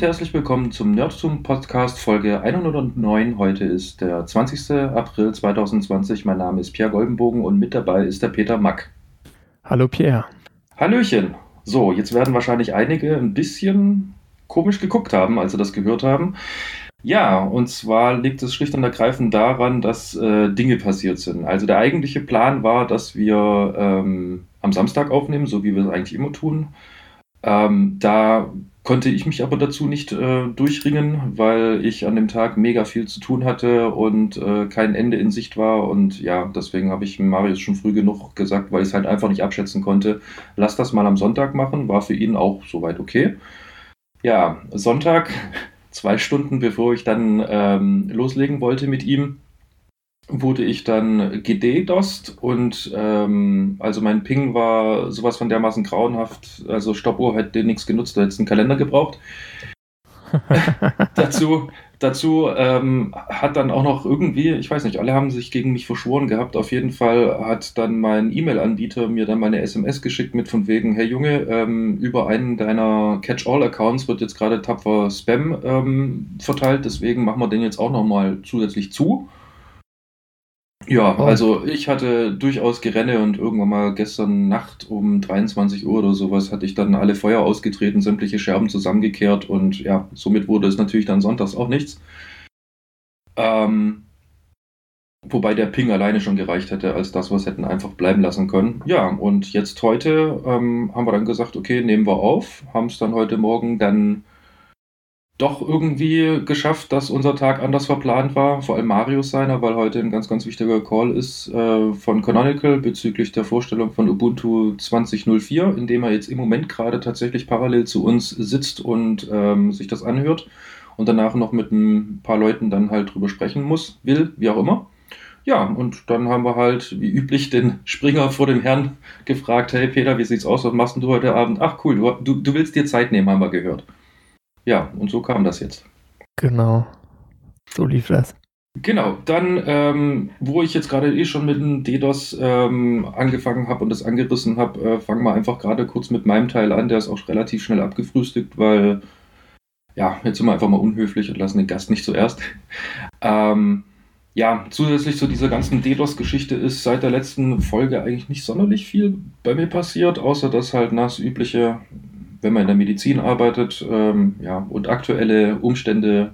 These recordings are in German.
Und herzlich willkommen zum Nerdtum Podcast Folge 109. Heute ist der 20. April 2020. Mein Name ist Pierre Goldenbogen und mit dabei ist der Peter Mack. Hallo Pierre. Hallöchen. So, jetzt werden wahrscheinlich einige ein bisschen komisch geguckt haben, als sie das gehört haben. Ja, und zwar liegt es schlicht und ergreifend daran, dass äh, Dinge passiert sind. Also der eigentliche Plan war, dass wir ähm, am Samstag aufnehmen, so wie wir es eigentlich immer tun. Ähm, da konnte ich mich aber dazu nicht äh, durchringen, weil ich an dem Tag mega viel zu tun hatte und äh, kein Ende in Sicht war. Und ja, deswegen habe ich Marius schon früh genug gesagt, weil ich es halt einfach nicht abschätzen konnte. Lass das mal am Sonntag machen, war für ihn auch soweit okay. Ja, Sonntag zwei Stunden bevor ich dann ähm, loslegen wollte mit ihm, wurde ich dann gededost und ähm, also mein Ping war sowas von dermaßen grauenhaft, also Stoppuhr hätte nichts genutzt, du hättest einen Kalender gebraucht. dazu dazu ähm, hat dann auch noch irgendwie, ich weiß nicht, alle haben sich gegen mich verschworen gehabt. Auf jeden Fall hat dann mein E-Mail-Anbieter mir dann meine SMS geschickt mit von wegen, hey Junge, ähm, über einen deiner Catch-all-Accounts wird jetzt gerade tapfer Spam ähm, verteilt, deswegen machen wir den jetzt auch nochmal zusätzlich zu. Ja, oh. also ich hatte durchaus Gerenne und irgendwann mal gestern Nacht um 23 Uhr oder sowas hatte ich dann alle Feuer ausgetreten, sämtliche Scherben zusammengekehrt und ja, somit wurde es natürlich dann sonntags auch nichts. Ähm, wobei der Ping alleine schon gereicht hätte, als das, was hätten einfach bleiben lassen können. Ja, und jetzt heute ähm, haben wir dann gesagt, okay, nehmen wir auf, haben es dann heute Morgen dann doch irgendwie geschafft, dass unser Tag anders verplant war, vor allem Marius seiner, weil heute ein ganz, ganz wichtiger Call ist äh, von Canonical bezüglich der Vorstellung von Ubuntu 20.04, in dem er jetzt im Moment gerade tatsächlich parallel zu uns sitzt und ähm, sich das anhört und danach noch mit ein paar Leuten dann halt drüber sprechen muss, will, wie auch immer. Ja, und dann haben wir halt wie üblich den Springer vor dem Herrn gefragt, hey Peter, wie sieht's aus, was machst du heute Abend? Ach cool, du, du, du willst dir Zeit nehmen, haben wir gehört. Ja, und so kam das jetzt. Genau. So lief das. Genau, dann, ähm, wo ich jetzt gerade eh schon mit dem DDoS ähm, angefangen habe und das angerissen habe, äh, fangen wir einfach gerade kurz mit meinem Teil an. Der ist auch relativ schnell abgefrühstückt, weil, ja, jetzt sind wir einfach mal unhöflich und lassen den Gast nicht zuerst. ähm, ja, zusätzlich zu dieser ganzen DDoS-Geschichte ist seit der letzten Folge eigentlich nicht sonderlich viel bei mir passiert, außer dass halt das übliche wenn man in der Medizin arbeitet ähm, ja, und aktuelle Umstände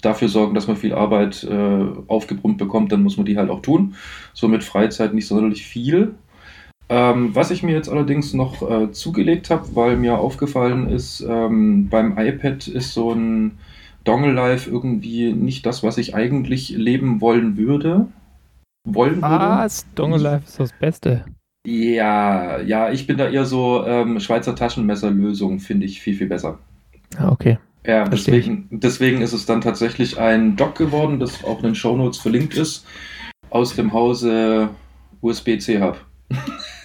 dafür sorgen, dass man viel Arbeit äh, aufgebrummt bekommt, dann muss man die halt auch tun. Somit Freizeit nicht sonderlich viel. Ähm, was ich mir jetzt allerdings noch äh, zugelegt habe, weil mir aufgefallen ist, ähm, beim iPad ist so ein Dongle Life irgendwie nicht das, was ich eigentlich leben wollen würde. Wollen würde. Was? Dongle Life ist das Beste. Ja, ja, ich bin da eher so ähm, Schweizer Taschenmesserlösung, finde ich viel, viel besser. Ah, okay. Ja, deswegen, deswegen ist es dann tatsächlich ein Dock geworden, das auch in den Shownotes verlinkt ist, aus dem Hause USB-C Hub.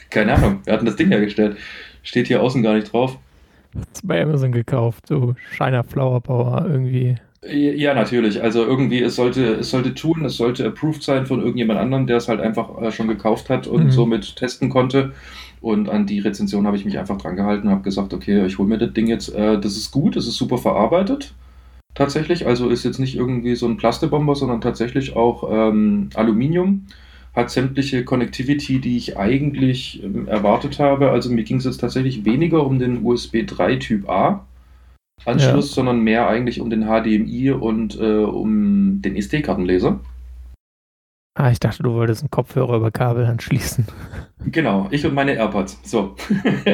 Keine Ahnung, wir hatten das Ding hergestellt. Steht hier außen gar nicht drauf. Hat's bei Amazon gekauft, so Shiner Flower Power irgendwie. Ja, natürlich. Also irgendwie, es sollte, es sollte tun, es sollte approved sein von irgendjemand anderem, der es halt einfach äh, schon gekauft hat und mhm. somit testen konnte. Und an die Rezension habe ich mich einfach dran gehalten und habe gesagt, okay, ich hole mir das Ding jetzt. Äh, das ist gut, das ist super verarbeitet. Tatsächlich. Also ist jetzt nicht irgendwie so ein Plastebomber, sondern tatsächlich auch ähm, Aluminium. Hat sämtliche Connectivity, die ich eigentlich ähm, erwartet habe. Also mir ging es jetzt tatsächlich weniger um den USB 3 Typ A Anschluss, ja. sondern mehr eigentlich um den HDMI und äh, um den SD-Kartenleser. Ah, ich dachte, du wolltest einen Kopfhörer über Kabel anschließen. Genau, ich und meine AirPods. So.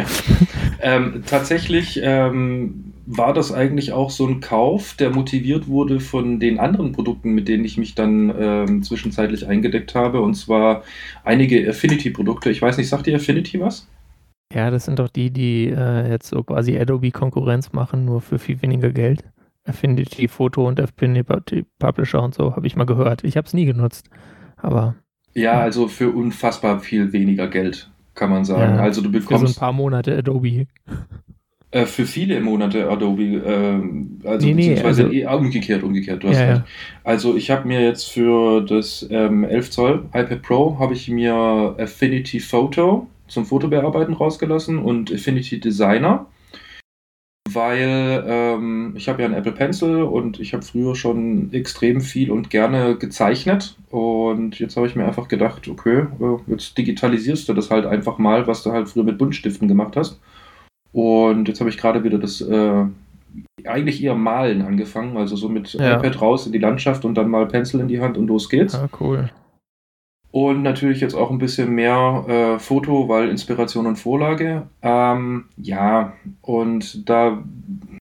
ähm, tatsächlich ähm, war das eigentlich auch so ein Kauf, der motiviert wurde von den anderen Produkten, mit denen ich mich dann ähm, zwischenzeitlich eingedeckt habe. Und zwar einige Affinity-Produkte. Ich weiß nicht, sagt dir Affinity was? Ja, das sind doch die, die äh, jetzt so quasi Adobe Konkurrenz machen, nur für viel weniger Geld. Affinity Photo und Affinity Publisher und so, habe ich mal gehört. Ich habe es nie genutzt, aber. Ja, also für unfassbar viel weniger Geld, kann man sagen. Ja, also du bekommst. Für so ein paar Monate Adobe. Äh, für viele Monate Adobe, äh, also nee, beziehungsweise nee, also, eh, umgekehrt, umgekehrt, du hast ja, recht. Also ich habe mir jetzt für das ähm, 11 Zoll iPad Pro habe ich mir Affinity Photo zum Fotobearbeiten rausgelassen und Affinity Designer, weil ähm, ich habe ja einen Apple Pencil und ich habe früher schon extrem viel und gerne gezeichnet. Und jetzt habe ich mir einfach gedacht, okay, jetzt digitalisierst du das halt einfach mal, was du halt früher mit Buntstiften gemacht hast. Und jetzt habe ich gerade wieder das äh, eigentlich eher Malen angefangen, also so mit ja. iPad raus in die Landschaft und dann mal Pencil in die Hand und los geht's. Ah, cool. Und natürlich jetzt auch ein bisschen mehr äh, Foto, weil Inspiration und Vorlage. Ähm, ja, und da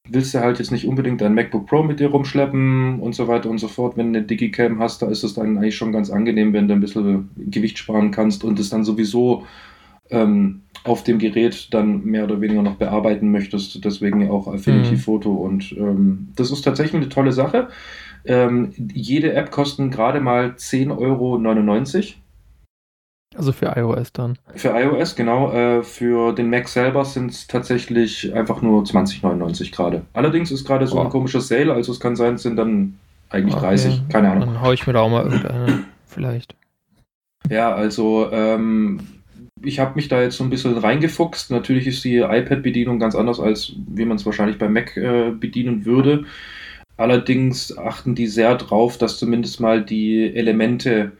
willst du halt jetzt nicht unbedingt dein MacBook Pro mit dir rumschleppen und so weiter und so fort. Wenn du eine Digicam hast, da ist es dann eigentlich schon ganz angenehm, wenn du ein bisschen Gewicht sparen kannst und es dann sowieso ähm, auf dem Gerät dann mehr oder weniger noch bearbeiten möchtest. Deswegen auch Affinity mhm. Photo. Und ähm, das ist tatsächlich eine tolle Sache. Ähm, jede App kostet gerade mal 10,99 Euro. Also für iOS dann. Für iOS, genau. Äh, für den Mac selber sind es tatsächlich einfach nur 20,99 gerade. Allerdings ist gerade so oh. ein komischer Sale, also es kann sein, es sind dann eigentlich okay. 30, keine Ahnung. Dann haue ich mir da auch mal irgendeine, vielleicht. Ja, also ähm, ich habe mich da jetzt so ein bisschen reingefuchst. Natürlich ist die iPad-Bedienung ganz anders, als wie man es wahrscheinlich beim Mac äh, bedienen würde. Allerdings achten die sehr drauf, dass zumindest mal die Elemente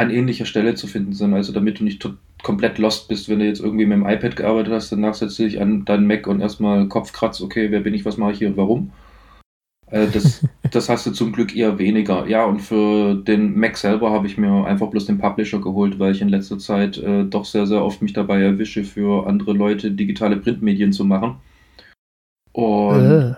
an ähnlicher Stelle zu finden sind. Also damit du nicht komplett lost bist, wenn du jetzt irgendwie mit dem iPad gearbeitet hast, danach setzt du dich an deinen Mac und erstmal Kopf kratzt, okay, wer bin ich, was mache ich hier und warum? Also das, das hast du zum Glück eher weniger. Ja, und für den Mac selber habe ich mir einfach bloß den Publisher geholt, weil ich in letzter Zeit äh, doch sehr, sehr oft mich dabei erwische, für andere Leute digitale Printmedien zu machen. Und äh.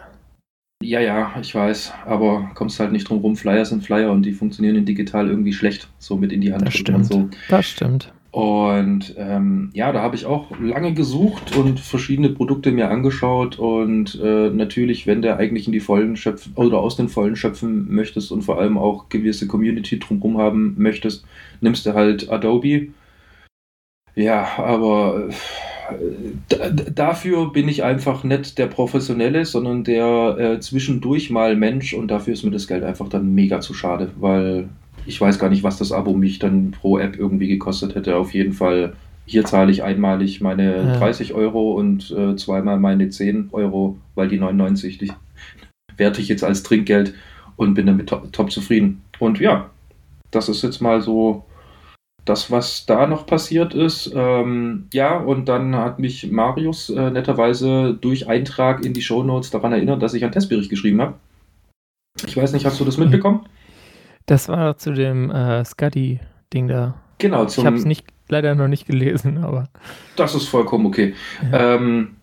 Ja, ja, ich weiß, aber kommst halt nicht drum rum. Flyer sind Flyer und die funktionieren in digital irgendwie schlecht, so mit in die Hand. Das stimmt. So. Das stimmt. Und ähm, ja, da habe ich auch lange gesucht und verschiedene Produkte mir angeschaut. Und äh, natürlich, wenn du eigentlich in die Vollen schöpfen oder aus den Vollen schöpfen möchtest und vor allem auch gewisse Community drumherum haben möchtest, nimmst du halt Adobe. Ja, aber äh, dafür bin ich einfach nicht der Professionelle, sondern der äh, zwischendurch mal Mensch und dafür ist mir das Geld einfach dann mega zu schade, weil ich weiß gar nicht, was das Abo mich dann pro App irgendwie gekostet hätte. Auf jeden Fall, hier zahle ich einmalig meine ja. 30 Euro und äh, zweimal meine 10 Euro, weil die 99, die werte ich jetzt als Trinkgeld und bin damit top, top zufrieden. Und ja, das ist jetzt mal so das, was da noch passiert ist. Ähm, ja, und dann hat mich Marius äh, netterweise durch Eintrag in die Shownotes daran erinnert, dass ich einen Testbericht geschrieben habe. Ich weiß nicht, hast du das mitbekommen? Das war zu dem äh, Scuddy-Ding da. Genau, zum, Ich habe es nicht, leider noch nicht gelesen, aber. Das ist vollkommen okay. Ja. Ähm,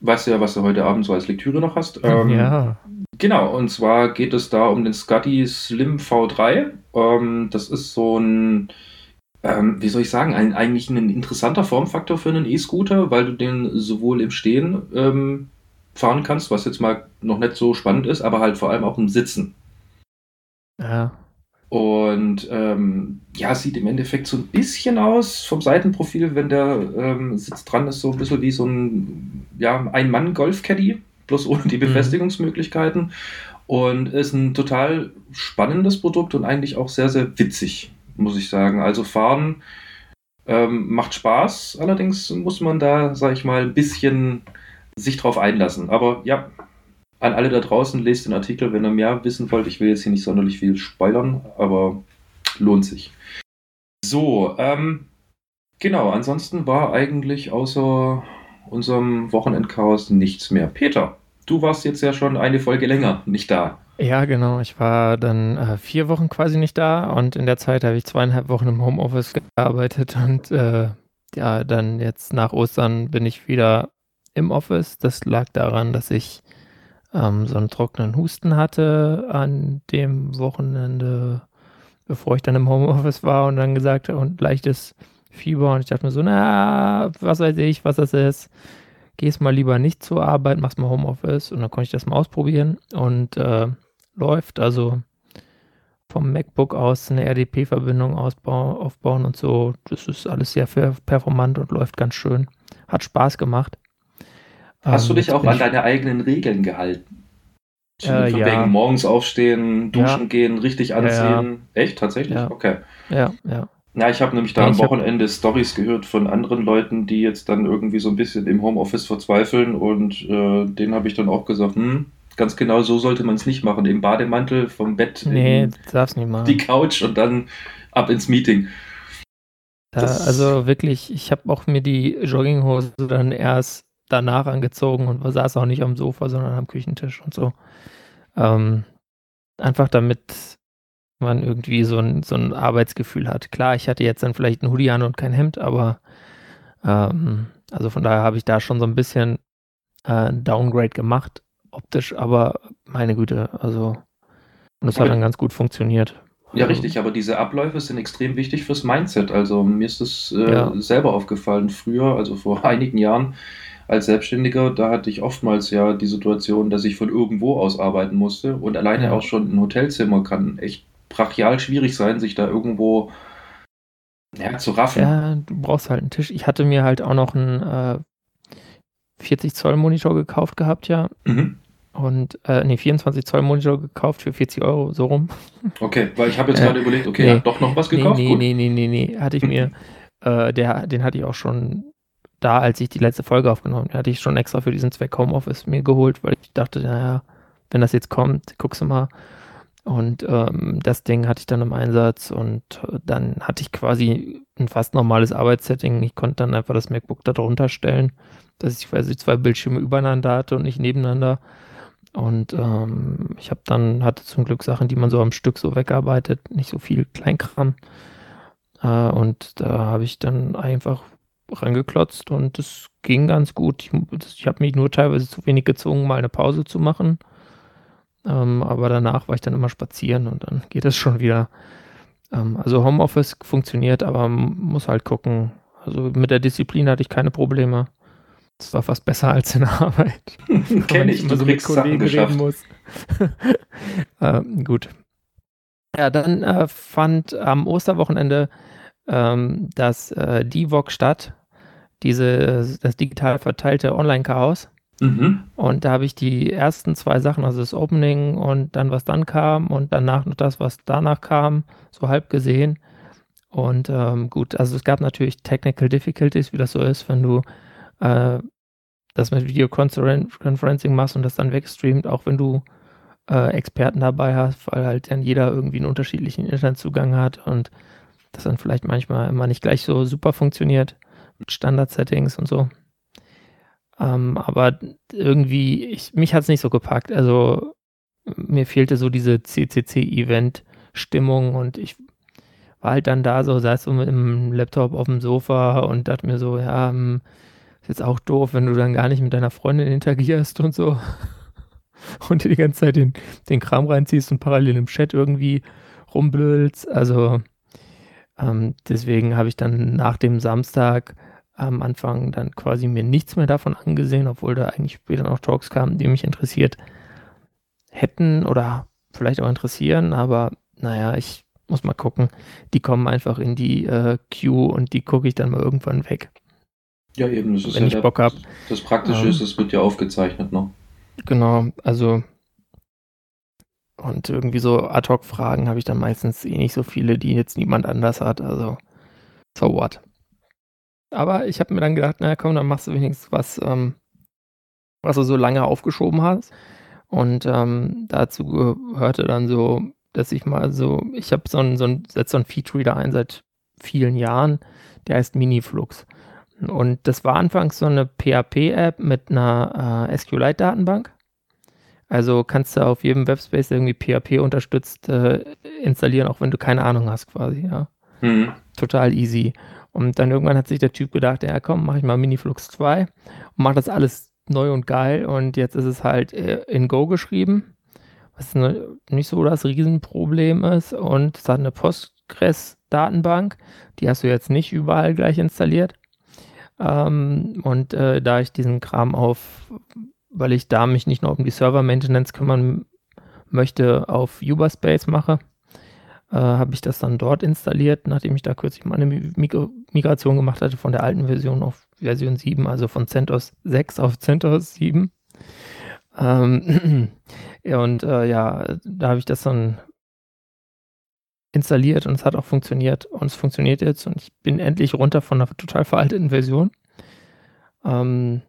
weißt du ja, was du heute Abend so als Lektüre noch hast? Ähm, ja. Genau, und zwar geht es da um den Scuddy Slim V3. Ähm, das ist so ein ähm, wie soll ich sagen, ein, eigentlich ein interessanter Formfaktor für einen E-Scooter, weil du den sowohl im Stehen ähm, fahren kannst, was jetzt mal noch nicht so spannend ist, aber halt vor allem auch im Sitzen. Ja. Und ähm, ja, sieht im Endeffekt so ein bisschen aus vom Seitenprofil, wenn der ähm, Sitz dran ist, so ein bisschen wie so ein ja, Ein-Mann-Golf-Caddy, bloß ohne die mhm. Befestigungsmöglichkeiten. Und ist ein total spannendes Produkt und eigentlich auch sehr, sehr witzig muss ich sagen. Also fahren ähm, macht Spaß, allerdings muss man da, sag ich mal, ein bisschen sich drauf einlassen. Aber ja, an alle da draußen, lest den Artikel, wenn ihr mehr wissen wollt. Ich will jetzt hier nicht sonderlich viel spoilern, aber lohnt sich. So, ähm, genau, ansonsten war eigentlich außer unserem Wochenendchaos nichts mehr. Peter, du warst jetzt ja schon eine Folge länger nicht da. Ja, genau. Ich war dann äh, vier Wochen quasi nicht da und in der Zeit habe ich zweieinhalb Wochen im Homeoffice gearbeitet und äh, ja, dann jetzt nach Ostern bin ich wieder im Office. Das lag daran, dass ich ähm, so einen trockenen Husten hatte an dem Wochenende, bevor ich dann im Homeoffice war und dann gesagt und leichtes Fieber und ich dachte mir so, na, was weiß ich, was das ist gehst mal lieber nicht zur Arbeit, machst mal Homeoffice und dann konnte ich das mal ausprobieren und äh, läuft. Also vom MacBook aus eine RDP-Verbindung aufbauen und so. Das ist alles sehr performant und läuft ganz schön. Hat Spaß gemacht. Hast ähm, du dich auch an deine eigenen Regeln gehalten? Äh, ja. wegen morgens aufstehen, duschen ja. gehen, richtig anziehen. Ja, Echt? Tatsächlich? Okay. Ja, ja. Ja, ich habe nämlich da am ich hab, Wochenende Stories gehört von anderen Leuten, die jetzt dann irgendwie so ein bisschen im Homeoffice verzweifeln und äh, denen habe ich dann auch gesagt, hm, ganz genau so sollte man es nicht machen. Im Bademantel vom Bett nee, darf's nicht die machen. Couch und dann ab ins Meeting. Da, also wirklich, ich habe auch mir die Jogginghose dann erst danach angezogen und saß auch nicht am Sofa, sondern am Küchentisch und so. Ähm, einfach damit man irgendwie so ein, so ein Arbeitsgefühl hat. Klar, ich hatte jetzt dann vielleicht ein Hoodie an und kein Hemd, aber ähm, also von daher habe ich da schon so ein bisschen äh, Downgrade gemacht, optisch, aber meine Güte, also und es hat dann ganz gut funktioniert. Ja, Also, richtig, aber diese Abläufe sind extrem wichtig fürs Mindset. Also mir ist es ja, äh, selber aufgefallen, früher, also vor einigen Jahren als Selbstständiger, da hatte ich oftmals ja die Situation, dass ich von irgendwo aus arbeiten musste und alleine ja. auch schon ein Hotelzimmer kann echt brachial schwierig sein, sich da irgendwo ja, zu raffen. Ja, du brauchst halt einen Tisch. Ich hatte mir halt auch noch einen äh, 40 Zoll Monitor gekauft gehabt, ja. Mhm. Und, äh, nee, 24 Zoll Monitor gekauft für 40 Euro, so rum. Okay, weil ich habe jetzt Äh, gerade überlegt, okay, nee, hat doch noch was gekauft, nee, gut. nee, nee, nee, nee, hatte ich mir, äh, der, den hatte ich auch schon da, als ich die letzte Folge aufgenommen habe, hatte ich schon extra für diesen Zweck Homeoffice mir geholt, weil ich dachte, naja, wenn das jetzt kommt, guckst du mal. Und ähm, das Ding hatte ich dann im Einsatz und äh, dann hatte ich quasi ein fast normales Arbeitssetting. Ich konnte dann einfach das MacBook da drunter stellen, dass ich quasi zwei Bildschirme übereinander hatte und nicht nebeneinander. Und ähm, ich habe dann, hatte zum Glück Sachen, die man so am Stück so wegarbeitet, nicht so viel Kleinkram. Äh, und da habe ich dann einfach rangeklotzt und es ging ganz gut. Ich, ich habe mich nur teilweise zu wenig gezwungen, mal eine Pause zu machen. Ähm, aber danach war ich dann immer spazieren und dann geht es schon wieder. Ähm, also Homeoffice funktioniert, aber muss halt gucken. Also mit der Disziplin hatte ich keine Probleme. Das war fast besser als in der Arbeit, Kenne ich, immer du so mit Kollegen reden muss. ähm, gut. Ja, dann äh, fand am Osterwochenende ähm, das äh, DIVOG statt, diese, das digital verteilte Online-Chaos. Mhm. Und da habe ich die ersten zwei Sachen, also das Opening und dann, was dann kam und danach noch das, was danach kam, so halb gesehen. Und ähm, gut, also es gab natürlich Technical Difficulties, wie das so ist, wenn du äh, das mit Videoconferencing machst und das dann wegstreamt, auch wenn du äh, Experten dabei hast, weil halt dann jeder irgendwie einen unterschiedlichen Internetzugang hat und das dann vielleicht manchmal immer nicht gleich so super funktioniert mit Standard-Settings und so. Ähm, aber irgendwie, ich, mich hat es nicht so gepackt. Also mir fehlte so diese CCC-Event-Stimmung und ich war halt dann da so, saß so mit dem Laptop auf dem Sofa und dachte mir so, ja, hm, ist jetzt auch doof, wenn du dann gar nicht mit deiner Freundin interagierst und so und dir die ganze Zeit den, den Kram reinziehst und parallel im Chat irgendwie rumblödelst. Also ähm, deswegen habe ich dann nach dem Samstag am Anfang dann quasi mir nichts mehr davon angesehen, obwohl da eigentlich später noch Talks kamen, die mich interessiert hätten oder vielleicht auch interessieren, aber naja, ich muss mal gucken. Die kommen einfach in die äh, Queue und die gucke ich dann mal irgendwann weg, Ja, eben, das ist wenn ja ich der, Bock habe. das Praktische Ähm, ist, es wird ja aufgezeichnet, ne? genau, also und irgendwie so Ad-Hoc-Fragen habe ich dann meistens eh nicht so viele, die jetzt niemand anders hat, also so what. Aber ich habe mir dann gedacht, na komm, dann machst du wenigstens was, ähm, was du so lange aufgeschoben hast. Und ähm, dazu gehörte dann so, dass ich mal so, ich habe so einen, so einen, setze so einen Feed-Reader ein seit vielen Jahren, der heißt Miniflux. Und das war anfangs so eine PHP-App mit einer äh, SQLite-Datenbank. Also kannst du auf jedem Webspace irgendwie PHP unterstützt äh, installieren, auch wenn du keine Ahnung hast quasi, ja. Mhm. Total easy. Und dann irgendwann hat sich der Typ gedacht, ja komm, mach ich mal Miniflux 2 und mach das alles neu und geil. Und jetzt ist es halt äh, in Go geschrieben, was ne, nicht so das Riesenproblem ist. Und es hat eine Postgres-Datenbank, die hast du jetzt nicht überall gleich installiert. Ähm, und äh, da ich diesen Kram auf, weil ich da mich nicht nur um die Server-Maintenance kümmern möchte, auf Uberspace mache, äh, habe ich das dann dort installiert, nachdem ich da kürzlich mal eine Mig Migration gemacht hatte von der alten Version auf Version 7, also von CentOS 6 auf CentOS 7. Ähm, und äh, ja, da habe ich das dann installiert und es hat auch funktioniert und es funktioniert jetzt und ich bin endlich runter von einer total veralteten Version. Ähm,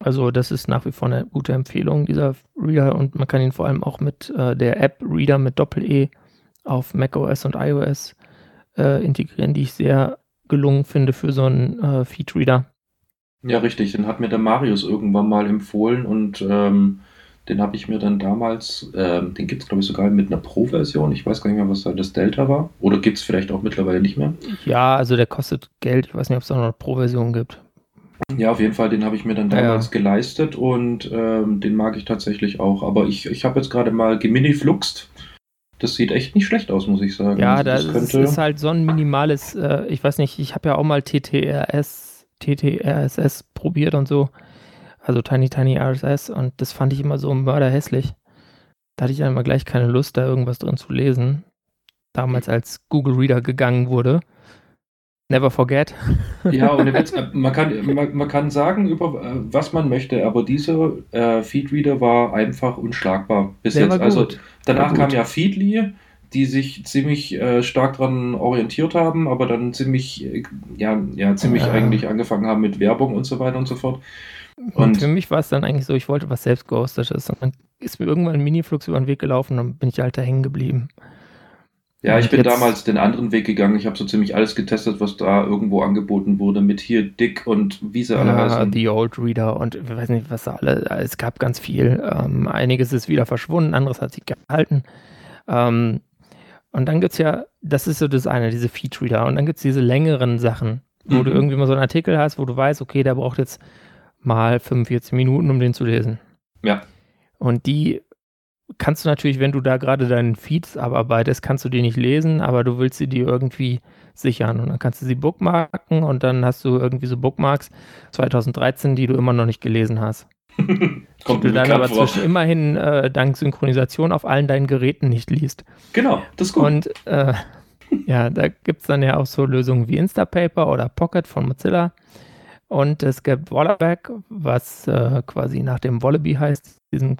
also das ist nach wie vor eine gute Empfehlung, dieser Reader und man kann ihn vor allem auch mit äh, der App Reader mit Doppel-E auf macOS und iOS äh, integrieren, die ich sehr gelungen finde für so einen äh, Feed-Reader. Ja, richtig. Den hat mir der Marius irgendwann mal empfohlen und ähm, den habe ich mir dann damals, ähm, den gibt es glaube ich sogar mit einer Pro-Version. Ich weiß gar nicht mehr, was da das Delta war. Oder gibt es vielleicht auch mittlerweile nicht mehr? Ja, also der kostet Geld. Ich weiß nicht, ob es da noch eine Pro-Version gibt. Ja, auf jeden Fall, den habe ich mir dann damals ja. geleistet und ähm, den mag ich tatsächlich auch. Aber ich, ich habe jetzt gerade mal geminifluxt. Das sieht echt nicht schlecht aus, muss ich sagen. Ja, das, das könnte... ist halt so ein minimales, äh, ich weiß nicht, ich habe ja auch mal TTRS, TTRSS probiert und so. Also Tiny Tiny RSS und das fand ich immer so mörderhässlich. Da hatte ich dann immer gleich keine Lust, da irgendwas drin zu lesen. Damals als Google Reader gegangen wurde. Never forget. Ja, und jetzt, äh, man, kann, man, man, kann sagen, über äh, was man möchte, aber dieser äh, Feedreader war einfach unschlagbar bis Der jetzt. Also danach kam ja Feedly, die sich ziemlich äh, stark daran orientiert haben, aber dann ziemlich, äh, ja, ja, ziemlich ja. eigentlich angefangen haben mit Werbung und so weiter und so fort. Und, und für mich war es dann eigentlich so, ich wollte was selbst gehostetes. Und dann ist mir irgendwann ein Miniflux über den Weg gelaufen und dann bin ich halt da hängen geblieben. Ja, ich bin jetzt, damals den anderen Weg gegangen. Ich habe so ziemlich alles getestet, was da irgendwo angeboten wurde, mit hier Dick und wie sie alle heißen. The Old Reader und ich weiß nicht, was da alle. Es gab ganz viel. Ähm, einiges ist wieder verschwunden, anderes hat sich gehalten. Ähm, und dann gibt es ja, das ist so das eine, diese Feed Reader. Und dann gibt es diese längeren Sachen, wo mhm. du irgendwie mal so einen Artikel hast, wo du weißt, okay, der braucht jetzt mal 45 Minuten, um den zu lesen. Ja. Und die kannst du natürlich, wenn du da gerade deinen Feeds abarbeitest, kannst du die nicht lesen, aber du willst sie dir irgendwie sichern und dann kannst du sie bookmarken und dann hast du irgendwie so Bookmarks 2013, die du immer noch nicht gelesen hast. Kommt du dann aber zwischen immerhin äh, dank Synchronisation auf allen deinen Geräten nicht liest. Genau, das ist gut. Und äh, ja, da gibt es dann ja auch so Lösungen wie Instapaper oder Pocket von Mozilla. Und es gibt Wallaback, was äh, quasi nach dem Wallaby heißt, diesem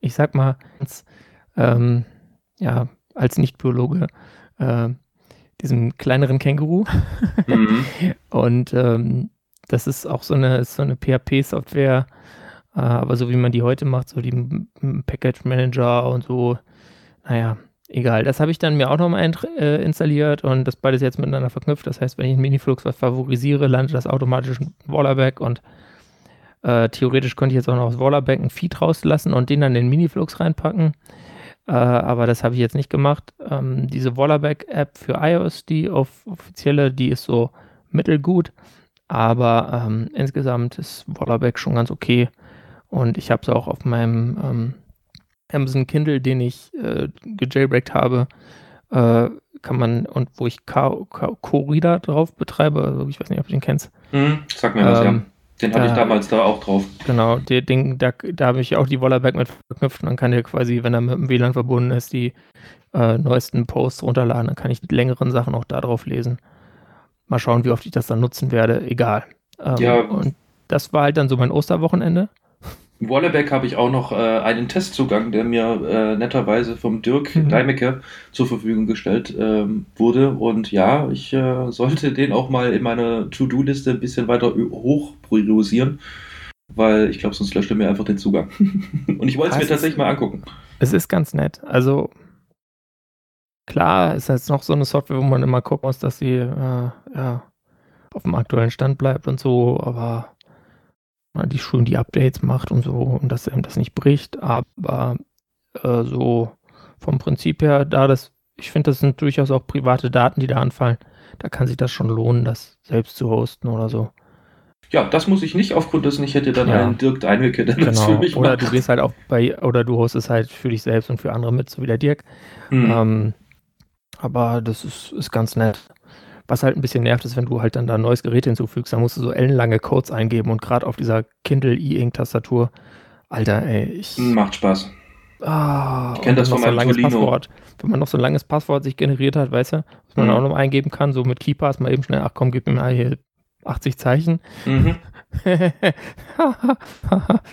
ich sag mal, als, ähm, ja, als Nicht-Biologe, äh, diesem kleineren Känguru. Mhm. Und ähm, das ist auch so eine, so eine PHP-Software, äh, aber so wie man die heute macht, so die Package Manager und so, naja, egal. Das habe ich dann mir auch nochmal äh, installiert und das beides jetzt miteinander verknüpft. Das heißt, wenn ich in Miniflux was favorisiere, landet das automatisch in Wallerback und äh, theoretisch könnte ich jetzt auch noch aus Wallerback ein Feed rauslassen und den dann in den Miniflux reinpacken. Äh, aber das habe ich jetzt nicht gemacht. Ähm, diese Wallerback-App für iOS, die auf offizielle, die ist so mittelgut. Aber ähm, insgesamt ist Wallerback schon ganz okay. Und ich habe es auch auf meinem ähm, Amazon Kindle, den ich äh, gejailbreakt habe, äh, kann man, und wo ich Co-Reader drauf betreibe, also ich weiß nicht, ob du den kennst. Mhm, sag mir was, ja ähm, den hatte ich damals da auch drauf. Genau, den, den, da, da habe ich auch die Wollerback mit verknüpft und dann kann der quasi, wenn er mit dem WLAN verbunden ist, die äh, neuesten Posts runterladen. Dann kann ich die längeren Sachen auch da drauf lesen. Mal schauen, wie oft ich das dann nutzen werde. Egal. Ähm, ja. Und das war halt dann so mein Osterwochenende. Wallerback habe ich auch noch äh, einen Testzugang, der mir äh, netterweise vom Dirk mhm. Deimecke zur Verfügung gestellt ähm, wurde. Und ja, ich äh, sollte den auch mal in meiner To-Do-Liste ein bisschen weiter hoch priorisieren, weil ich glaube, sonst löscht er mir einfach den Zugang. Und ich wollte es mir tatsächlich mal angucken. Es ist ganz nett. Also klar, ist jetzt noch so eine Software, wo man immer gucken muss, dass sie äh, ja, auf dem aktuellen Stand bleibt und so, aber die schön die Updates macht und so und dass einem das nicht bricht. Aber äh, so vom Prinzip her, da das, ich finde, das sind durchaus auch private Daten, die da anfallen. Da kann sich das schon lohnen, das selbst zu hosten oder so. Ja, das muss ich nicht aufgrund dessen, ich hätte dann ja. einen Dirk Deinwicke, der genau. das für mich Oder macht. du gehst halt auch bei, oder du hostest halt für dich selbst und für andere mit, so wie der Dirk. Hm. Ähm, aber das ist, ist ganz nett. Was halt ein bisschen nervt, ist, wenn du halt dann da ein neues Gerät hinzufügst, dann musst du so ellenlange Codes eingeben und gerade auf dieser Kindle E-Ink-Tastatur, Alter, ey, ich. Macht Spaß. Ah, ich kenne das von meinem so langes Passwort. Wenn man noch so ein langes Passwort sich generiert hat, weißt du, was man mhm. auch noch eingeben kann, so mit KeyPass mal eben schnell, ach komm, gib mir mal hier 80 Zeichen. Mhm.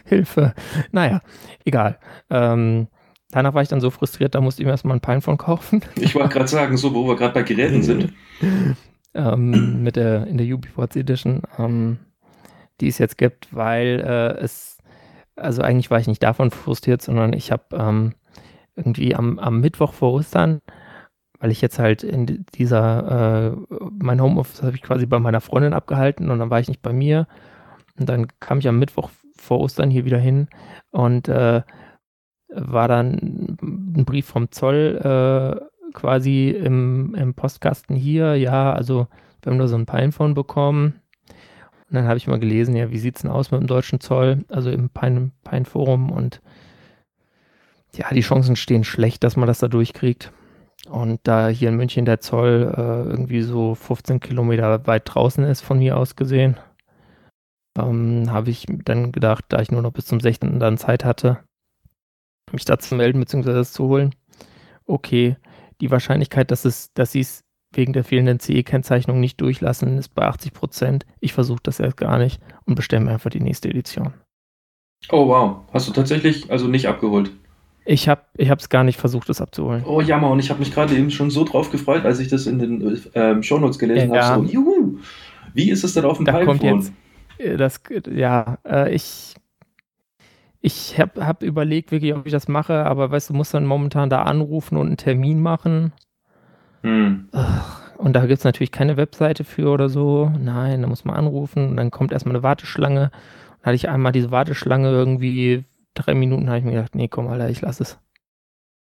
Hilfe. Naja, egal. Ähm, danach war ich dann so frustriert, da musste ich mir erstmal ein Pinephone kaufen. Ich wollte gerade sagen, so, wo wir gerade bei Geräten sind. ähm, mit der, in der UbiPorts Edition, ähm, die es jetzt gibt, weil äh, es, also eigentlich war ich nicht davon frustriert, sondern ich habe ähm, irgendwie am, am Mittwoch vor Ostern, weil ich jetzt halt in dieser, äh, mein Homeoffice habe ich quasi bei meiner Freundin abgehalten und dann war ich nicht bei mir. Und dann kam ich am Mittwoch vor Ostern hier wieder hin und äh, war dann ein Brief vom Zoll äh, quasi im, im Postkasten hier. Ja, also wir haben nur so ein Pinephone bekommen. Und dann habe ich mal gelesen, ja, wie sieht es denn aus mit dem deutschen Zoll, also im Pine, Pine Forum und ja, die Chancen stehen schlecht, dass man das da durchkriegt. Und da hier in München der Zoll äh, irgendwie so 15 Kilometer weit draußen ist, von mir aus gesehen, ähm, habe ich dann gedacht, da ich nur noch bis zum 16. dann Zeit hatte, mich da zu melden bzw. das zu holen. Okay, die Wahrscheinlichkeit, dass, es, dass sie es wegen der fehlenden CE-Kennzeichnung nicht durchlassen, ist bei 80 Prozent. Ich versuche das erst gar nicht und bestelle mir einfach die nächste Edition. Oh wow, hast du tatsächlich also nicht abgeholt? Ich habe es gar nicht versucht, das abzuholen. Oh Jammer, und ich habe mich gerade eben schon so drauf gefreut, als ich das in den ähm, Shownotes gelesen ja, habe. So, juhu, wie ist es denn auf dem da kommt jetzt, äh, das, Ja, äh, ich, ich habe hab überlegt, wirklich, ob ich das mache, aber weißt du, musst dann momentan da anrufen und einen Termin machen. Hm. Und da gibt es natürlich keine Webseite für oder so. Nein, da muss man anrufen und dann kommt erstmal eine Warteschlange. Dann hatte ich einmal diese Warteschlange irgendwie drei Minuten habe ich mir gedacht, nee, komm, Alter, ich lass es.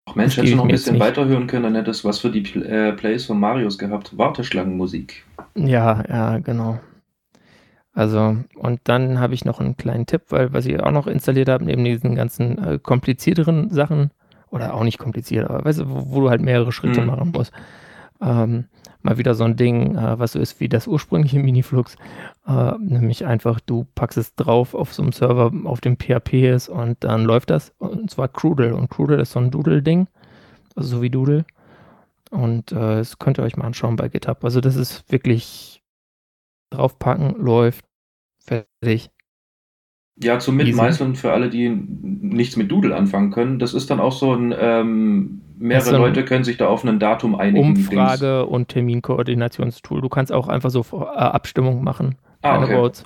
Ach Mensch, hättest du noch ein bisschen weiterhören können, dann hättest du was für die äh, Plays von Marius gehabt. Warteschlangenmusik. Ja, ja, genau. Also, und dann habe ich noch einen kleinen Tipp, weil was ich auch noch installiert habe, neben diesen ganzen äh, komplizierteren Sachen, oder auch nicht kompliziert, aber weißt du, wo, wo du halt mehrere Schritte mhm. machen musst. Ähm, mal wieder so ein Ding, äh, was so ist wie das ursprüngliche Miniflux. Äh, nämlich einfach, du packst es drauf auf so einem Server, auf dem PHP ist und dann läuft das. Und zwar Crudel. Und Crudel ist so ein Doodle-Ding. Also so wie Doodle. Und äh, das könnt ihr euch mal anschauen bei GitHub. Also das ist wirklich draufpacken, läuft, fertig. Ja, zum Mitmeißeln für alle, die nichts mit Doodle anfangen können. Das ist dann auch so ein, ähm, mehrere ein Leute können sich da auf ein Datum einigen. Umfrage Dings. und Terminkoordinationstool. Du kannst auch einfach so äh, Abstimmung machen. Ah, okay. Votes.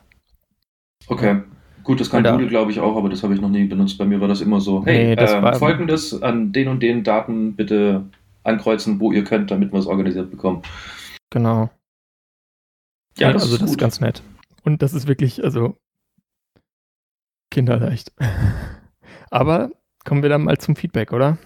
Okay. Gut, das kann Doodle, glaube ich, auch, aber das habe ich noch nie benutzt. Bei mir war das immer so, hey, nee, äh, folgendes an den und den Daten bitte ankreuzen, wo ihr könnt, damit wir es organisiert bekommen. Genau. Ja, ja das also ist das ist ganz nett. Und das ist wirklich, also kinderleicht. Aber kommen wir dann mal zum Feedback, oder?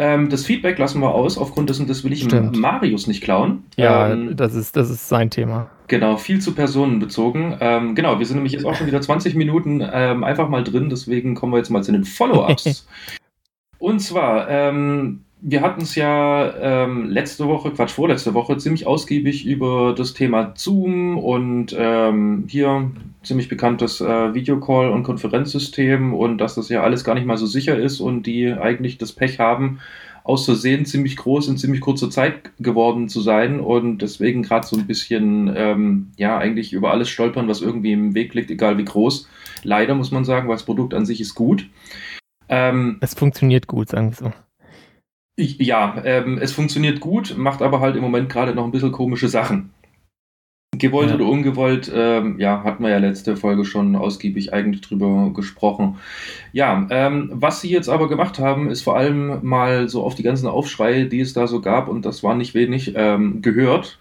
Ähm, das Feedback lassen wir aus, aufgrund dessen, das will ich Stimmt. Marius nicht klauen. Ja, ähm, das, ist, das ist sein Thema. Genau, viel zu personenbezogen. Ähm, genau, wir sind nämlich jetzt auch schon wieder 20 Minuten ähm, einfach mal drin, deswegen kommen wir jetzt mal zu den Follow-ups. Und zwar, ähm, wir hatten es ja ähm, letzte Woche, Quatsch, vorletzte Woche, ziemlich ausgiebig über das Thema Zoom und ähm, hier ziemlich bekanntes äh, Videocall- und Konferenzsystem und dass das ja alles gar nicht mal so sicher ist und die eigentlich das Pech haben, aus Versehen ziemlich groß in ziemlich kurzer Zeit geworden zu sein und deswegen gerade so ein bisschen, ähm, ja, eigentlich über alles stolpern, was irgendwie im Weg liegt, egal wie groß. Leider muss man sagen, weil das Produkt an sich ist gut. Ähm, es funktioniert gut, sagen wir so. Ich, ja, ähm, es funktioniert gut, macht aber halt im Moment gerade noch ein bisschen komische Sachen. Gewollt ja. oder ungewollt, ähm, ja, hatten wir ja letzte Folge schon ausgiebig eigentlich drüber gesprochen. Ja, ähm, was sie jetzt aber gemacht haben, ist vor allem mal so auf die ganzen Aufschreie, die es da so gab, und das war nicht wenig, ähm, gehört.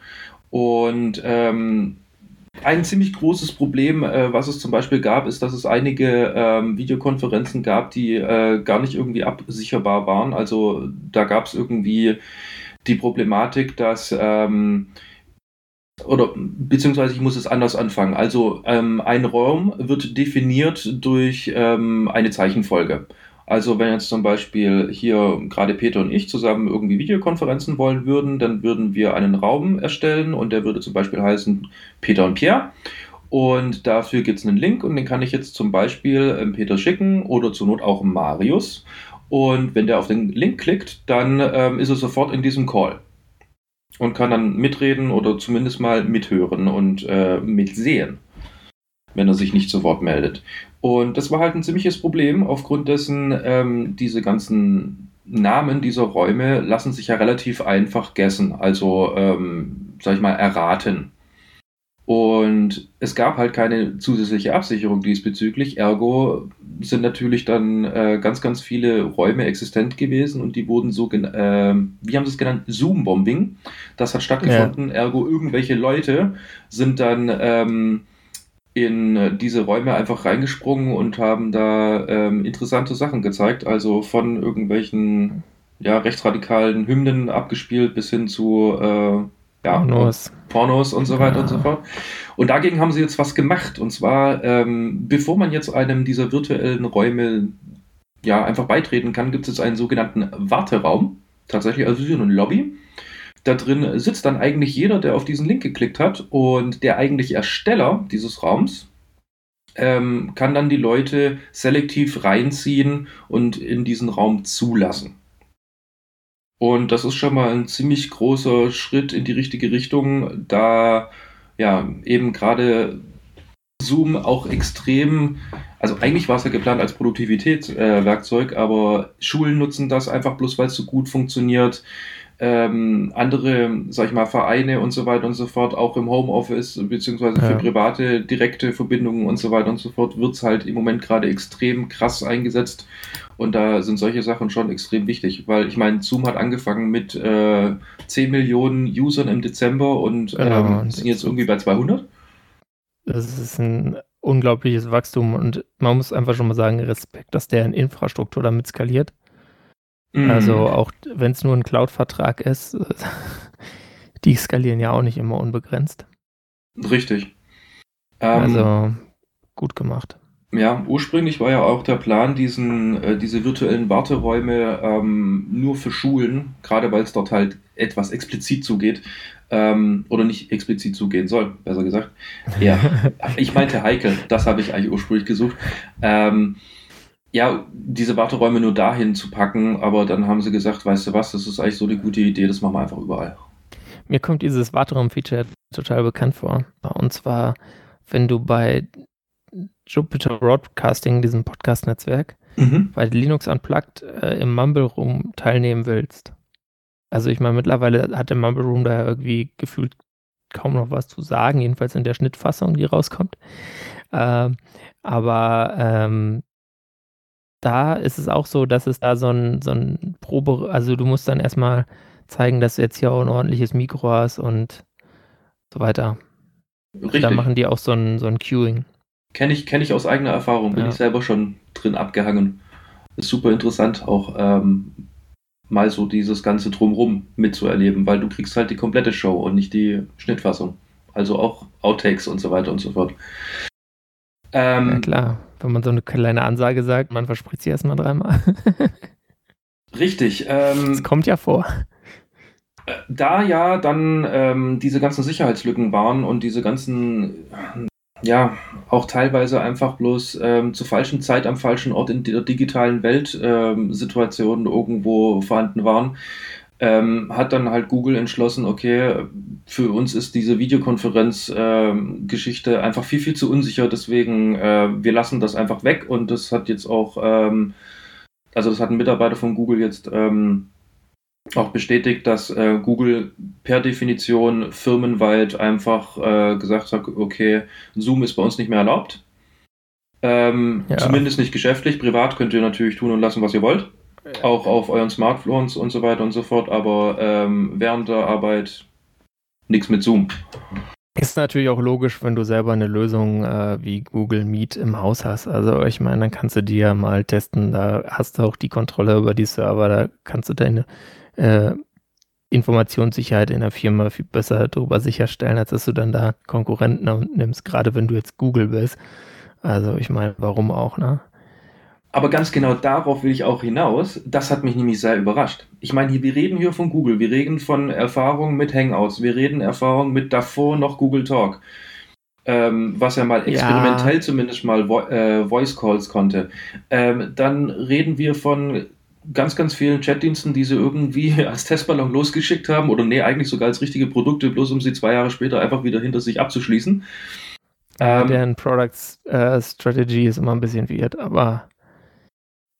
Und ähm, ein ziemlich großes Problem, äh, was es zum Beispiel gab, ist, dass es einige ähm, Videokonferenzen gab, die äh, gar nicht irgendwie absicherbar waren. Also da gab es irgendwie die Problematik, dass ähm, oder beziehungsweise ich muss es anders anfangen. Also ähm, ein Raum wird definiert durch ähm, eine Zeichenfolge. Also wenn jetzt zum Beispiel hier gerade Peter und ich zusammen irgendwie Videokonferenzen wollen würden, dann würden wir einen Raum erstellen und der würde zum Beispiel heißen Peter und Pierre. Und dafür gibt es einen Link und den kann ich jetzt zum Beispiel ähm, Peter schicken oder zur Not auch Marius. Und wenn der auf den Link klickt, dann ähm, ist er sofort in diesem Call und kann dann mitreden oder zumindest mal mithören und äh, mitsehen. wenn er sich nicht zu Wort meldet. Und das war halt ein ziemliches Problem, aufgrund dessen ähm, diese ganzen Namen dieser Räume lassen sich ja relativ einfach gessen, also ähm, sag ich mal erraten. Und es gab halt keine zusätzliche Absicherung diesbezüglich. Ergo sind natürlich dann äh, ganz, ganz viele Räume existent gewesen und die wurden so, äh, wie haben sie es genannt, Zoom-Bombing. Das hat stattgefunden. Ja. Ergo irgendwelche Leute sind dann ähm, in diese Räume einfach reingesprungen und haben da ähm, interessante Sachen gezeigt. Also von irgendwelchen ja, rechtsradikalen Hymnen abgespielt bis hin zu äh, ja, Pornos. Pornos und so weiter ja. und so fort. Und dagegen haben sie jetzt was gemacht. Und zwar, ähm, bevor man jetzt einem dieser virtuellen Räume ja einfach beitreten kann, gibt es einen sogenannten Warteraum. Tatsächlich, also so eine Lobby. Da drin sitzt dann eigentlich jeder, der auf diesen Link geklickt hat und der eigentliche Ersteller dieses Raums ähm, kann dann die Leute selektiv reinziehen und in diesen Raum zulassen. Und das ist schon mal ein ziemlich großer Schritt in die richtige Richtung, da ja eben gerade Zoom auch extrem, also eigentlich war es ja geplant als Produktivitätswerkzeug, äh, aber Schulen nutzen das einfach bloß, weil es so gut funktioniert ähm, andere, sag ich mal, Vereine und so weiter und so fort, auch im Homeoffice, beziehungsweise für ja. private, direkte Verbindungen und so weiter und so fort, wird es halt im Moment gerade extrem krass eingesetzt. Und da sind solche Sachen schon extrem wichtig, weil ich meine, Zoom hat angefangen mit äh, 10 Millionen Usern im Dezember und genau. ähm, sind jetzt irgendwie bei 200. Das ist ein unglaubliches Wachstum und man muss einfach schon mal sagen, Respekt, dass der in Infrastruktur damit skaliert. Mhm. Also auch wenn es nur ein Cloud-Vertrag ist, die skalieren ja auch nicht immer unbegrenzt. Richtig. Ähm, also gut gemacht. Ja, ursprünglich war ja auch der Plan, diesen, äh, diese virtuellen Warteräume ähm, nur für Schulen, gerade weil es dort halt etwas explizit zugeht, ähm, oder nicht explizit zugehen soll, besser gesagt. Ja, ich meinte heikel, das habe ich eigentlich ursprünglich gesucht. Ähm, ja, diese Warteräume nur dahin zu packen, aber dann haben sie gesagt, weißt du was, das ist eigentlich so eine gute Idee, das machen wir einfach überall. Mir kommt dieses Warteraum-Feature total bekannt vor. Und zwar, wenn du bei Jupiter Broadcasting, diesem Podcast-Netzwerk, mhm. bei Linux Unplugged äh, im Mumble Room teilnehmen willst. Also ich meine, mittlerweile hat der Mumble Room da irgendwie gefühlt kaum noch was zu sagen, jedenfalls in der Schnittfassung, die rauskommt. Äh, aber ähm, da ist es auch so, dass es da so ein, so ein Probe, also du musst dann erstmal zeigen, dass du jetzt hier auch ein ordentliches Mikro hast und so weiter. Richtig. Da machen die auch so ein, so ein Queuing. Kenne ich, kenn ich aus eigener Erfahrung, bin ja. ich selber schon drin abgehangen. Ist super interessant, auch ähm, mal so dieses ganze Drumrum mitzuerleben, weil du kriegst halt die komplette Show und nicht die Schnittfassung. Also auch Outtakes und so weiter und so fort. Ähm, ja, klar wenn man so eine kleine Ansage sagt, man verspricht sie erstmal dreimal. Richtig. Ähm, das kommt ja vor. Da ja dann ähm, diese ganzen Sicherheitslücken waren und diese ganzen, ja, auch teilweise einfach bloß ähm, zur falschen Zeit am falschen Ort in der digitalen Welt ähm, Situationen irgendwo vorhanden waren, ähm, hat dann halt Google entschlossen, okay, für uns ist diese Videokonferenz-Geschichte ähm, einfach viel, viel zu unsicher, deswegen äh, wir lassen das einfach weg und das hat jetzt auch, ähm, also das hat ein Mitarbeiter von Google jetzt ähm, auch bestätigt, dass äh, Google per Definition firmenweit einfach äh, gesagt hat, okay, Zoom ist bei uns nicht mehr erlaubt. Ähm, ja. Zumindest nicht geschäftlich, privat könnt ihr natürlich tun und lassen, was ihr wollt auch auf euren Smartphones und so weiter und so fort, aber ähm, während der Arbeit nichts mit Zoom. Ist natürlich auch logisch, wenn du selber eine Lösung äh, wie Google Meet im Haus hast. Also ich meine, dann kannst du die ja mal testen. Da hast du auch die Kontrolle über die Server. Da kannst du deine äh, Informationssicherheit in der Firma viel besser darüber sicherstellen, als dass du dann da Konkurrenten nimmst, gerade wenn du jetzt Google bist. Also ich meine, warum auch, ne? Aber ganz genau darauf will ich auch hinaus. Das hat mich nämlich sehr überrascht. Ich meine, wir reden hier von Google, wir reden von Erfahrungen mit Hangouts, wir reden Erfahrungen mit davor noch Google Talk, ähm, was ja mal experimentell ja. zumindest mal Vo äh, Voice Calls konnte. Ähm, dann reden wir von ganz, ganz vielen Chatdiensten, die sie irgendwie als Testballon losgeschickt haben oder nee, eigentlich sogar als richtige Produkte, bloß um sie zwei Jahre später einfach wieder hinter sich abzuschließen. Ähm, deren Products äh, Strategy ist immer ein bisschen weird, aber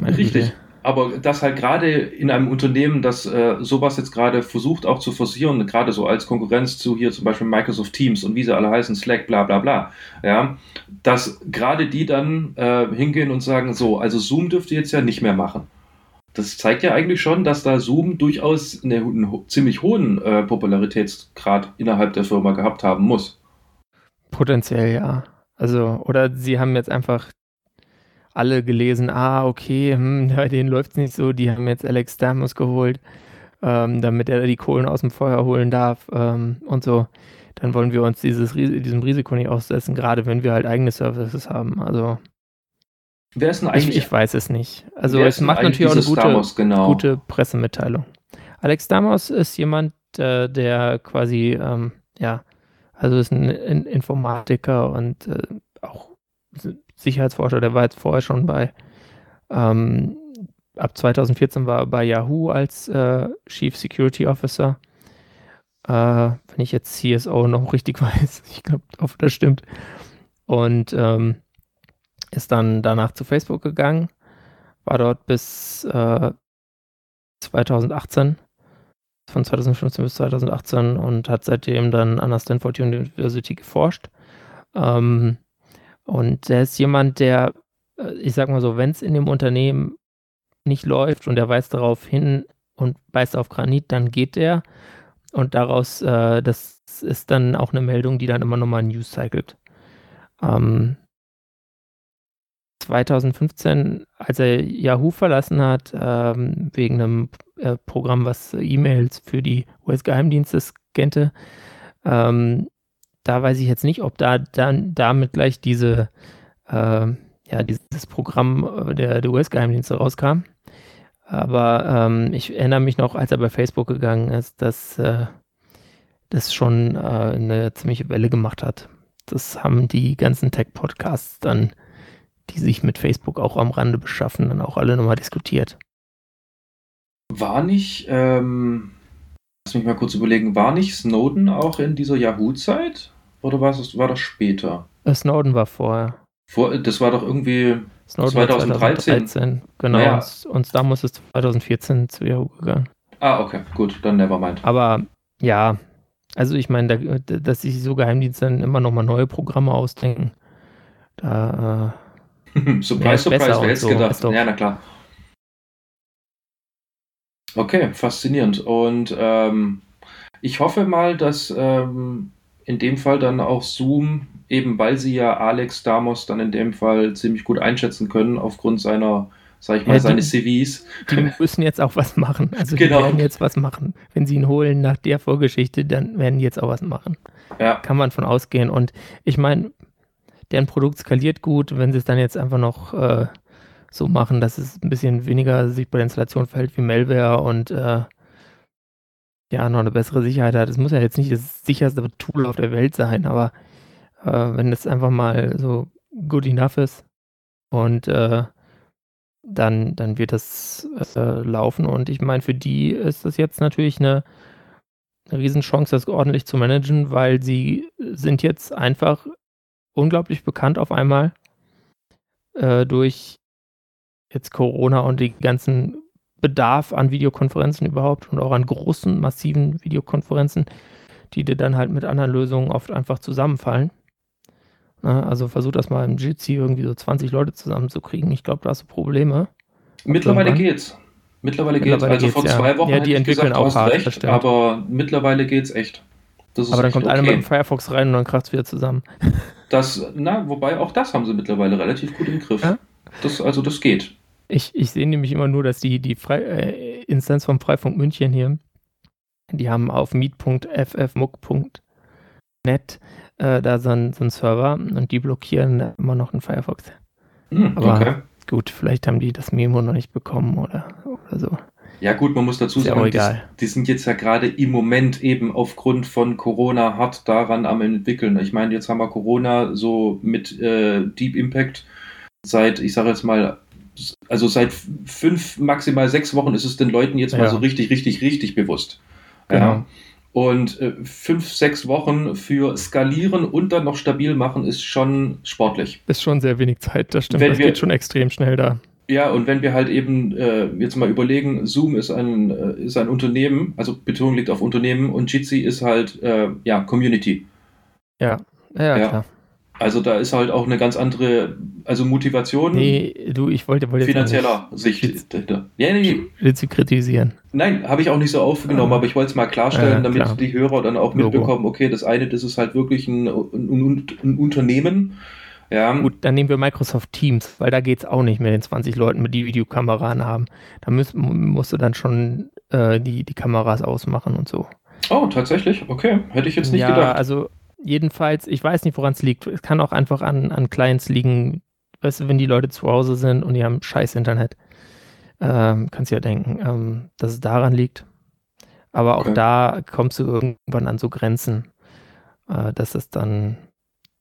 richtig. Güte. Aber das halt gerade in einem Unternehmen, das äh, sowas jetzt gerade versucht auch zu forcieren, gerade so als Konkurrenz zu hier zum Beispiel Microsoft Teams und wie sie alle heißen, Slack, bla bla bla, ja, dass gerade die dann äh, hingehen und sagen, so, also Zoom dürft ihr jetzt ja nicht mehr machen. Das zeigt ja eigentlich schon, dass da Zoom durchaus eine, einen ziemlich hohen äh, Popularitätsgrad innerhalb der Firma gehabt haben muss. Potenziell ja. Also, oder sie haben jetzt einfach alle gelesen, ah, okay, hm, bei denen läuft es nicht so, die haben jetzt Alex Damus geholt, ähm, damit er die Kohlen aus dem Feuer holen darf ähm, und so. Dann wollen wir uns dieses, diesem Risiko nicht aussetzen, gerade wenn wir halt eigene Services haben. Also Wer ist denn eigentlich? Ich, ich weiß es nicht. Also es macht natürlich auch eine gute, Damos, genau. gute Pressemitteilung. Alex Damos ist jemand, äh, der quasi, ähm, ja, also ist ein Informatiker und äh, auch Sicherheitsforscher, der war jetzt vorher schon bei, ähm, ab 2014 war er bei Yahoo als äh, Chief Security Officer. Äh, wenn ich jetzt CSO noch richtig weiß, ich glaube, das stimmt. Und ähm, ist dann danach zu Facebook gegangen, war dort bis äh, 2018, von 2015 bis 2018 und hat seitdem dann an der Stanford University geforscht. Ähm, und er ist jemand, der, äh, ich sag mal so, wenn es in dem Unternehmen nicht läuft und er weist darauf hin und beißt auf Granit, dann geht er. Und daraus, äh, das ist dann auch eine Meldung, die dann immer nochmal News cycelt. Ähm, 2015, als er Yahoo verlassen hat, ähm, wegen einem äh, Programm, was E-Mails für die US-Geheimdienste scannte, ähm, da weiß ich jetzt nicht, ob da dann damit gleich diese, äh, ja, dieses Programm der, der US-Geheimdienste rauskam. Aber ähm, ich erinnere mich noch, als er bei Facebook gegangen ist, dass äh, das schon äh, eine ziemliche Welle gemacht hat. Das haben die ganzen Tech-Podcasts dann, die sich mit Facebook auch am Rande beschaffen, dann auch alle nochmal diskutiert. War nicht, ähm, lass mich mal kurz überlegen, war nicht Snowden auch in dieser Yahoo-Zeit? Oder war, es, war das später? Äh, Snowden war vorher. Vor, das war doch irgendwie Snowden 2013. 2013. Genau, naja. und, und da muss es 2014 zu Yahoo gegangen. Ah, okay, gut, dann nevermind. Aber ja, also ich meine, da, dass sich so Geheimdienste dann immer nochmal neue Programme ausdenken, da äh, Surprise, surprise, wer hätte so, gedacht? Ja, na klar. Okay, faszinierend. Und ähm, ich hoffe mal, dass ähm, in dem Fall dann auch Zoom, eben weil sie ja Alex Damos dann in dem Fall ziemlich gut einschätzen können, aufgrund seiner, sag ich mal, ja, seines CVs. Die müssen jetzt auch was machen. Also genau. die werden jetzt was machen. Wenn sie ihn holen nach der Vorgeschichte, dann werden die jetzt auch was machen. Ja. Kann man von ausgehen. Und ich meine, deren Produkt skaliert gut, wenn sie es dann jetzt einfach noch äh, so machen, dass es ein bisschen weniger sich bei der Installation verhält wie Malware und äh, ja, noch eine bessere Sicherheit hat. Es muss ja jetzt nicht das sicherste Tool auf der Welt sein, aber äh, wenn es einfach mal so good enough ist und äh, dann, dann wird das äh, laufen. Und ich meine, für die ist das jetzt natürlich eine, eine Riesenchance, das ordentlich zu managen, weil sie sind jetzt einfach unglaublich bekannt auf einmal äh, durch jetzt Corona und die ganzen Bedarf an Videokonferenzen überhaupt und auch an großen, massiven Videokonferenzen, die dir dann halt mit anderen Lösungen oft einfach zusammenfallen. Na, also versuch das mal im Jitsi irgendwie so 20 Leute zusammenzukriegen. Ich glaube, da hast du Probleme. Mittlerweile geht's. Mittlerweile, geht's. Also geht's, vor zwei ja. Wochen ja, die entwickeln gesagt, auch hart, recht, aber mittlerweile geht's echt. aber dann kommt okay. einer mit dem Firefox rein und dann kracht es wieder zusammen. Das, na, wobei auch das haben sie mittlerweile relativ gut im Griff. Ja? Das, also das geht. Ich, ich sehe nämlich immer nur, dass die, die Frei, äh, Instanz vom Freifunk München hier, die haben auf meet.ffmuck.net äh, da so einen so Server und die blockieren immer noch einen Firefox. Hm, Aber okay. gut, vielleicht haben die das Memo noch nicht bekommen oder, oder so. Ja gut, man muss dazu sagen, die, die, sind jetzt ja gerade im Moment eben aufgrund von Corona hart daran am entwickeln. Ich meine, jetzt haben wir Corona so mit äh, Deep Impact seit, ich sage jetzt mal, also seit fünf, maximal sechs Wochen ist es den Leuten jetzt ja. mal so richtig, richtig, richtig bewusst. Genau. Ja. Und äh, fünf, sechs Wochen für skalieren und dann noch stabil machen ist schon sportlich. Ist schon sehr wenig Zeit, das stimmt. Wenn das wir, geht schon extrem schnell da. Ja, und wenn wir halt eben äh, jetzt mal überlegen, Zoom ist ein, äh, ist ein Unternehmen, also Betonung liegt auf Unternehmen und Jitsi ist halt, äh, ja, Community. Ja, ja, ja, klar. Also da ist halt auch eine ganz andere, also Motivation. Nee, du, ich wollte, wollte finanzieller Sicht. Ja, nee. Willst du kritisieren? Nein, habe ich auch nicht so aufgenommen, ah. aber ich wollte es mal klarstellen, damit klar. die Hörer dann auch mitbekommen, okay, das eine, das ist halt wirklich ein, ein, ein Unternehmen. Ja. Gut, dann nehmen wir Microsoft Teams, weil da geht es auch nicht mit den 20 Leuten, mit die Videokamera haben. Da müsst, musst du dann schon äh, die, die Kameras ausmachen und so. Oh, tatsächlich? Okay, hätte ich jetzt nicht ja, gedacht. Also jedenfalls, ich weiß nicht, woran es liegt. Es kann auch einfach an, an Clients liegen, weißt du, wenn die Leute zu Hause sind und die haben scheiß Internet. Ähm, kannst du ja denken, ähm, dass es daran liegt. Aber auch okay. da kommst du irgendwann an so Grenzen, äh, dass es dann,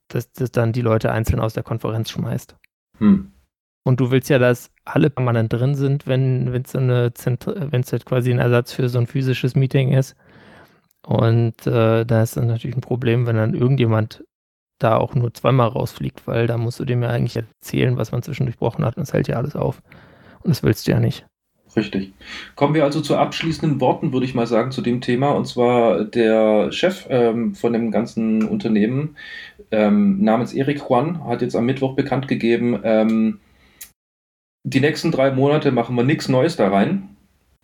dass das dann die Leute einzeln aus der Konferenz schmeißt. Hm. Und du willst ja, dass alle permanent drin sind, wenn es so eine wenn es halt quasi ein Ersatz für so ein physisches Meeting ist. Und äh, da ist dann natürlich ein Problem, wenn dann irgendjemand da auch nur zweimal rausfliegt, weil da musst du dem ja eigentlich erzählen, was man zwischendurch gebrochen hat und es hält ja alles auf. Und das willst du ja nicht. Richtig. Kommen wir also zu abschließenden Worten, würde ich mal sagen, zu dem Thema. Und zwar der Chef ähm, von dem ganzen Unternehmen ähm, namens Eric Juan hat jetzt am Mittwoch bekannt gegeben, ähm, die nächsten drei Monate machen wir nichts Neues da rein.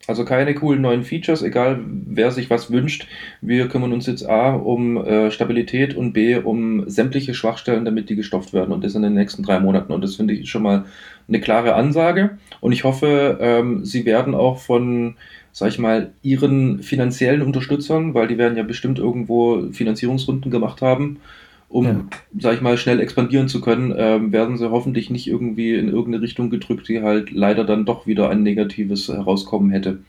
Also keine coolen neuen Features, egal wer sich was wünscht. Wir kümmern uns jetzt A um äh, Stabilität und B um sämtliche Schwachstellen, damit die gestopft werden und das in den nächsten drei Monaten. Und das finde ich schon mal eine klare Ansage. Und ich hoffe, ähm, sie werden auch von, sag ich mal, ihren finanziellen Unterstützern, weil die werden ja bestimmt irgendwo Finanzierungsrunden gemacht haben, um, ja. sag ich mal, schnell expandieren zu können, ähm, werden sie hoffentlich nicht irgendwie in irgendeine Richtung gedrückt, die halt leider dann doch wieder ein negatives herauskommen hätte.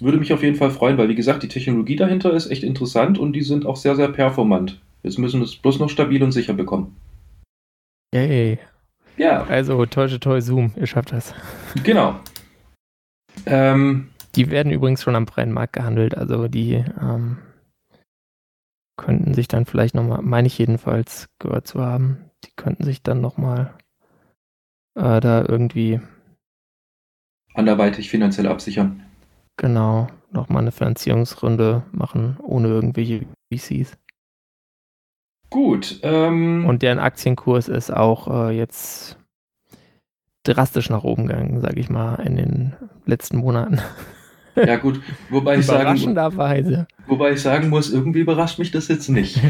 Würde mich auf jeden Fall freuen, weil wie gesagt, die Technologie dahinter ist echt interessant und die sind auch sehr, sehr performant. Jetzt müssen wir es bloß noch stabil und sicher bekommen. Yay. Ja. Also, toi, toi, toi, Zoom, ihr schafft das. Genau. Ähm, die werden übrigens schon am freien Markt gehandelt, also die ähm, könnten sich dann vielleicht nochmal, meine ich jedenfalls gehört zu haben, die könnten sich dann nochmal äh, da irgendwie anderweitig finanziell absichern. Genau, nochmal eine Finanzierungsrunde machen, ohne irgendwelche VCs. Gut. Ähm, Und deren Aktienkurs ist auch äh, jetzt drastisch nach oben gegangen, sage ich mal, in den letzten Monaten. Ja gut, wobei ich sagen, wobei ich sagen muss, irgendwie überrascht mich das jetzt nicht.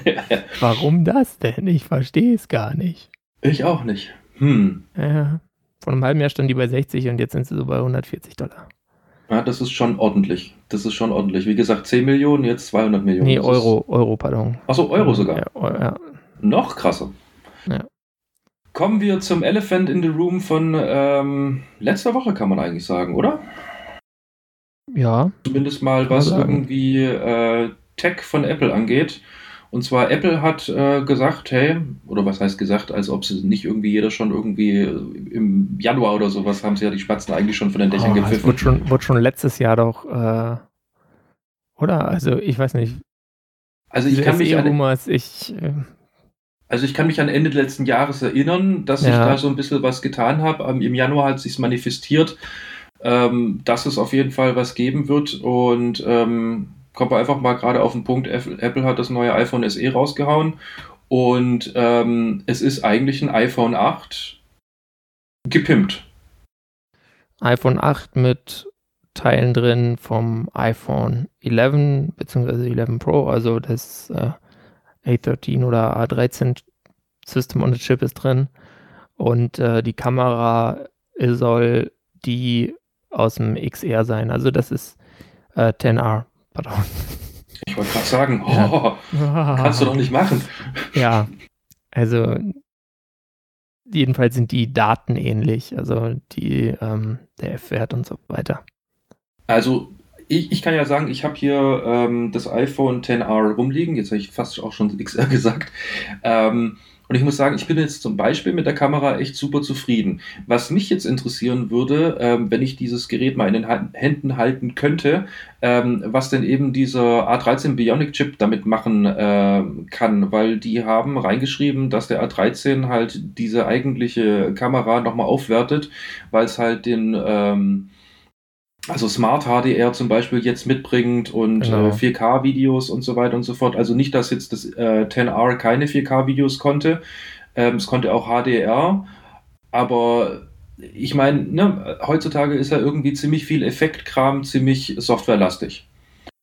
Warum das denn? Ich verstehe es gar nicht. Ich auch nicht. Hm. Ja, vor einem halben Jahr stand die bei 60 und jetzt sind sie so bei 140 Dollar. Ja, das ist schon ordentlich. Das ist schon ordentlich. Wie gesagt, 10 Millionen, jetzt 200 Millionen. Nee, Euro, ist... Euro, pardon. Achso, Euro sogar. Ja, Euro, ja. Noch krasser. Ja. Kommen wir zum Elephant in the Room von ähm, letzter Woche, kann man eigentlich sagen, oder? Ja. Zumindest mal, was irgendwie äh, Tech von Apple angeht. Und zwar Apple hat äh, gesagt, hey, oder was heißt gesagt, als ob sie nicht irgendwie jeder schon irgendwie äh, im Januar oder sowas haben sie ja die Spatzen eigentlich schon von den Dächern oh, gepfiffen. Wurde schon, wurde schon letztes Jahr doch, äh, oder? Also ich weiß nicht. Also ich kann mich an, ich, äh, also ich kann mich an Ende letzten Jahres erinnern, dass ja. ich da so ein bisschen was getan habe. Im Januar hat sich manifestiert ähm, dass es auf jeden Fall was geben wird und ähm, wir einfach mal gerade auf den Punkt. Apple hat das neue iPhone SE rausgehauen und ähm, es ist eigentlich ein iPhone 8 gepimpt. iPhone 8 mit Teilen drin vom iPhone 11 bzw. 11 Pro, also das äh, A13 oder A13 System on the Chip ist drin und äh, die Kamera soll die aus dem XR sein. Also das ist äh, 10R. Pardon. Ich wollte gerade sagen, oh, ja. kannst du doch nicht machen. Ja, also jedenfalls sind die Daten ähnlich, also die, ähm, der F-Wert und so weiter. Also ich, ich kann ja sagen, ich habe hier ähm, das iPhone 10R rumliegen, jetzt habe ich fast auch schon XR gesagt. Ähm, Und ich muss sagen, ich bin jetzt zum Beispiel mit der Kamera echt super zufrieden. Was mich jetzt interessieren würde, ähm, wenn ich dieses Gerät mal in den Händen halten könnte, ähm, was denn eben dieser A13 Bionic Chip damit machen äh, kann, weil die haben reingeschrieben, dass der A13 halt diese eigentliche Kamera nochmal aufwertet, weil es halt den ähm, also Smart HDR zum Beispiel jetzt mitbringt und genau. äh, 4K-Videos und so weiter und so fort. Also nicht, dass jetzt das äh, 10R keine 4K-Videos konnte. Ähm, es konnte auch HDR, aber ich meine, ne, heutzutage ist ja irgendwie ziemlich viel Effektkram, ziemlich softwarelastig.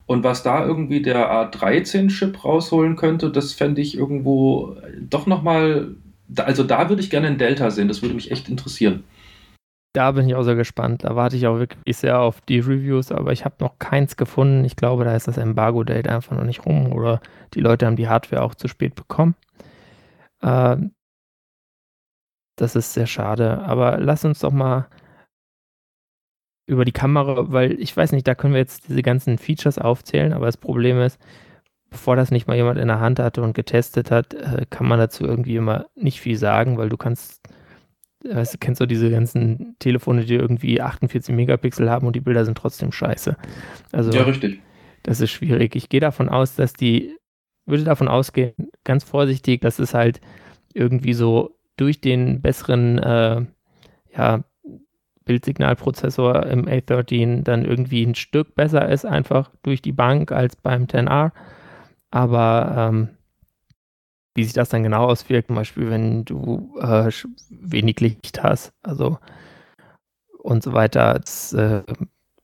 Und was da irgendwie der A13-Chip rausholen könnte, das fände ich irgendwo doch nochmal, also da würde ich gerne ein Delta sehen, das würde mich echt interessieren. Da bin ich auch sehr gespannt. Da warte ich auch wirklich sehr auf die Reviews, aber ich habe noch keins gefunden. Ich glaube, da ist das Embargo-Date einfach noch nicht rum oder die Leute haben die Hardware auch zu spät bekommen. Ähm, das ist sehr schade. Aber lass uns doch mal über die Kamera, weil ich weiß nicht, da können wir jetzt diese ganzen Features aufzählen, aber das Problem ist, bevor das nicht mal jemand in der Hand hatte und getestet hat, äh, kann man dazu irgendwie immer nicht viel sagen, weil du kannst weißt du, kennst du diese ganzen Telefone, die irgendwie 48 Megapixel haben und die Bilder sind trotzdem scheiße. Also, ja, richtig. Das ist schwierig. Ich gehe davon aus, dass die, würde davon ausgehen, ganz vorsichtig, dass es halt irgendwie so durch den besseren äh, ja, Bildsignalprozessor im A13 dann irgendwie ein Stück besser ist, einfach durch die Bank als beim 10R. Aber ähm, wie sich das dann genau auswirkt, zum Beispiel, wenn du äh, wenig Licht hast, also und so weiter, das äh,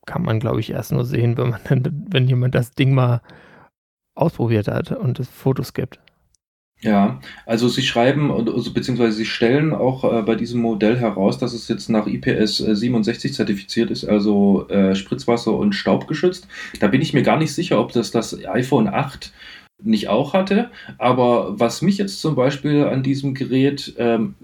kann man, glaube ich, erst nur sehen, wenn man wenn jemand das Ding mal ausprobiert hat und es Fotos gibt. Ja, also sie schreiben, also, beziehungsweise sie stellen auch äh, bei diesem Modell heraus, dass es jetzt nach IPS 67 äh, zertifiziert ist, also äh, Spritzwasser- und Staubgeschützt. Da bin ich mir gar nicht sicher, ob das das iPhone 8 nicht auch hatte. Aber was mich jetzt zum Beispiel an diesem Gerät, ähm,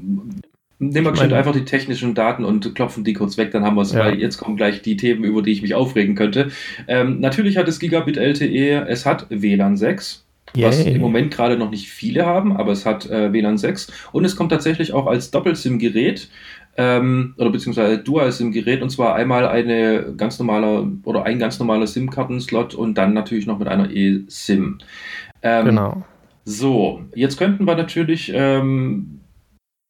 nehmen wir schnell einfach die technischen Daten und klopfen die kurz weg, dann haben wir es, ja. weil jetzt kommen gleich die Themen, über die ich mich aufregen könnte. Ähm, natürlich hat es Gigabit LTE, es hat WLAN 6. Yay. Was im Moment gerade noch nicht viele haben, aber es hat äh, WLAN 6 und es kommt tatsächlich auch als Doppel-SIM-Gerät ähm, oder beziehungsweise Dual-SIM-Gerät und zwar einmal eine ganz normale oder ein ganz normaler SIM-Kartenslot und dann natürlich noch mit einer eSIM. Ähm, genau. So, jetzt könnten wir natürlich ähm,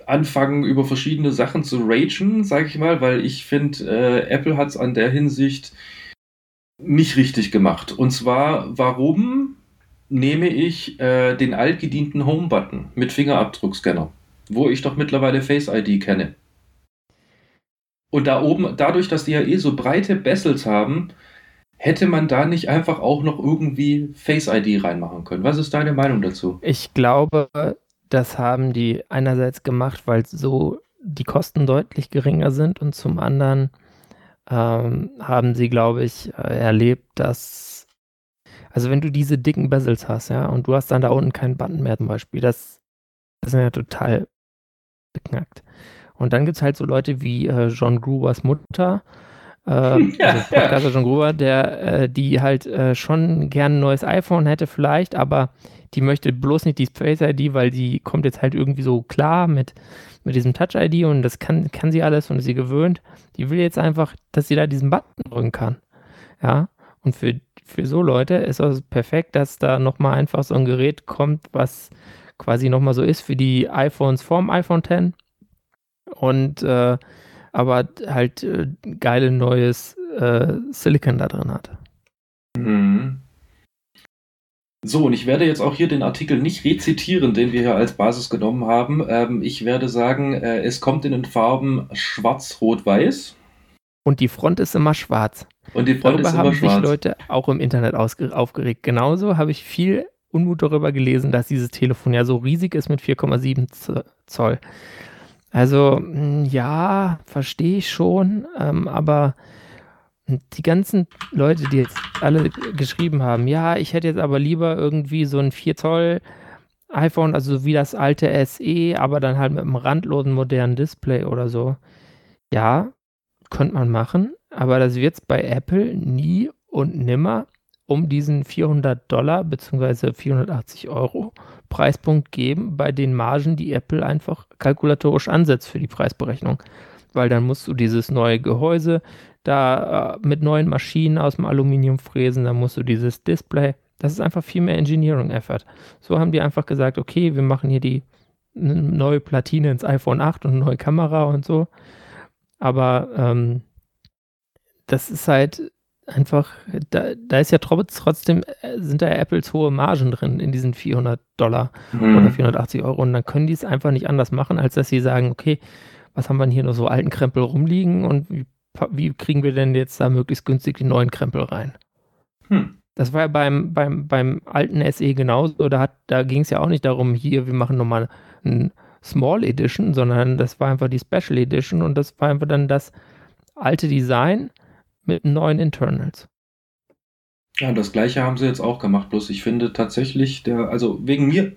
anfangen, über verschiedene Sachen zu ragen, sage ich mal, weil ich finde, äh, Apple hat es an der Hinsicht nicht richtig gemacht. Und zwar, warum nehme ich äh, den altgedienten Home-Button mit Fingerabdruckscanner, wo ich doch mittlerweile Face ID kenne? Und da oben, dadurch, dass die ja eh so breite Bessels haben, hätte man da nicht einfach auch noch irgendwie Face ID reinmachen können? Was ist deine Meinung dazu? Ich glaube, das haben die einerseits gemacht, weil so die Kosten deutlich geringer sind und zum anderen ähm, haben sie, glaube ich, äh, erlebt, dass also wenn du diese dicken Bezels hast, ja, und du hast dann da unten keinen Button mehr zum Beispiel, das, das ist ja total beknackt. Und dann gibt es halt so Leute wie äh, John Grubers Mutter, äh, ja, also Podcaster John Gruber, der, äh, die halt äh, schon gern ein neues iPhone hätte vielleicht, aber die möchte bloß nicht die Face ID, weil die kommt jetzt halt irgendwie so klar mit, mit diesem Touch ID und das kann, kann sie alles und ist sie gewöhnt. Die will jetzt einfach, dass sie da diesen Button drücken kann. Ja, und für, für so Leute ist es perfekt, dass da nochmal einfach so ein Gerät kommt, was quasi nochmal so ist für die iPhones vorm iPhone 10 und äh, aber halt äh, geile neues äh, Silicon da drin hat. Mhm. So, und ich werde jetzt auch hier den Artikel nicht rezitieren, den wir hier als Basis genommen haben. Ähm, ich werde sagen, äh, es kommt in den Farben schwarz, rot, weiß. Und die Front ist immer schwarz. Und die Front darüber ist immer haben schwarz. sich Leute auch im Internet aufgeregt. Genauso habe ich viel Unmut darüber gelesen, dass dieses Telefon ja so riesig ist mit 4,7 Zoll. Also hm, ja, verstehe ich schon, ähm, aber die ganzen Leute, die jetzt alle geschrieben haben, ja, ich hätte jetzt aber lieber irgendwie so ein 4 Zoll iPhone, also wie das alte SE, aber dann halt mit einem randlosen modernen Display oder so. Ja, könnte man machen, aber das wird es bei Apple nie und nimmer um diesen 400 Dollar bzw. 480 Euro Preispunkt geben bei den Margen, die Apple einfach kalkulatorisch ansetzt für die Preisberechnung. Weil dann musst du dieses neue Gehäuse da äh, mit neuen Maschinen aus dem Aluminium fräsen, dann musst du dieses Display. Das ist einfach viel mehr Engineering-Effort. So haben die einfach gesagt, okay, wir machen hier die neue Platine ins iPhone 8 und eine neue Kamera und so. Aber ähm, das ist halt einfach, da, da ist ja trotzdem, äh, sind da ja Apples hohe Margen drin in diesen 400 Dollar mhm. oder 480 Euro. Und dann können die es einfach nicht anders machen, als dass sie sagen, okay, was haben wir denn hier nur so alten Krempel rumliegen und wie, wie kriegen wir denn jetzt da möglichst günstig die neuen Krempel rein? Hm. Das war ja beim, beim, beim alten SE genauso. Da, da ging es ja auch nicht darum, hier, wir machen nochmal ein Small Edition, sondern das war einfach die Special Edition und das war einfach dann das alte Design mit neuen Internals. Ja, das gleiche haben sie jetzt auch gemacht, bloß ich finde tatsächlich, der, also wegen mir,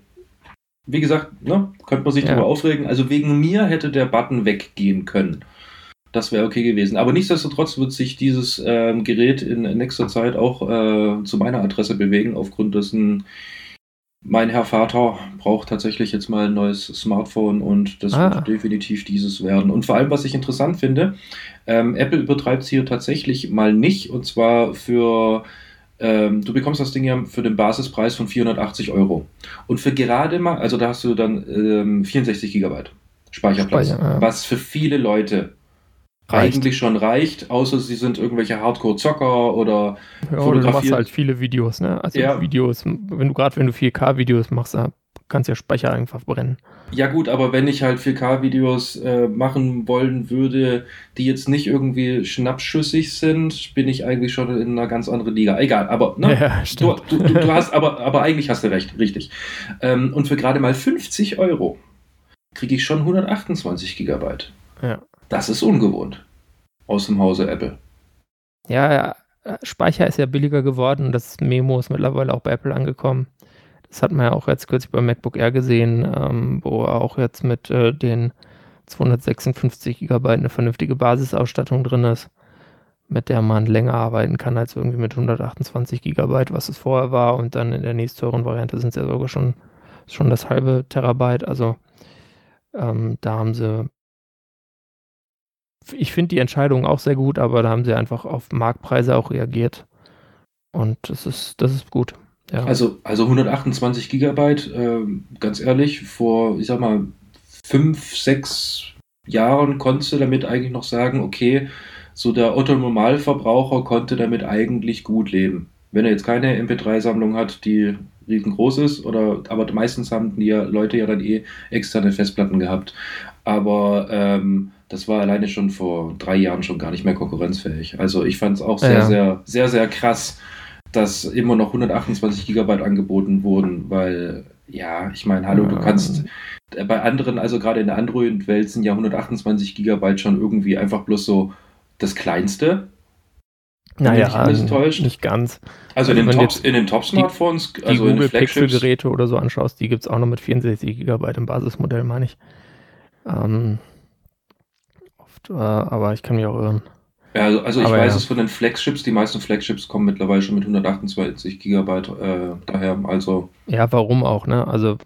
wie gesagt, ne, könnte man sich ja. darüber aufregen, also wegen mir hätte der Button weggehen können. Das wäre okay gewesen. Aber nichtsdestotrotz wird sich dieses ähm, Gerät in, nächster Zeit auch äh, zu meiner Adresse bewegen, aufgrund dessen mein Herr Vater braucht tatsächlich jetzt mal ein neues Smartphone und das ah. wird definitiv dieses werden. Und vor allem, was ich interessant finde, ähm, Apple übertreibt es hier tatsächlich mal nicht und zwar für, ähm, du bekommst das Ding ja für den Basispreis von 480 Euro. Und für gerade mal, also da hast du dann ähm, 64 Gigabyte Speicherplatz, Speicher, ja. was für viele Leute reicht. eigentlich schon reicht, außer sie sind irgendwelche Hardcore-Zocker oder ja, oder du machst halt viele Videos, ne? Also ja. Videos, wenn du gerade wenn du 4K-Videos machst, kannst ja Speicher einfach brennen. Ja gut, aber wenn ich halt 4K-Videos äh, machen wollen würde, die jetzt nicht irgendwie schnappschüssig sind, bin ich eigentlich schon in einer ganz anderen Liga. Egal, aber ne? ja, du, du, du, du, hast, aber, aber eigentlich hast du recht, richtig. Ähm, und für gerade mal 50 Euro kriege ich schon 128 Gigabyte. Ja. Das ist ungewohnt aus dem Hause Apple. Ja, Speicher ist ja billiger geworden das Memo ist mittlerweile auch bei Apple angekommen. Das hat man ja auch jetzt kürzlich beim MacBook Air gesehen, ähm, wo auch jetzt mit äh, den 256 GB eine vernünftige Basisausstattung drin ist, mit der man länger arbeiten kann als irgendwie mit 128 GB, was es vorher war. Und dann in der nächsthöheren Variante sind es ja sogar schon, schon das halbe Terabyte. Also ähm, da haben sie ich finde die Entscheidung auch sehr gut, aber da haben sie einfach auf Marktpreise auch reagiert. Und das ist, das ist gut. Ja. Also, also 128 Gigabyte, äh, ganz ehrlich, vor, ich sag mal, fünf, sechs Jahren konntest du damit eigentlich noch sagen, okay, so der Otto-Normalverbraucher konnte damit eigentlich gut leben. Wenn er jetzt keine MP3-Sammlung hat, die riesengroß ist, oder aber meistens haben die Leute ja dann eh externe Festplatten gehabt. Aber ähm, das war alleine schon vor drei Jahren schon gar nicht mehr konkurrenzfähig. Also ich fand es auch sehr, ja. sehr, sehr, sehr krass, dass immer noch 128 Gigabyte angeboten wurden, weil ja, ich meine, hallo, du kannst äh, bei anderen, also gerade in der Android-Welt sind ja 128 Gigabyte schon irgendwie einfach bloß so das Kleinste. Naja, nicht, nicht ganz. Also, also in, den Top, in den Top-Smartphones, also die Google Pixel-Geräte oder so anschaust, die gibt es auch noch mit 64 Gigabyte im Basismodell, meine ich. Ähm, äh, aber ich kann mich auch irren. Ja, also, also ich aber weiß ja. es von den Flagships, die meisten Flagships kommen mittlerweile schon mit 128 Gigabyte äh, daher, also. Ja, warum auch, ne? Also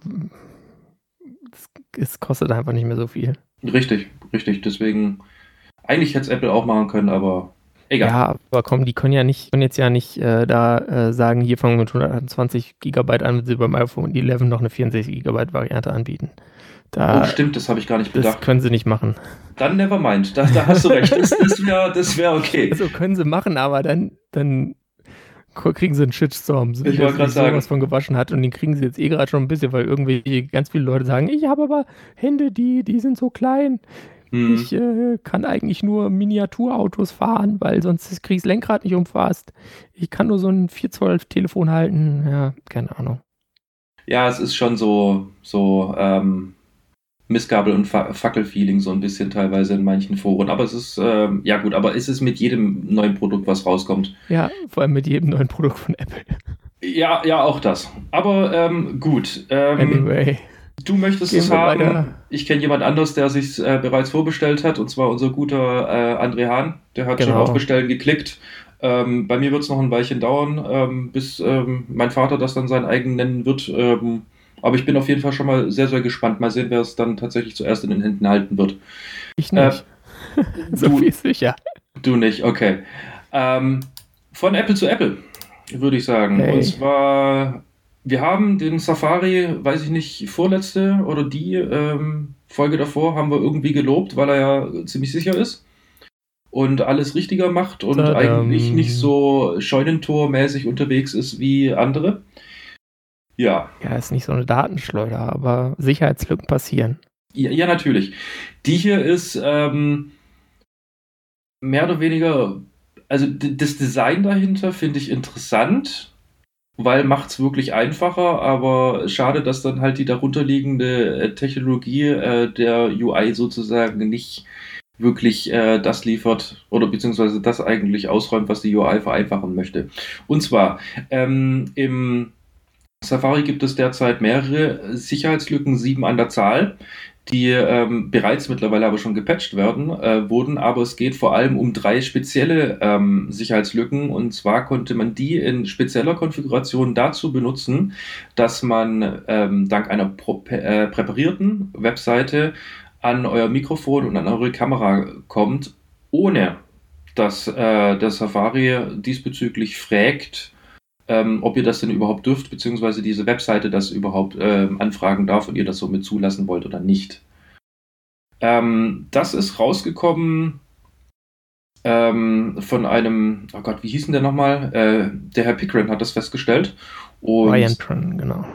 es, es kostet einfach nicht mehr so viel. Richtig, richtig. Deswegen, eigentlich hätte es Apple auch machen können, aber egal. Ja, aber komm, die können ja nicht, können jetzt ja nicht äh, da äh, sagen, hier fangen wir mit 128 Gigabyte an, wenn sie beim iPhone 11 noch eine 64 Gigabyte Variante anbieten. Da, oh, stimmt, das habe ich gar nicht bedacht. Das können sie nicht machen. Dann never mind. Da, da hast du recht. Das, das wäre das wär okay. Also können sie machen, aber dann, dann kriegen sie einen Shitstorm. So, ich wollte gerade sagen. was von gewaschen hat und den kriegen sie jetzt eh gerade schon ein bisschen, weil irgendwie ganz viele Leute sagen, ich habe aber Hände, die, die sind so klein. Hm. Ich äh, kann eigentlich nur Miniaturautos fahren, weil sonst das Kriegs Lenkrad nicht umfasst. Ich kann nur so ein 4 Zoll Telefon halten. Ja, keine Ahnung. Ja, es ist schon so, so ähm, Missgabel- und Fackelfeeling so ein bisschen teilweise in manchen Foren. Aber es ist, ähm, ja gut, aber ist es mit jedem neuen Produkt, was rauskommt. Ja, vor allem mit jedem neuen Produkt von Apple. Ja, ja, auch das. Aber ähm, gut. Ähm, anyway. Du möchtest Gehen es haben. Weiter. Ich kenne jemand anderes, der sich äh, bereits vorbestellt hat, und zwar unser guter äh, André Hahn. Der hat genau. schon auf Bestellen geklickt. Ähm, bei mir wird es noch ein Weilchen dauern, ähm, bis ähm, mein Vater das dann sein eigen nennen wird. Aber ich bin auf jeden Fall schon mal sehr, sehr gespannt. Mal sehen, wer es dann tatsächlich zuerst in den Händen halten wird. Ich nicht. Äh, so du, viel sicher. Du nicht, okay. Ähm, von Apple zu Apple, würde ich sagen. Hey. Und zwar, wir haben den Safari, weiß ich nicht, vorletzte oder die ähm, Folge davor haben wir irgendwie gelobt, weil er ja ziemlich sicher ist und alles richtiger macht und Tadam. eigentlich nicht so Scheunentor-mäßig unterwegs ist wie andere. Ja. Ja, ist nicht so eine Datenschleuder, aber Sicherheitslücken passieren. Ja, ja natürlich. Die hier ist ähm, mehr oder weniger, also das Design dahinter finde ich interessant, weil macht es wirklich einfacher, aber schade, dass dann halt die darunterliegende äh, Technologie äh, der UI sozusagen nicht wirklich äh, das liefert oder beziehungsweise das eigentlich ausräumt, was die UI vereinfachen möchte. Und zwar ähm, im Safari gibt es derzeit mehrere Sicherheitslücken, sieben an der Zahl, die ähm, bereits mittlerweile aber schon gepatcht werden, äh, wurden, aber es geht vor allem um drei spezielle ähm, Sicherheitslücken. Und zwar konnte man die in spezieller Konfiguration dazu benutzen, dass man ähm, dank einer äh, präparierten Webseite an euer Mikrofon und an eure Kamera kommt, ohne dass äh, der Safari diesbezüglich fragt, ähm, ob ihr das denn überhaupt dürft, beziehungsweise diese Webseite das überhaupt ähm, anfragen darf und ihr das somit zulassen wollt oder nicht. Ähm, das ist rausgekommen ähm, von einem, oh Gott, wie hieß denn der nochmal? Äh, der Herr Pickren hat das festgestellt. Und Ryan Pran, genau.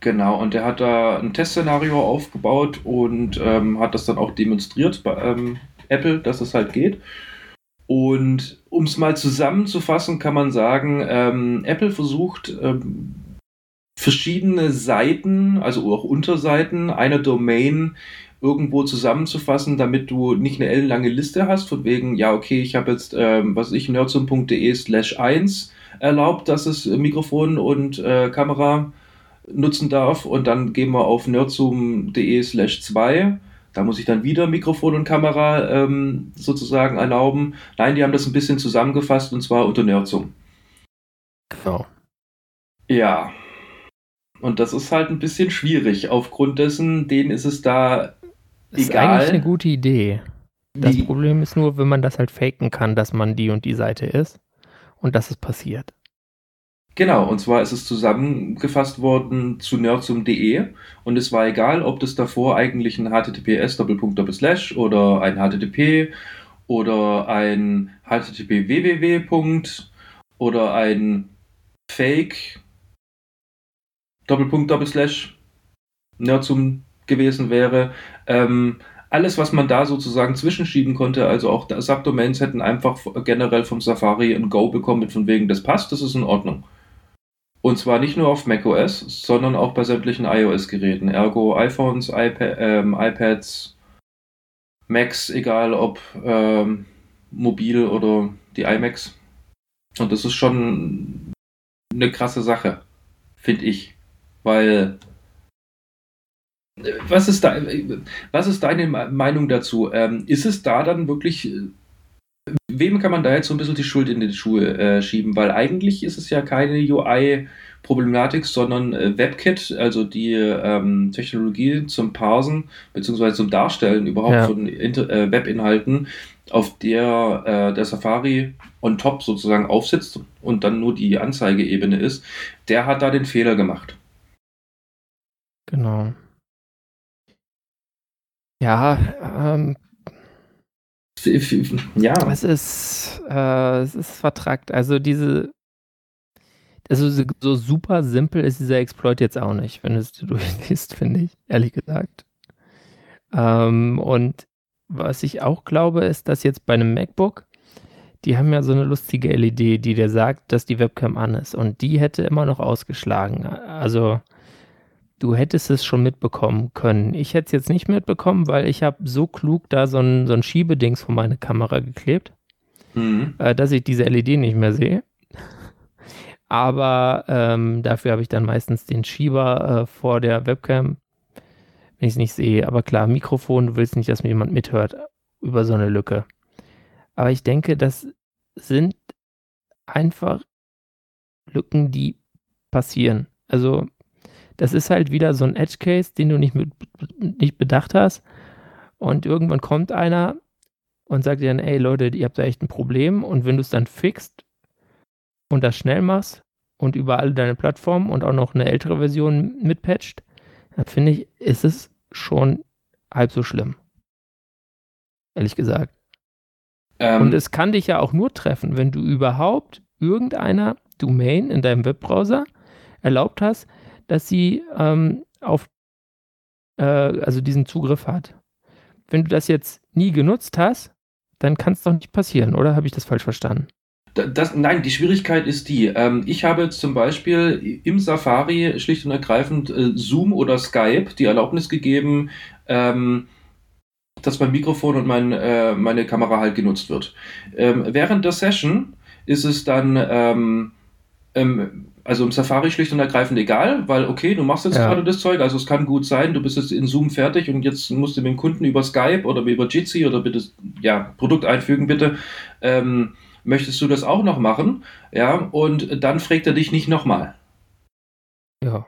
Genau, und der hat da ein Testszenario aufgebaut und ähm, hat das dann auch demonstriert bei ähm, Apple, dass es halt geht. Und um es mal zusammenzufassen, kann man sagen, ähm, Apple versucht ähm, verschiedene Seiten, also auch Unterseiten einer Domain irgendwo zusammenzufassen, damit du nicht eine ellenlange Liste hast, von wegen, ja, okay, ich habe jetzt, ähm, was ich, nerdsum.de slash 1 erlaubt, dass es Mikrofon und äh, Kamera nutzen darf und dann gehen wir auf nerdzoom.de slash 2. Da muss ich dann wieder Mikrofon und Kamera ähm, sozusagen erlauben. Nein, die haben das ein bisschen zusammengefasst und zwar unter Nerdzoom. Genau. Ja. Und das ist halt ein bisschen schwierig. Aufgrund dessen, denen ist es da das ist egal. eigentlich eine gute Idee. Das die, Problem ist nur, wenn man das halt faken kann, dass man die und die Seite ist und dass es passiert. Genau, und zwar ist es zusammengefasst worden zu nerdsum.de und es war egal, ob das davor eigentlich ein https oder ein http oder ein http www. oder ein fake Doppelpunkt Doppelslash nerdsum gewesen wäre. Ähm, alles, was man da sozusagen zwischenschieben konnte, also auch Subdomains hätten einfach generell vom Safari ein Go bekommen von wegen, das passt, das ist in Ordnung. Und zwar nicht nur auf macOS, sondern auch bei sämtlichen iOS-Geräten. Ergo iPhones, iPad, ähm, iPads, Macs, egal ob ähm, mobil oder die iMacs. Und das ist schon eine krasse Sache, finde ich. Weil was ist, da, was ist deine Meinung dazu? Ähm, ist es da dann wirklich wem kann man da jetzt so ein bisschen die Schuld in die Schuhe äh, schieben? Weil eigentlich ist es ja keine UI-Problematik, sondern äh, WebKit, also die ähm, Technologie zum Parsen bzw. zum Darstellen überhaupt ja. von Inter äh, Webinhalten, auf der äh, der Safari on top sozusagen aufsitzt und dann nur die Anzeigeebene ist, der hat da den Fehler gemacht. Genau. Ja, ähm, ja. Es ist, äh, es ist vertrackt. Also diese, also so super simpel ist dieser Exploit jetzt auch nicht, wenn du es durchliest, finde ich, ehrlich gesagt. Ähm, und was ich auch glaube, ist, dass jetzt bei einem MacBook, die haben ja so eine lustige LED, die dir sagt, dass die Webcam an ist. Und die hätte immer noch ausgeschlagen. Also du hättest es schon mitbekommen können. Ich hätte es jetzt nicht mitbekommen, weil ich habe so klug da so ein, so ein Schiebedings vor meine Kamera geklebt, mhm. äh, dass ich diese LED nicht mehr sehe. Aber ähm, dafür habe ich dann meistens den Schieber äh, vor der Webcam, wenn ich es nicht sehe. Aber klar, Mikrofon, du willst nicht, dass mir jemand mithört über so eine Lücke. Aber ich denke, das sind einfach Lücken, die passieren. Also das ist halt wieder so ein Edge Case, den du nicht, mit, nicht bedacht hast. Und irgendwann kommt einer und sagt dir dann, ey Leute, ihr habt da echt ein Problem. Und wenn du es dann fixt und das schnell machst und über alle deine Plattformen und auch noch eine ältere Version mitpatcht, dann finde ich, ist es schon halb so schlimm. Ehrlich gesagt. Ähm, und es kann dich ja auch nur treffen, wenn du überhaupt irgendeiner Domain in deinem Webbrowser erlaubt hast, dass sie ähm, auf äh, also diesen Zugriff hat. Wenn du das jetzt nie genutzt hast, dann kann es doch nicht passieren, oder habe ich das falsch verstanden? Das, nein, die Schwierigkeit ist die. Ähm, ich habe zum Beispiel im Safari schlicht und ergreifend äh, Zoom oder Skype die Erlaubnis gegeben, ähm, dass mein Mikrofon und mein, äh, meine Kamera halt genutzt wird. Ähm, während der Session ist es dann ähm, ähm, also im Safari schlicht und ergreifend egal, weil okay, du machst jetzt ja. gerade das Zeug, also es kann gut sein, du bist jetzt in Zoom fertig und jetzt musst du mit dem Kunden über Skype oder über Jitsi oder bitte, ja, Produkt einfügen bitte, ähm, möchtest du das auch noch machen? Ja, und dann fragt er dich nicht nochmal. Ja.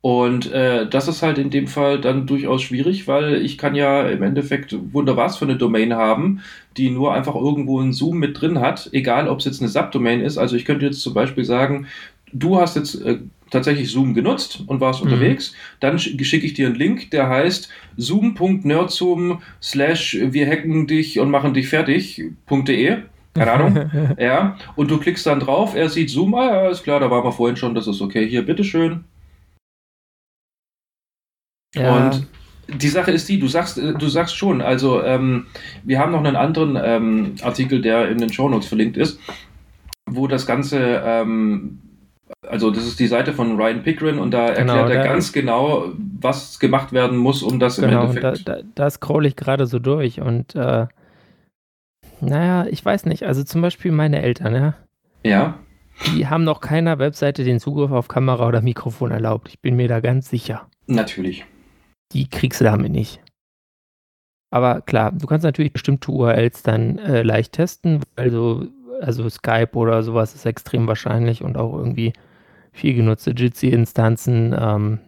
Und äh, das ist halt in dem Fall dann durchaus schwierig, weil ich kann ja im Endeffekt wunderbar für eine Domain haben, die nur einfach irgendwo einen Zoom mit drin hat, egal ob es jetzt eine Subdomain ist. Also ich könnte jetzt zum Beispiel sagen, du hast jetzt äh, tatsächlich Zoom genutzt und warst mhm. unterwegs, dann schicke ich dir einen Link, der heißt zoom.nerdzoom slash wir hacken dich und machen dich fertig.de. Keine Ahnung. ja. Und du klickst dann drauf, er sieht Zoom, ah ja, ist klar, da waren wir vorhin schon, das ist okay. Hier, bitteschön. Ja. Und die Sache ist die, du sagst, äh, du sagst schon, also ähm, wir haben noch einen anderen ähm, Artikel, der in den Show Notes verlinkt ist, wo das Ganze ähm, also das ist die Seite von Ryan Pickren und da genau, erklärt er ganz genau, was gemacht werden muss, um das genau, im Endeffekt. Da, da, da scroll ich gerade so durch und äh, naja, ich weiß nicht. Also zum Beispiel meine Eltern, ja. Ja. Die haben noch keiner Webseite den Zugriff auf Kamera oder Mikrofon erlaubt. Ich bin mir da ganz sicher. Natürlich. Die kriegst du damit nicht. Aber klar, du kannst natürlich bestimmte URLs dann äh, leicht testen, also, also Skype oder sowas ist extrem wahrscheinlich und auch irgendwie viel genutzte Jitsi-Instanzen. Ähm,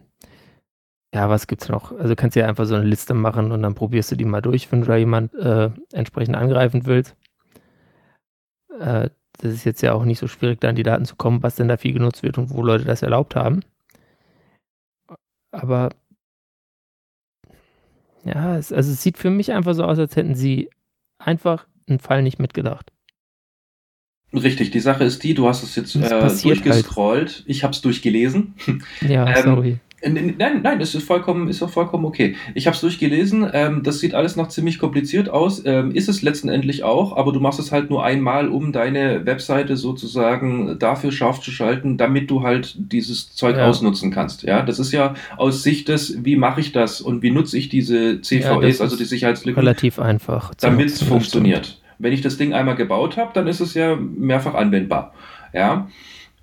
ja, was gibt's noch? Also kannst du ja einfach so eine Liste machen und dann probierst du die mal durch, wenn du da jemand äh, entsprechend angreifen willst. Äh, das ist jetzt ja auch nicht so schwierig, da an die Daten zu kommen, was denn da viel genutzt wird und wo Leute das erlaubt haben. Aber ja, es, also es sieht für mich einfach so aus, als hätten sie einfach einen Fall nicht mitgedacht. Richtig, die Sache ist die, du hast es jetzt äh, halt. durchgescrollt, halt. ich habe es durchgelesen. Ja, ähm, sorry. Nein, nein, das ist vollkommen, ist auch vollkommen okay. Ich habe es durchgelesen. Ähm, das sieht alles noch ziemlich kompliziert aus. Ähm, ist es letztendlich auch, aber du machst es halt nur einmal, um deine Webseite sozusagen dafür scharf zu schalten, damit du halt dieses Zeug ja. ausnutzen kannst. Ja, das ist ja aus Sicht des, wie mache ich das und wie nutze ich diese CVEs, ja, also die Sicherheitslücken, relativ einfach, damit es funktioniert. Wenn ich das Ding einmal gebaut habe, dann ist es ja mehrfach anwendbar. Ja.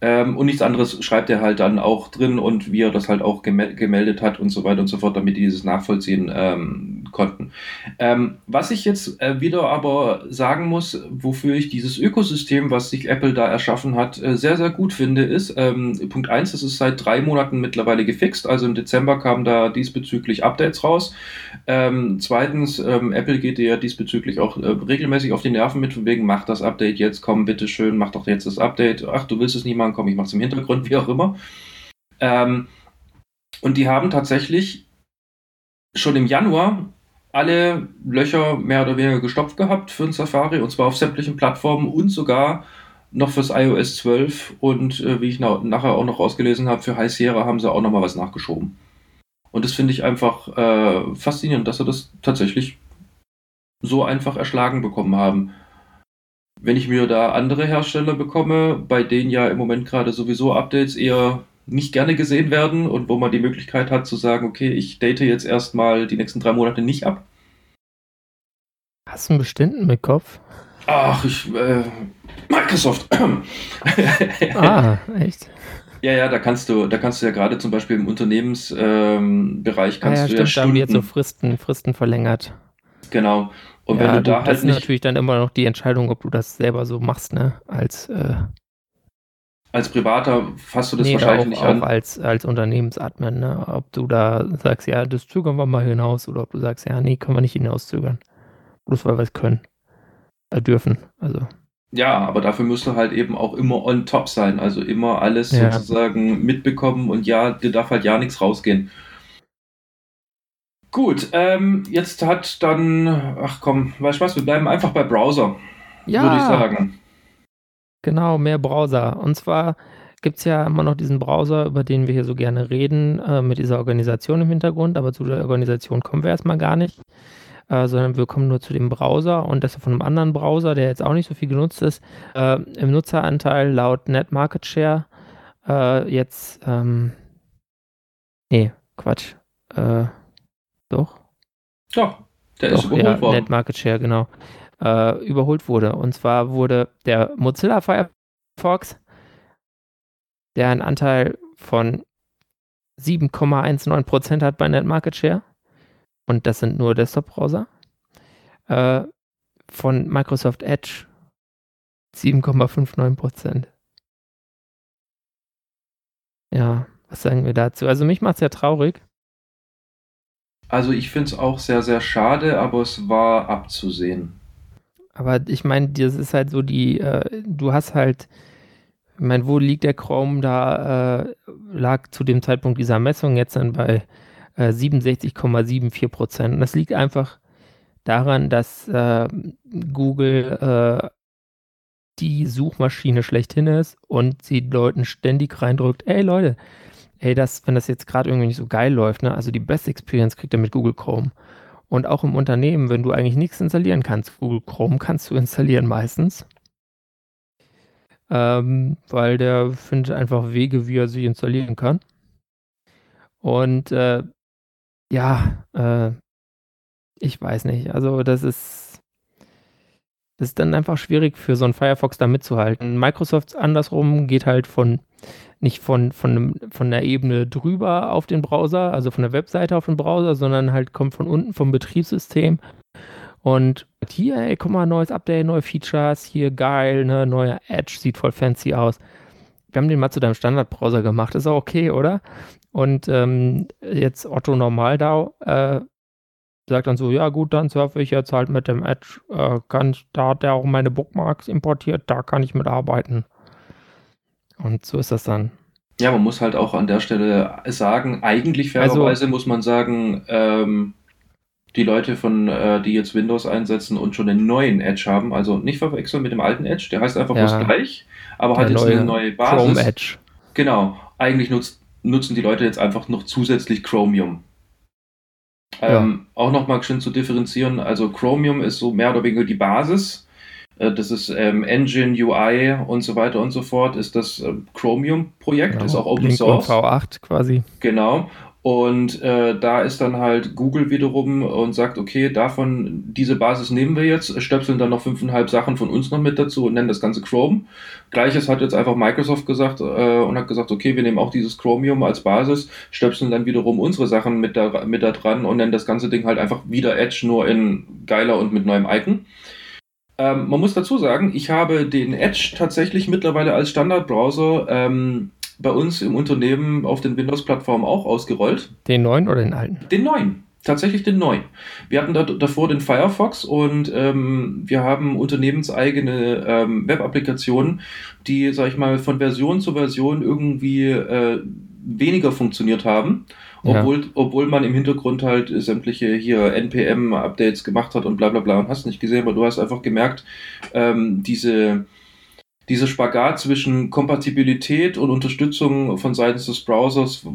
Ähm, und nichts anderes schreibt er halt dann auch drin und wie er das halt auch gemeldet hat und so weiter und so fort, damit die dieses nachvollziehen ähm, konnten. Ähm, was ich jetzt äh, wieder aber sagen muss, wofür ich dieses Ökosystem, was sich Apple da erschaffen hat, äh, sehr, sehr gut finde, ist, ähm, Punkt eins, das ist seit drei Monaten mittlerweile gefixt, also im Dezember kamen da diesbezüglich Updates raus. Ähm, zweitens, ähm, Apple geht ja diesbezüglich auch äh, regelmäßig auf die Nerven mit, von wegen, mach das Update jetzt, komm, bitteschön, mach doch jetzt das Update. Ach, du willst es nicht machen, komm, ich mach's im Hintergrund, wie auch immer. Ähm, und die haben tatsächlich schon im Januar alle Löcher mehr oder weniger gestopft gehabt für ein Safari und zwar auf sämtlichen Plattformen und sogar noch fürs iOS 12 und äh, wie ich na nachher auch noch rausgelesen habe, für High Sierra haben sie auch noch mal was nachgeschoben. Und das finde ich einfach äh, faszinierend, dass sie das tatsächlich so einfach erschlagen bekommen haben. Wenn ich mir da andere Hersteller bekomme, bei denen ja im Moment gerade sowieso Updates eher nicht gerne gesehen werden und wo man die Möglichkeit hat zu sagen, okay, ich date jetzt erstmal die nächsten drei Monate nicht ab. Hast du einen bestimmten im Kopf? Ach, ich, äh, Microsoft. ah, echt? Ja, ja, da kannst du, da kannst du ja gerade zum Beispiel im Unternehmensbereich ähm, kannst ah, ja, du stimmt, ja Stunden, da haben wir jetzt so Fristen, Fristen verlängert. Genau. Und ja, wenn du da du, halt das ist natürlich dann immer noch die Entscheidung, ob du das selber so machst, ne? Als äh, als Privater fasst du das nee, wahrscheinlich auch, nicht an. Auch als, als Unternehmensadmin, ne? Ob du da sagst, ja, das zögern wir mal hinaus oder ob du sagst, ja, nee, können wir nicht hinauszögern. Bloß weil wir es können. Äh, dürfen. Also. Ja, aber dafür musst du halt eben auch immer on top sein. Also immer alles ja. sozusagen mitbekommen und ja, dir darf halt ja nichts rausgehen. Gut, ähm, jetzt hat dann, ach komm, weißt du was, wir bleiben einfach bei Browser. Ja. Würde ich sagen. Genau, mehr Browser. Und zwar gibt es ja immer noch diesen Browser, über den wir hier so gerne reden, äh, mit dieser Organisation im Hintergrund, aber zu der Organisation kommen wir erstmal gar nicht, äh, sondern wir kommen nur zu dem Browser und das von einem anderen Browser, der jetzt auch nicht so viel genutzt ist, äh, im Nutzeranteil laut Net Market Share äh, jetzt, ähm, nee, Quatsch, äh, doch? Doch, der Doch, ist überholt ja, worden. Net Market Share, genau äh, überholt wurde. Und zwar wurde der Mozilla Firefox, der einen Anteil von 7,19% hat bei Net Market Share, und das sind nur Desktop-Browser, äh, von Microsoft Edge 7,59%. Ja, was sagen wir dazu? Also mich macht es ja traurig. Also ich finde es auch sehr, sehr schade, aber es war abzusehen. Aber ich meine, das ist halt so die, äh, du hast halt, ich meine, wo liegt der Chrome da, äh, lag zu dem Zeitpunkt dieser Messung jetzt dann bei äh, 67,74 Prozent. Und das liegt einfach daran, dass äh, Google äh, die Suchmaschine schlechthin ist und sie Leuten ständig reindrückt, ey Leute, ey, das, wenn das jetzt gerade irgendwie nicht so geil läuft, ne, also die Best Experience kriegt er mit Google Chrome. Und auch im Unternehmen, wenn du eigentlich nichts installieren kannst, Google Chrome kannst du installieren meistens. Ähm, weil der findet einfach Wege, wie er sie installieren kann. Und äh, ja, äh, ich weiß nicht. Also das ist, das ist dann einfach schwierig für so einen Firefox da mitzuhalten. Microsoft andersrum geht halt von nicht von, von, von der Ebene drüber auf den Browser, also von der Webseite auf den Browser, sondern halt kommt von unten vom Betriebssystem. Und hier, ey, guck mal, neues Update, neue Features, hier geil, ne, neuer Edge, sieht voll fancy aus. Wir haben den mal zu deinem Standardbrowser gemacht, ist auch okay, oder? Und ähm, jetzt Otto Normaldau äh, sagt dann so, ja gut, dann surfe ich jetzt halt mit dem Edge, äh, kann, da hat er auch meine Bookmarks importiert, da kann ich mitarbeiten. Und so ist das dann. Ja, man muss halt auch an der Stelle sagen, eigentlich fairerweise also, muss man sagen, ähm, die Leute von, äh, die jetzt Windows einsetzen und schon einen neuen Edge haben, also nicht verwechseln mit dem alten Edge, der heißt einfach ja, bloß gleich, aber hat jetzt neue, eine neue Basis. Chrome Edge. Genau. Eigentlich nutzt, nutzen die Leute jetzt einfach noch zusätzlich Chromium. Ähm, ja. Auch nochmal schön zu differenzieren, also Chromium ist so mehr oder weniger die Basis äh, das ist ähm, Engine, UI und so weiter und so fort, ist das äh, Chromium-Projekt, genau. ist auch Open Link Source. V8 quasi. Genau. Und äh, da ist dann halt Google wiederum und sagt, okay, davon, diese Basis nehmen wir jetzt, stöpseln dann noch fünfeinhalb Sachen von uns noch mit dazu und nennen das Ganze Chrome. Gleiches hat jetzt einfach Microsoft gesagt äh, und hat gesagt, okay, wir nehmen auch dieses Chromium als Basis, stöpseln dann wiederum unsere Sachen mit da, mit da dran und nennen das ganze Ding halt einfach wieder Edge, nur in geiler und mit neuem Icon. Ähm, man muss dazu sagen, ich habe den Edge tatsächlich mittlerweile als Standardbrowser ähm, bei uns im Unternehmen auf den Windows-Plattformen auch ausgerollt. Den neuen oder den alten? Den neuen. Tatsächlich den neuen. Wir hatten da, davor den Firefox und ähm, wir haben unternehmenseigene ähm, Web-Applikationen, die, sag ich mal, von Version zu Version irgendwie äh, weniger funktioniert haben. Obwohl, ja. obwohl man im Hintergrund halt sämtliche hier NPM-Updates gemacht hat und bla bla bla und hast nicht gesehen, aber du hast einfach gemerkt, ähm, diese, dieser Spagat zwischen Kompatibilität und Unterstützung von seitens des Browsers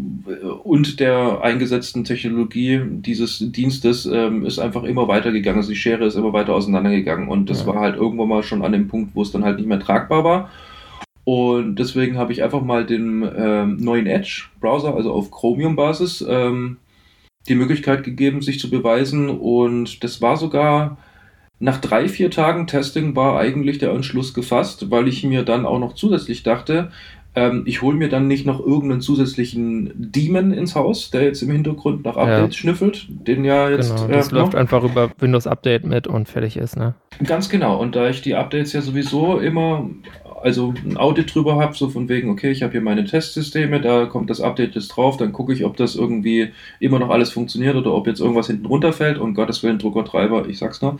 und der eingesetzten Technologie dieses Dienstes ähm, ist einfach immer weitergegangen. Also die Schere ist immer weiter auseinandergegangen und das ja. war halt irgendwann mal schon an dem Punkt, wo es dann halt nicht mehr tragbar war. Und deswegen habe ich einfach mal den ähm, neuen Edge-Browser, also auf Chromium-Basis, ähm, die Möglichkeit gegeben, sich zu beweisen. Und das war sogar nach drei, vier Tagen Testing war eigentlich der Entschluss gefasst, weil ich mir dann auch noch zusätzlich dachte, ähm, ich hole mir dann nicht noch irgendeinen zusätzlichen Demon ins Haus, der jetzt im Hintergrund nach Updates ja. schnüffelt, den ja jetzt. Genau, das äh, läuft einfach über Windows Update mit und fertig ist, ne? Ganz genau. Und da ich die Updates ja sowieso immer also ein Audit drüber habe, so von wegen, okay, ich habe hier meine Testsysteme, da kommt das Update jetzt drauf, dann gucke ich, ob das irgendwie immer noch alles funktioniert oder ob jetzt irgendwas hinten runterfällt und Gottes Willen Druckertreiber, ich sag's nur.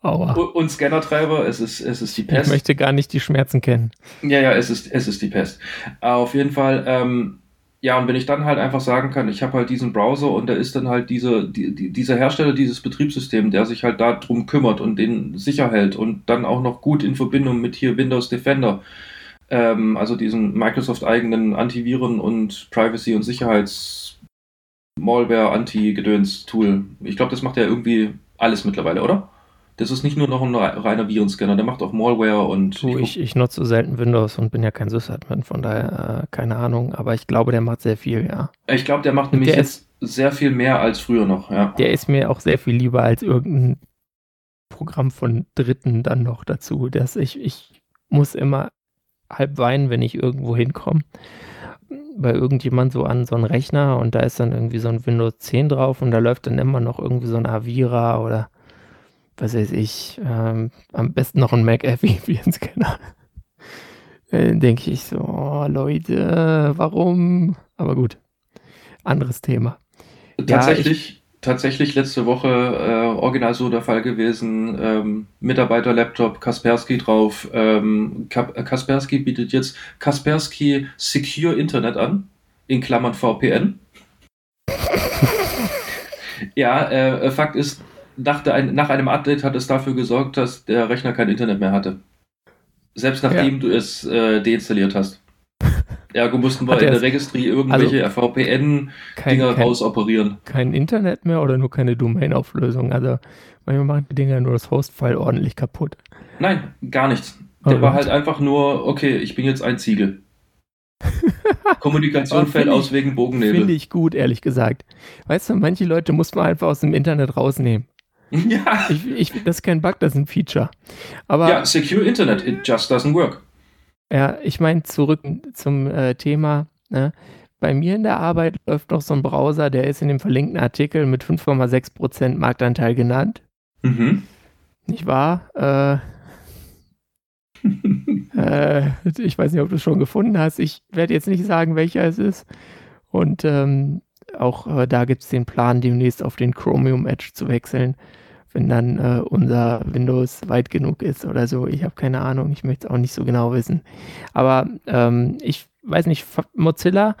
Aua. Und Scannertreiber, es ist, es ist die Pest. Ich möchte gar nicht die Schmerzen kennen. Ja, ja, es ist, es ist die Pest. Auf jeden Fall, ähm, ja, und wenn ich dann halt einfach sagen kann, ich habe halt diesen Browser und da ist dann halt diese, die, die, dieser Hersteller dieses Betriebssystem, der sich halt darum kümmert und den sicher hält und dann auch noch gut in Verbindung mit hier Windows Defender, ähm, also diesen Microsoft-eigenen Antiviren und Privacy- und Sicherheits-Malware-Anti-Gedöns-Tool. Ich glaube, das macht ja irgendwie alles mittlerweile, oder? Das ist nicht nur noch ein reiner Virenscanner, der macht auch Malware und. Du, ich, ich nutze selten Windows und bin ja kein Sysadmin, von daher äh, keine Ahnung, aber ich glaube, der macht sehr viel, ja. Ich glaube, der macht nämlich der jetzt ist, sehr viel mehr als früher noch, ja. Der ist mir auch sehr viel lieber als irgendein Programm von Dritten dann noch dazu. Dass ich, ich muss immer halb weinen, wenn ich irgendwo hinkomme. Bei irgendjemand so an so einen Rechner und da ist dann irgendwie so ein Windows 10 drauf und da läuft dann immer noch irgendwie so ein Avira oder was weiß ich, ähm, am besten noch ein McAfee Virenscanner. Dann denke ich so, oh, Leute, warum? Aber gut, anderes Thema. Tatsächlich, ja, ich, tatsächlich letzte Woche äh, original so der Fall gewesen. Ähm, Mitarbeiter-Laptop Kaspersky drauf. Ähm, Kaspersky bietet jetzt Kaspersky Secure Internet an, in Klammern VPN. ja, äh, Fakt ist, nach, der, nach einem Update hat es dafür gesorgt, dass der Rechner kein Internet mehr hatte. Selbst nachdem ja. du es äh, deinstalliert hast. Ergo mussten wir in der Registry irgendwelche also VPN-Dinger rausoperieren. Kein Internet mehr oder nur keine Domain-Auflösung? Also manchmal machen die Dinger nur das Host-File ordentlich kaputt. Nein, gar nichts. Der oh, war halt einfach nur, okay, ich bin jetzt ein Ziegel. Kommunikation fällt aus wegen Bogennebel. Finde ich gut, ehrlich gesagt. Weißt du, manche Leute muss man einfach aus dem Internet rausnehmen. Ja. Ich, ich, das ist kein Bug, das ist ein Feature. Aber, ja, Secure Internet, it just doesn't work. Ja, ich meine, zurück zum äh, Thema. Ne? Bei mir in der Arbeit läuft noch so ein Browser, der ist in dem verlinkten Artikel mit 5,6% Marktanteil genannt. Mhm. Nicht wahr? Äh, äh, ich weiß nicht, ob du es schon gefunden hast. Ich werde jetzt nicht sagen, welcher es ist. Und ähm, auch äh, da gibt es den Plan, demnächst auf den Chromium Edge zu wechseln, wenn dann äh, unser Windows weit genug ist oder so. Ich habe keine Ahnung, ich möchte es auch nicht so genau wissen. Aber ähm, ich weiß nicht, Mozilla,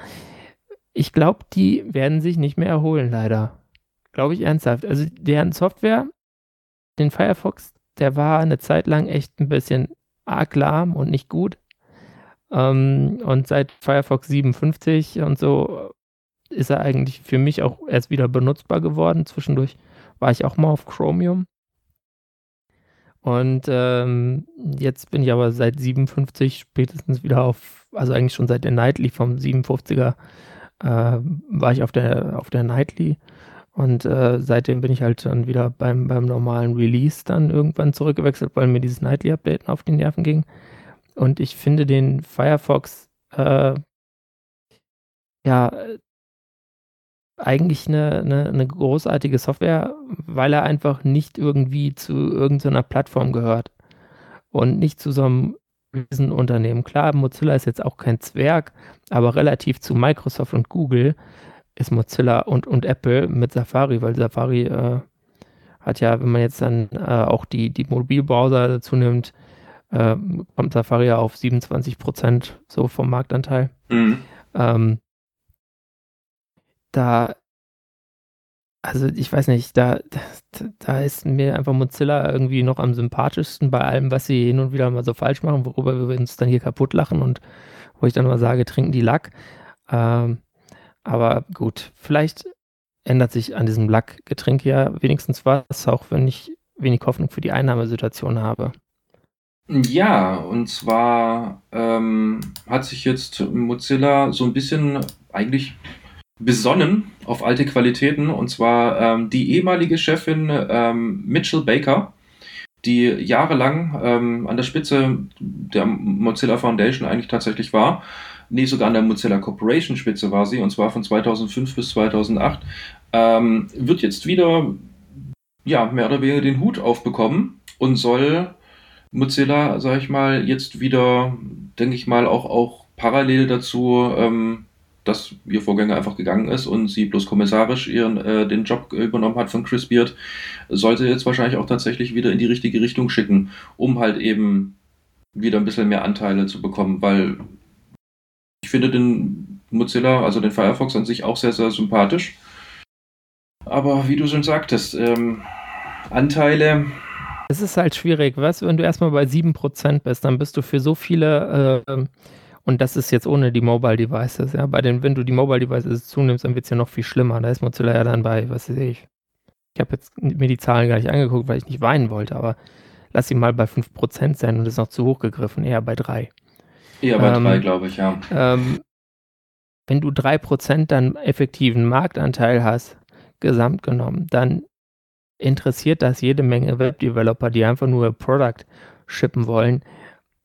ich glaube, die werden sich nicht mehr erholen, leider. Glaube ich ernsthaft. Also deren Software, den Firefox, der war eine Zeit lang echt ein bisschen arg lahm und nicht gut. Ähm, und seit Firefox 57 und so ist er eigentlich für mich auch erst wieder benutzbar geworden. Zwischendurch war ich auch mal auf Chromium. Und ähm, jetzt bin ich aber seit 57 spätestens wieder auf, also eigentlich schon seit der Nightly vom 57er, äh, war ich auf der, auf der Nightly. Und äh, seitdem bin ich halt dann wieder beim, beim normalen Release dann irgendwann zurückgewechselt, weil mir dieses Nightly-Update auf die Nerven ging. Und ich finde den Firefox äh, ja eigentlich eine, eine, eine, großartige Software, weil er einfach nicht irgendwie zu irgendeiner Plattform gehört und nicht zu so einem Riesenunternehmen. Klar, Mozilla ist jetzt auch kein Zwerg, aber relativ zu Microsoft und Google ist Mozilla und, und Apple mit Safari, weil Safari äh, hat ja, wenn man jetzt dann äh, auch die, die Mobilbrowser dazu nimmt, äh, kommt Safari ja auf 27 Prozent so vom Marktanteil. Mhm. Ähm, da, also ich weiß nicht, da, da, da ist mir einfach Mozilla irgendwie noch am sympathischsten bei allem, was sie hin und wieder mal so falsch machen, worüber wir uns dann hier kaputt lachen und wo ich dann mal sage, trinken die Lack. Ähm, aber gut, vielleicht ändert sich an diesem Lackgetränk ja wenigstens was, auch wenn ich wenig Hoffnung für die Einnahmesituation habe. Ja, und zwar ähm, hat sich jetzt Mozilla so ein bisschen eigentlich besonnen auf alte Qualitäten. Und zwar ähm, die ehemalige Chefin ähm, Mitchell Baker, die jahrelang ähm, an der Spitze der Mozilla Foundation eigentlich tatsächlich war. Nee, sogar an der Mozilla Corporation Spitze war sie, und zwar von 2005 bis 2008, ähm, wird jetzt wieder ja, mehr oder weniger den Hut aufbekommen und soll Mozilla, sag ich mal, jetzt wieder, denke ich mal, auch, auch parallel dazu ähm, dass ihr Vorgänger einfach gegangen ist und sie bloß kommissarisch ihren, äh, den Job übernommen hat von Chris Beard, sollte jetzt wahrscheinlich auch tatsächlich wieder in die richtige Richtung schicken, um halt eben wieder ein bisschen mehr Anteile zu bekommen, weil ich finde den Mozilla, also den Firefox an sich auch sehr, sehr sympathisch. Aber wie du schon sagtest, ähm, Anteile. Es ist halt schwierig, was, wenn du erstmal bei 7% bist, dann bist du für so viele äh, und das ist jetzt ohne die Mobile Devices. Ja, bei den, wenn du die Mobile Devices zunimmst, dann wird es ja noch viel schlimmer. Da ist Mozilla ja dann bei, was weiß ich. Ich habe jetzt mir die Zahlen gar nicht angeguckt, weil ich nicht weinen wollte, aber lass sie mal bei 5% sein und ist noch zu hoch gegriffen, eher bei 3. Eher bei ähm, 3, glaube ich, ja. Ähm, wenn du 3% dann effektiven Marktanteil hast, gesamt genommen, dann interessiert das jede Menge Webdeveloper, die einfach nur Product shippen wollen.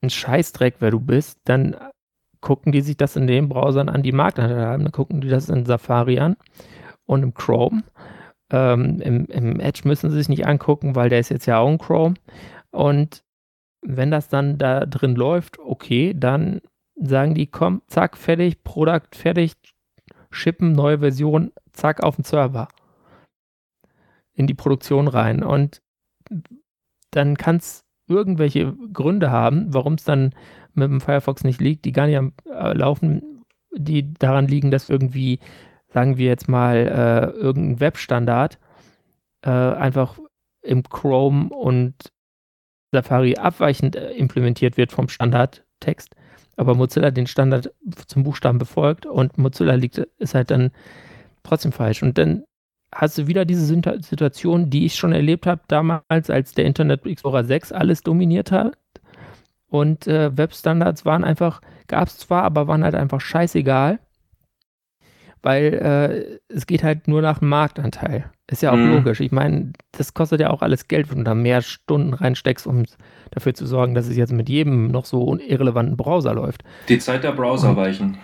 Ein Scheißdreck, wer du bist, dann gucken die sich das in den Browsern an, die Marktanteile haben. Dann gucken die das in Safari an und im Chrome. Ähm, im, im, Edge müssen sie sich nicht angucken, weil der ist jetzt ja auch in Chrome. Und wenn das dann da drin läuft, okay, dann sagen die, komm, zack, fertig, Produkt fertig, shippen, neue Version, zack, auf den Server. In die Produktion rein. Und dann kann es irgendwelche Gründe haben, warum es dann mit dem Firefox nicht liegt, die gar nicht am äh, Laufen, die daran liegen, dass irgendwie, sagen wir jetzt mal, äh, irgendein Webstandard äh, einfach im Chrome und Safari abweichend äh, implementiert wird vom Standardtext, aber Mozilla den Standard zum Buchstaben befolgt und Mozilla liegt, ist halt dann trotzdem falsch. Und dann hast du wieder diese Situation, die ich schon erlebt habe damals, als der Internet Explorer 6 alles dominiert hat und äh, Webstandards waren einfach, gab es zwar, aber waren halt einfach scheißegal, weil äh, es geht halt nur nach dem Marktanteil. Ist ja auch mhm. logisch. Ich meine, das kostet ja auch alles Geld, wenn du da mehr Stunden reinsteckst, um dafür zu sorgen, dass es jetzt mit jedem noch so irrelevanten Browser läuft. Die Zeit der Browser und, weichen.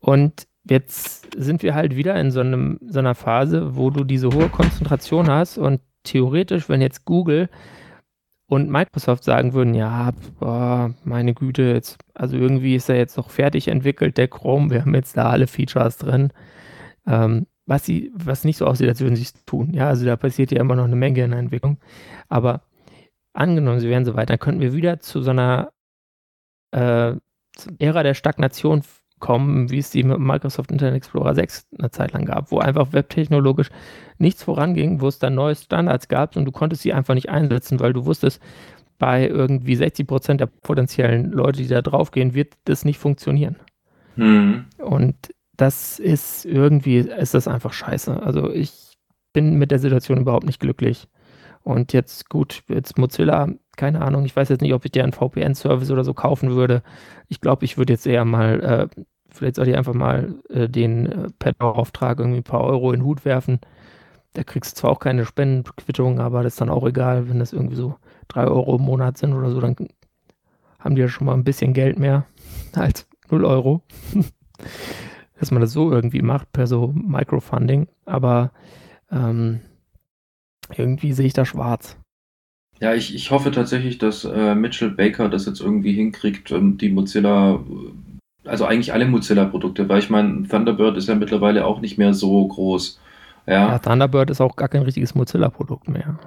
Und jetzt sind wir halt wieder in so, einem, so einer Phase, wo du diese hohe Konzentration hast und theoretisch, wenn jetzt Google und Microsoft sagen würden, ja, boah, meine Güte, jetzt, also irgendwie ist er jetzt noch fertig entwickelt, der Chrome, wir haben jetzt da alle Features drin, ähm, was, sie, was nicht so aussieht, als würden sie es tun. Ja, also da passiert ja immer noch eine Menge in der Entwicklung. Aber angenommen, sie wären so weit, dann könnten wir wieder zu so einer äh, Ära der Stagnation kommen, wie es die mit Microsoft Internet Explorer 6 eine Zeit lang gab, wo einfach webtechnologisch nichts voranging, wo es dann neue Standards gab und du konntest sie einfach nicht einsetzen, weil du wusstest, bei irgendwie 60 Prozent der potenziellen Leute, die da draufgehen, wird das nicht funktionieren. Mhm. Und das ist irgendwie, ist das einfach scheiße. Also ich bin mit der Situation überhaupt nicht glücklich. Und jetzt gut, jetzt Mozilla, keine Ahnung, ich weiß jetzt nicht, ob ich dir einen VPN-Service oder so kaufen würde. Ich glaube, ich würde jetzt eher mal äh, Vielleicht soll ich einfach mal äh, den äh, Pet-Auftrag irgendwie ein paar Euro in den Hut werfen. Da kriegst du zwar auch keine Spendenquittung, aber das ist dann auch egal, wenn das irgendwie so drei Euro im Monat sind oder so, dann haben die ja schon mal ein bisschen Geld mehr als 0 Euro. Dass man das so irgendwie macht, per so Microfunding. Aber ähm, irgendwie sehe ich da schwarz. Ja, ich, ich hoffe tatsächlich, dass äh, Mitchell Baker das jetzt irgendwie hinkriegt, ähm, die Mozilla also eigentlich alle Mozilla-Produkte, weil ich meine, Thunderbird ist ja mittlerweile auch nicht mehr so groß. Ja. ja, Thunderbird ist auch gar kein richtiges Mozilla-Produkt mehr.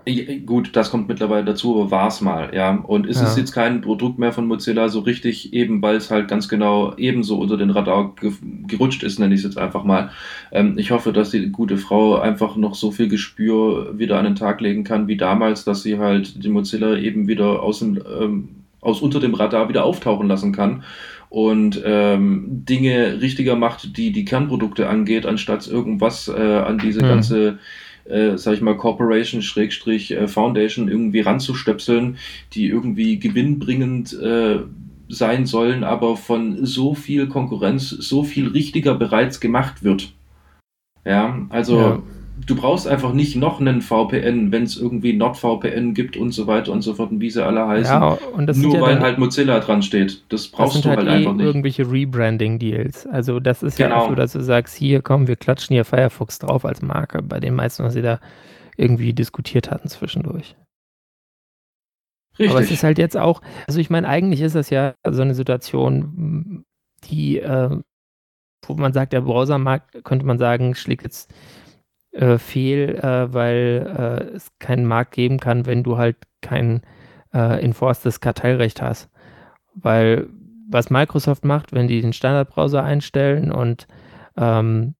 Gut, das kommt mittlerweile dazu, aber war es mal, ja. Und ist ja. es jetzt kein Produkt mehr von Mozilla so richtig, eben weil es halt ganz genau ebenso unter den Radar ge gerutscht ist, nenne ich es jetzt einfach mal. Ähm, ich hoffe, dass die gute Frau einfach noch so viel Gespür wieder an den Tag legen kann wie damals, dass sie halt die Mozilla eben wieder aus dem ähm, aus unter dem Radar wieder auftauchen lassen kann und ähm, Dinge richtiger macht, die die Kernprodukte angeht, anstatt irgendwas äh, an diese mhm. ganze äh, sag ich mal, Corporation Schrägstrich äh, Foundation irgendwie ranzustöpseln, die irgendwie gewinnbringend äh, sein sollen, aber von so viel Konkurrenz so viel richtiger bereits gemacht wird. Ja, also ja. Du brauchst einfach nicht noch einen VPN, wenn es irgendwie NordVPN gibt und so weiter und so fort und wie sie alle heißen. Ja, nur ja weil halt Mozilla dran steht. Das brauchst das du halt, halt eh einfach nicht. irgendwelche Rebranding-Deals. Also das ist genau. ja auch so, dass du sagst, hier komm, wir klatschen hier Firefox drauf als Marke, bei den meisten, was sie da irgendwie diskutiert hatten zwischendurch. Richtig. Aber es ist halt jetzt auch, also ich meine, eigentlich ist das ja so eine Situation, die, äh, wo man sagt, der Browsermarkt, könnte man sagen, schlägt jetzt äh, fehl, äh, weil äh, es keinen Markt geben kann, wenn du halt kein äh, enforcedes Kartellrecht hast. Weil was Microsoft macht, wenn die den Standardbrowser einstellen und ähm,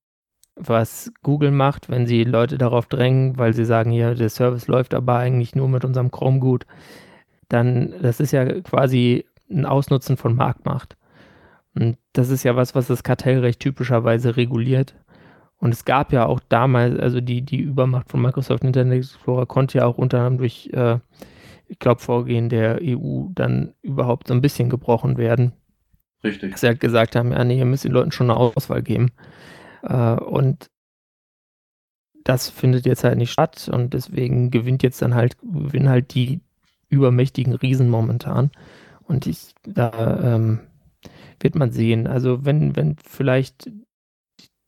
was Google macht, wenn sie Leute darauf drängen, weil sie sagen, hier, der Service läuft aber eigentlich nur mit unserem Chrome gut, dann, das ist ja quasi ein Ausnutzen von Marktmacht. Und das ist ja was, was das Kartellrecht typischerweise reguliert. Und es gab ja auch damals, also die, die Übermacht von Microsoft Internet Explorer konnte ja auch unter anderem durch, äh, ich glaube, Vorgehen der EU dann überhaupt so ein bisschen gebrochen werden. Richtig. Dass sie halt gesagt haben, ja, nee, ihr müsst den Leuten schon eine Auswahl geben. Äh, und das findet jetzt halt nicht statt und deswegen gewinnt jetzt dann halt, gewinnen halt die übermächtigen Riesen momentan. Und ich, da ähm, wird man sehen. Also wenn, wenn vielleicht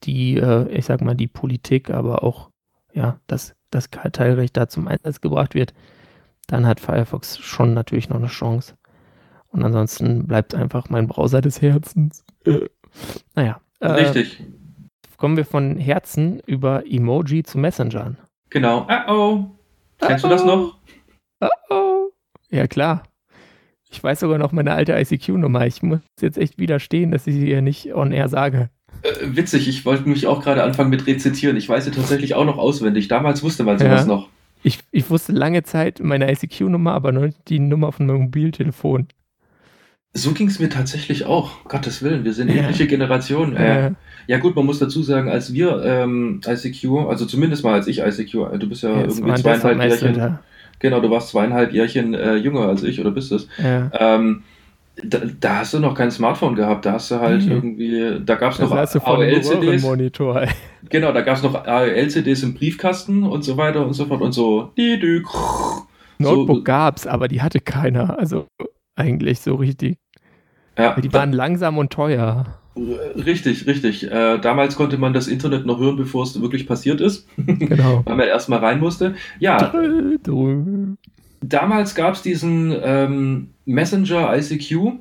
die, äh, ich sag mal, die Politik, aber auch ja, das, das Kartellrecht da zum Einsatz gebracht wird, dann hat Firefox schon natürlich noch eine Chance. Und ansonsten bleibt einfach mein Browser des Herzens. Äh, naja. Äh, Richtig kommen wir von Herzen über Emoji zu Messengern. Genau. Uh oh. Kennst uh -oh. du das noch? Uh oh. Ja, klar. Ich weiß sogar noch meine alte ICQ-Nummer. Ich muss jetzt echt widerstehen, dass ich sie hier nicht on air sage. Äh, witzig, ich wollte mich auch gerade anfangen mit rezitieren. Ich weiß sie tatsächlich auch noch auswendig. Damals wusste man sowas ja. noch. Ich, ich wusste lange Zeit meine ICQ-Nummer, aber nur die Nummer von meinem Mobiltelefon. So ging es mir tatsächlich auch. Gottes Willen, wir sind ja. ähnliche Generationen. Äh, ja. ja. gut, man muss dazu sagen, als wir ähm, ICQ, also zumindest mal als ich ICQ, äh, du bist ja, ja irgendwie zweieinhalb Jährchen. Genau, du warst zweieinhalb Jährchen äh, jünger als ich, oder bist es? Ja. Ähm, da, da, hast du noch kein Smartphone gehabt, da hast du halt mhm. irgendwie, da gab es noch AOL-CDs. Monitor. Genau, da gab es noch AOL-CDs im Briefkasten und so weiter und so fort und so. Notebook so, gab's, aber die hatte keiner. Also eigentlich so richtig. Ja, die waren langsam und teuer. Richtig, richtig. Äh, damals konnte man das Internet noch hören, bevor es wirklich passiert ist. Genau. Weil man erstmal rein musste. Ja. Damals gab es diesen ähm, Messenger ICQ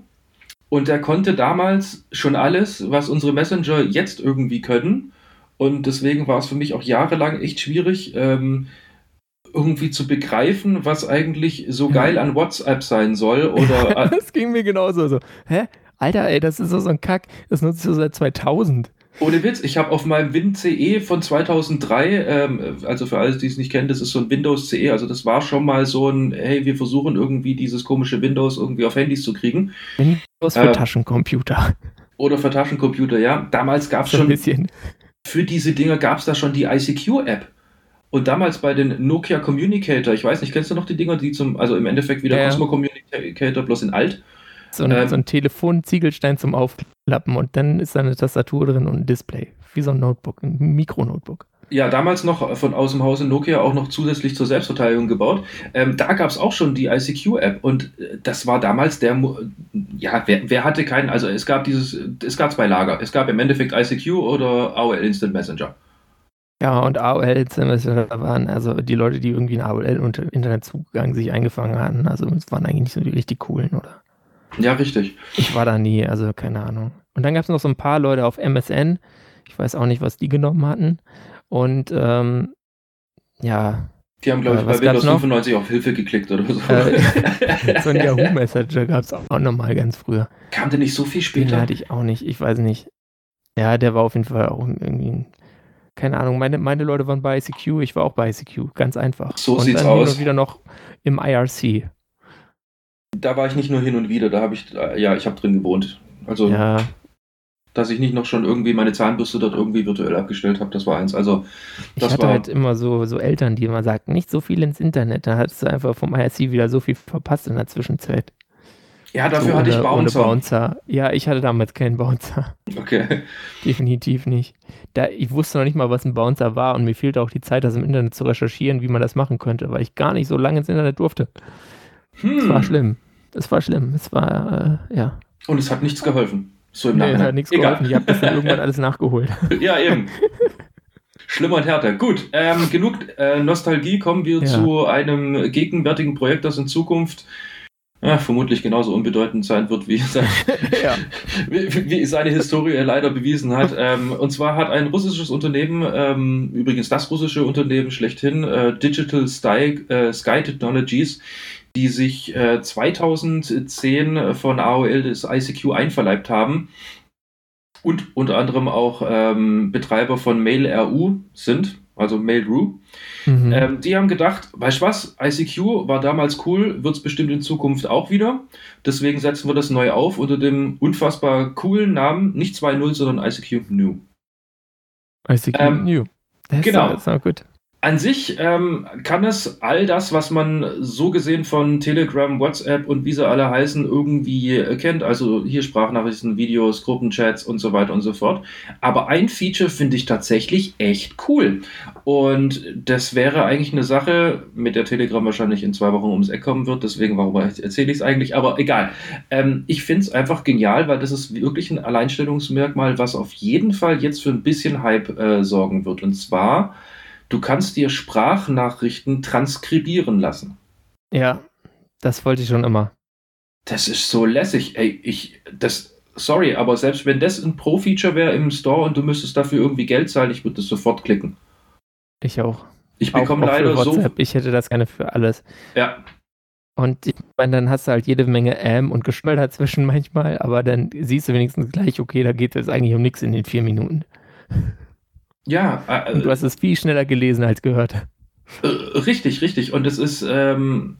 und der konnte damals schon alles, was unsere Messenger jetzt irgendwie können. Und deswegen war es für mich auch jahrelang echt schwierig, ähm, irgendwie zu begreifen, was eigentlich so geil an WhatsApp sein soll. Oder das ging mir genauso so. Hä? Alter, ey, das ist so, so ein Kack. Das nutzt du seit 2000. Ohne Witz, ich habe auf meinem WinCE von 2003, ähm, also für alle, die es nicht kennen, das ist so ein Windows CE, also das war schon mal so ein, hey, wir versuchen irgendwie dieses komische Windows irgendwie auf Handys zu kriegen. Windows für äh, Taschencomputer. Oder für Taschencomputer, ja. Damals gab es schon, für diese Dinger gab es da schon die ICQ-App. Und damals bei den Nokia Communicator, ich weiß nicht, kennst du noch die Dinger, die zum, also im Endeffekt wie der ja. Cosmo Communicator, bloß in alt? So ein, ähm, so ein Telefon-Ziegelstein zum Aufklappen und dann ist da eine Tastatur drin und ein Display. Wie so ein Notebook, ein Mikro-Notebook. Ja, damals noch von aus dem Hause Nokia auch noch zusätzlich zur Selbstverteidigung gebaut. Ähm, da gab es auch schon die ICQ-App und äh, das war damals der, ja, wer, wer, hatte keinen, also es gab dieses, es gab zwei Lager. Es gab im Endeffekt ICQ oder AOL Instant Messenger. Ja, und AOL da waren also die Leute, die irgendwie in AOL-Internetzugang sich eingefangen hatten. Also es waren eigentlich nicht so die richtig coolen, oder? Ja, richtig. Ich war da nie, also keine Ahnung. Und dann gab es noch so ein paar Leute auf MSN. Ich weiß auch nicht, was die genommen hatten. Und ähm, ja. Die haben, glaube ich, äh, bei Windows 95 auf Hilfe geklickt oder so. Äh, so ein Yahoo Messenger gab es auch nochmal ganz früher. Kam der nicht so viel später? Den hatte ich auch nicht, ich weiß nicht. Ja, der war auf jeden Fall auch irgendwie ein keine Ahnung, meine, meine Leute waren bei ICQ, ich war auch bei ICQ, ganz einfach. So und sieht's dann aus. Und wieder noch im IRC. Da war ich nicht nur hin und wieder, da habe ich, äh, ja, ich habe drin gewohnt. Also, ja. dass ich nicht noch schon irgendwie meine Zahnbürste dort irgendwie virtuell abgestellt habe, das war eins. Also, das ich hatte war, halt immer so, so Eltern, die immer sagten, nicht so viel ins Internet, da hast du einfach vom IRC wieder so viel verpasst in der Zwischenzeit. Ja, dafür so hatte ohne, ich Bouncer. Bouncer. Ja, ich hatte damals keinen Bouncer. Okay. Definitiv nicht. Da, ich wusste noch nicht mal, was ein Bouncer war und mir fehlte auch die Zeit, das im Internet zu recherchieren, wie man das machen könnte, weil ich gar nicht so lange ins Internet durfte. Hm. Es war schlimm. Es war schlimm. Es war, äh, ja. Und es hat nichts geholfen. So im nee, Nachhinein. es hat nichts Egal. geholfen. Ich habe das dann irgendwann alles nachgeholt. ja, eben. Schlimmer und härter. Gut, ähm, genug äh, Nostalgie. Kommen wir ja. zu einem gegenwärtigen Projekt, das in Zukunft ja, vermutlich genauso unbedeutend sein wird, wie, sein, ja. wie, wie, seine Historie leider bewiesen hat. Ähm, und zwar hat ein russisches Unternehmen, ähm, übrigens das russische Unternehmen schlechthin, äh, Digital Sky, äh, Sky Technologies, die sich äh, 2010 von AOL das ICQ einverleibt haben und unter anderem auch ähm, Betreiber von Mail.ru sind, also Mail.ru. Mhm. Ähm, die haben gedacht, weißt du was, ICQ war damals cool, wird es bestimmt in Zukunft auch wieder. Deswegen setzen wir das neu auf unter dem unfassbar coolen Namen, nicht 2.0, sondern ICQ New. ICQ ähm, New. Das genau. Ist auch gut. An sich ähm, kann es all das, was man so gesehen von Telegram, WhatsApp und wie sie alle heißen, irgendwie kennt. Also hier Sprachnachrichten, Videos, Gruppenchats und so weiter und so fort. Aber ein Feature finde ich tatsächlich echt cool. Und das wäre eigentlich eine Sache, mit der Telegram wahrscheinlich in zwei Wochen ums Eck kommen wird. Deswegen, warum erzähle ich es eigentlich? Aber egal. Ähm, ich finde es einfach genial, weil das ist wirklich ein Alleinstellungsmerkmal, was auf jeden Fall jetzt für ein bisschen Hype äh, sorgen wird. Und zwar Du kannst dir Sprachnachrichten transkribieren lassen. Ja, das wollte ich schon immer. Das ist so lässig. Ey, ich, das, sorry, aber selbst wenn das ein Pro-Feature wäre im Store und du müsstest dafür irgendwie Geld zahlen, ich würde das sofort klicken. Ich auch. Ich bekomme leider so. Ich hätte das gerne für alles. Ja. Und ich meine, dann hast du halt jede Menge Ähm und Geschmäll dazwischen manchmal, aber dann siehst du wenigstens gleich, okay, da geht es eigentlich um nichts in den vier Minuten. Ja. Äh, du hast es viel schneller gelesen als gehört. Äh, richtig, richtig. Und es ist, ähm,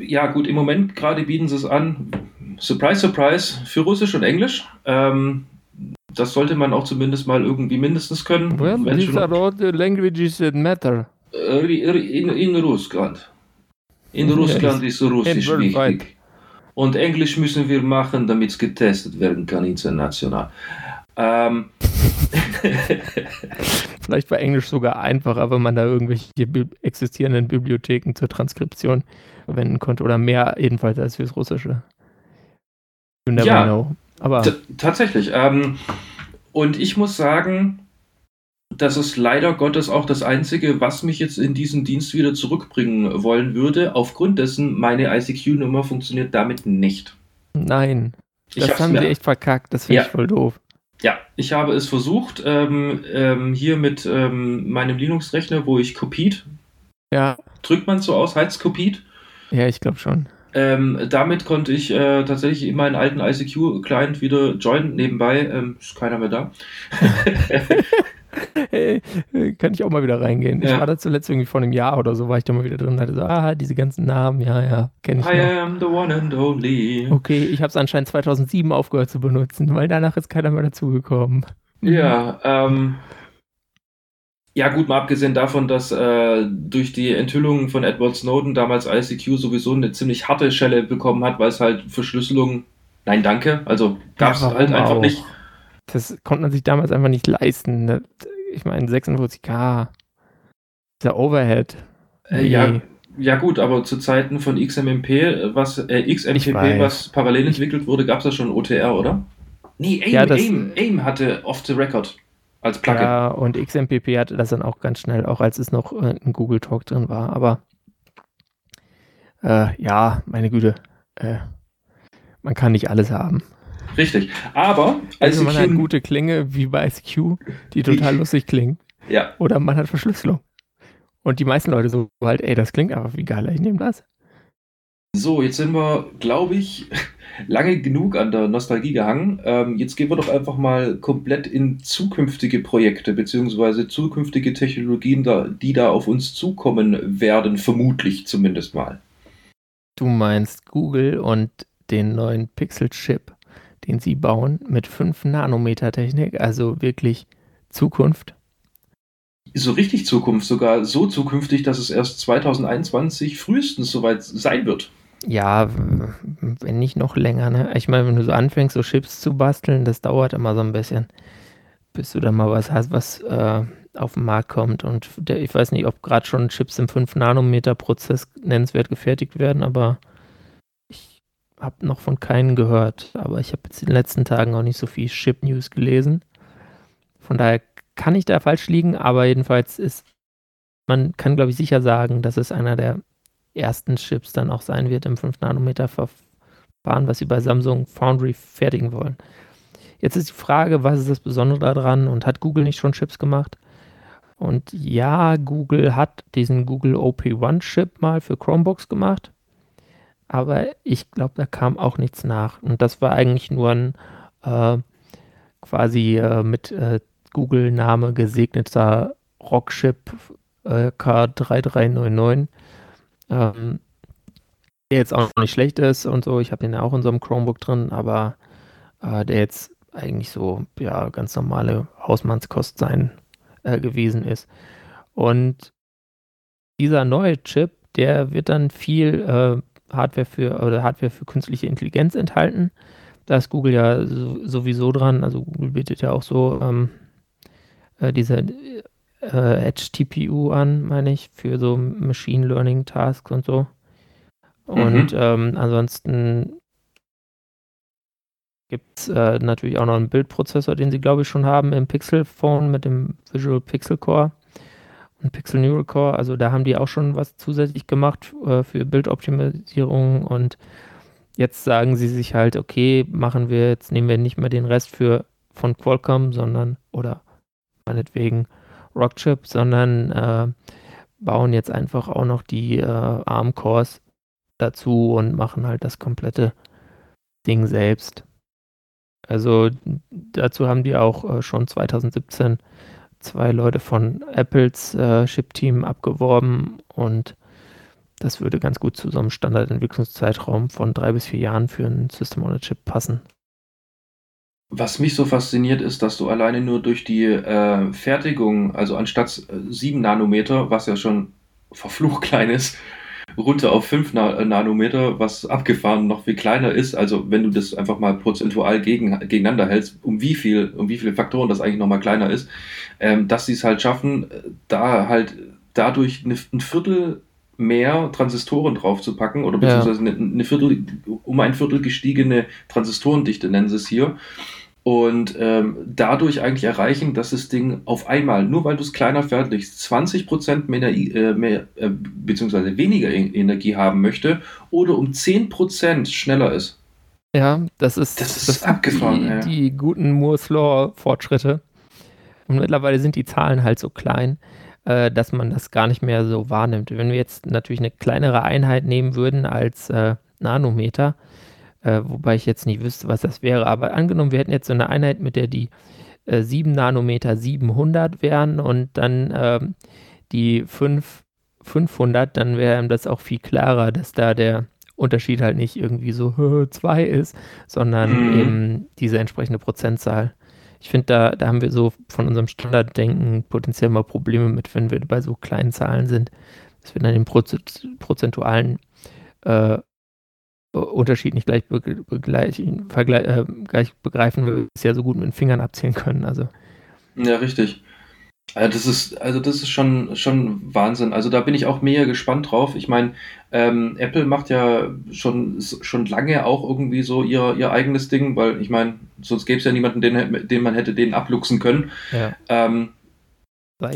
ja gut, im Moment gerade bieten sie es an. Surprise, surprise, für Russisch und Englisch. Ähm, das sollte man auch zumindest mal irgendwie mindestens können. Well, these are all the languages that matter. Äh, in, in Russland. In Russland ist Russisch wichtig. Und Englisch müssen wir machen, damit es getestet werden kann international. Ähm, Vielleicht war Englisch sogar einfacher, wenn man da irgendwelche existierenden Bibliotheken zur Transkription verwenden konnte oder mehr jedenfalls als fürs Russische. You never ja, know. Aber tatsächlich. Ähm, und ich muss sagen, das ist leider Gottes auch das Einzige, was mich jetzt in diesen Dienst wieder zurückbringen wollen würde. Aufgrund dessen, meine ICQ-Nummer funktioniert damit nicht. Nein. Das haben sie echt verkackt. Das finde ja. ich voll doof. Ja, ich habe es versucht, ähm, ähm, hier mit ähm, meinem Linux-Rechner, wo ich Copied. Ja. Drückt man so aus, heißt Copied? Ja, ich glaube schon. Ähm, damit konnte ich äh, tatsächlich in meinen alten ICQ-Client wieder joinen. Nebenbei ähm, ist keiner mehr da. hey, kann ich auch mal wieder reingehen. Ja. Ich war da zuletzt irgendwie vor einem Jahr oder so, war ich da mal wieder drin und hatte so, ah, diese ganzen Namen, ja, ja, kenne ich I noch. am the one and only. Okay, ich habe es anscheinend 2007 aufgehört zu benutzen, weil danach ist keiner mehr dazugekommen. Ja, ähm, ja, gut, mal abgesehen davon, dass äh, durch die Enthüllung von Edward Snowden damals ICQ sowieso eine ziemlich harte Schelle bekommen hat, weil es halt Verschlüsselung, nein, danke, also gab es ja, halt einfach auch? nicht. Das konnte man sich damals einfach nicht leisten. Ich meine, 46k, dieser Overhead. Äh, ja, ja gut, aber zu Zeiten von XMMP, was äh, XMPP, was parallel entwickelt wurde, gab es ja schon OTR, oder? Nee, AIM, ja, das, AIM, AIM hatte Off the Record als Plugin. Ja, und XMPP hatte das dann auch ganz schnell, auch als es noch in Google Talk drin war. Aber äh, ja, meine Güte, äh, man kann nicht alles haben. Richtig. Aber also man hat gute Klänge wie bei ICQ, die total lustig klingen. Ja. Oder man hat Verschlüsselung. Und die meisten Leute so halt, ey, das klingt einfach wie geil, ich nehme das. So, jetzt sind wir, glaube ich, lange genug an der Nostalgie gehangen. Ähm, jetzt gehen wir doch einfach mal komplett in zukünftige Projekte beziehungsweise zukünftige Technologien, da, die da auf uns zukommen werden, vermutlich zumindest mal. Du meinst Google und den neuen Pixel-Chip den sie bauen, mit 5 Nanometer Technik, also wirklich Zukunft. So richtig Zukunft, sogar so zukünftig, dass es erst 2021 frühestens soweit sein wird. Ja, wenn nicht noch länger, ne? Ich meine, wenn du so anfängst, so Chips zu basteln, das dauert immer so ein bisschen, bis du da mal was hast, was äh, auf den Markt kommt. Und der, ich weiß nicht, ob gerade schon Chips im 5-Nanometer-Prozess nennenswert gefertigt werden, aber habe noch von keinen gehört. Aber ich habe jetzt in den letzten Tagen auch nicht so viel Chip-News gelesen. Von daher kann ich da falsch liegen, aber jedenfalls ist, man kann, glaube ich, sicher sagen, dass es einer der ersten Chips dann auch sein wird im 5-Nanometer-Verfahren, was sie bei Samsung Foundry fertigen wollen. Jetzt ist die Frage, was ist das Besondere daran und hat Google nicht schon Chips gemacht? Und ja, Google hat diesen Google OP1-Chip mal für Chromebooks gemacht, aber ich glaube, da kam auch nichts nach. Und das war eigentlich nur ein äh, quasi äh, mit äh, Google-Name gesegneter Rockchip äh, K3399 ähm, der jetzt auch nicht schlecht ist und so. Ich habe den ja auch in so einem Chromebook drin, aber äh, der jetzt eigentlich so, ja, ganz normale Hausmannskost sein äh, gewesen ist. Und dieser neue Chip, der wird dann viel Hardware für oder Hardware für künstliche Intelligenz enthalten. Da ist Google ja so, sowieso dran. Also Google bietet ja auch so ähm, äh, diese äh, Edge TPU an, meine ich, für so Machine Learning Tasks und so. Und mhm. ähm, ansonsten gibt es äh, natürlich auch noch einen Bildprozessor, den sie, glaube ich, schon haben im Pixel Phone mit dem Visual Pixel Core und Pixel Neural Core. Also da haben die auch schon was zusätzlich gemacht äh, für Bildoptimisierung und jetzt sagen sie sich halt, okay, machen wir jetzt, nehmen wir nicht mehr den Rest für von Qualcomm, sondern oder meinetwegen Rockchip, sondern äh, bauen jetzt einfach auch noch die äh, ARM-Cores dazu und machen halt das komplette Ding selbst. Also dazu haben die auch äh, schon 2017 zwei Leute von Apples äh, Chip-Team abgeworben und das würde ganz gut zu so einem Standardentwicklungszeitraum von drei bis vier Jahren für ein System on a Chip passen. Was mich so fasziniert, ist, dass du alleine nur durch die äh, Fertigung, also anstatt äh, 7 Nanometer, was ja schon verflucht klein ist, runter auf 5 Na Nanometer, was abgefahren noch viel kleiner ist. Also wenn du das einfach mal prozentual gegen, gegeneinander hältst, um wie viel, um wie viele Faktoren das eigentlich nochmal kleiner ist, ähm, dass sie es halt schaffen, da halt dadurch eine, ein Viertel mehr Transistoren draufzupacken oder beziehungsweise eine, eine, Viertel, um ein Viertel gestiegene Transistorendichte nennen sie es hier. Und ähm, dadurch eigentlich erreichen, dass das Ding auf einmal, nur weil du es kleiner fertigst, 20% mehr, äh, mehr äh, beziehungsweise weniger e Energie haben möchte oder um 10% schneller ist. Ja, das ist, das ist das abgefahren. Die, ja. die guten Moore's Law-Fortschritte. Und mittlerweile sind die Zahlen halt so klein äh, dass man das gar nicht mehr so wahrnimmt. Wenn wir jetzt natürlich eine kleinere Einheit nehmen würden als äh, Nanometer, äh, wobei ich jetzt nicht wüsste, was das wäre, aber angenommen, wir hätten jetzt so eine Einheit, mit der die äh, 7 Nanometer 700 wären und dann ähm, die 5 500, dann wäre das auch viel klarer, dass da der Unterschied halt nicht irgendwie so 2 ist, sondern mhm. eben diese entsprechende Prozentzahl ich finde, da, da haben wir so von unserem Standarddenken potenziell mal Probleme mit, wenn wir bei so kleinen Zahlen sind, dass wir dann den prozentualen äh, Unterschied nicht gleich, vergleich, äh, gleich begreifen, weil wir es ja so gut mit den Fingern abzählen können. Also. Ja, richtig. Also das ist, also das ist schon, schon Wahnsinn. Also da bin ich auch mega gespannt drauf. Ich meine, ähm, Apple macht ja schon, schon lange auch irgendwie so ihr, ihr eigenes Ding, weil ich meine, sonst gäbe es ja niemanden, den, den man hätte den abluchsen können. Ja. Ähm,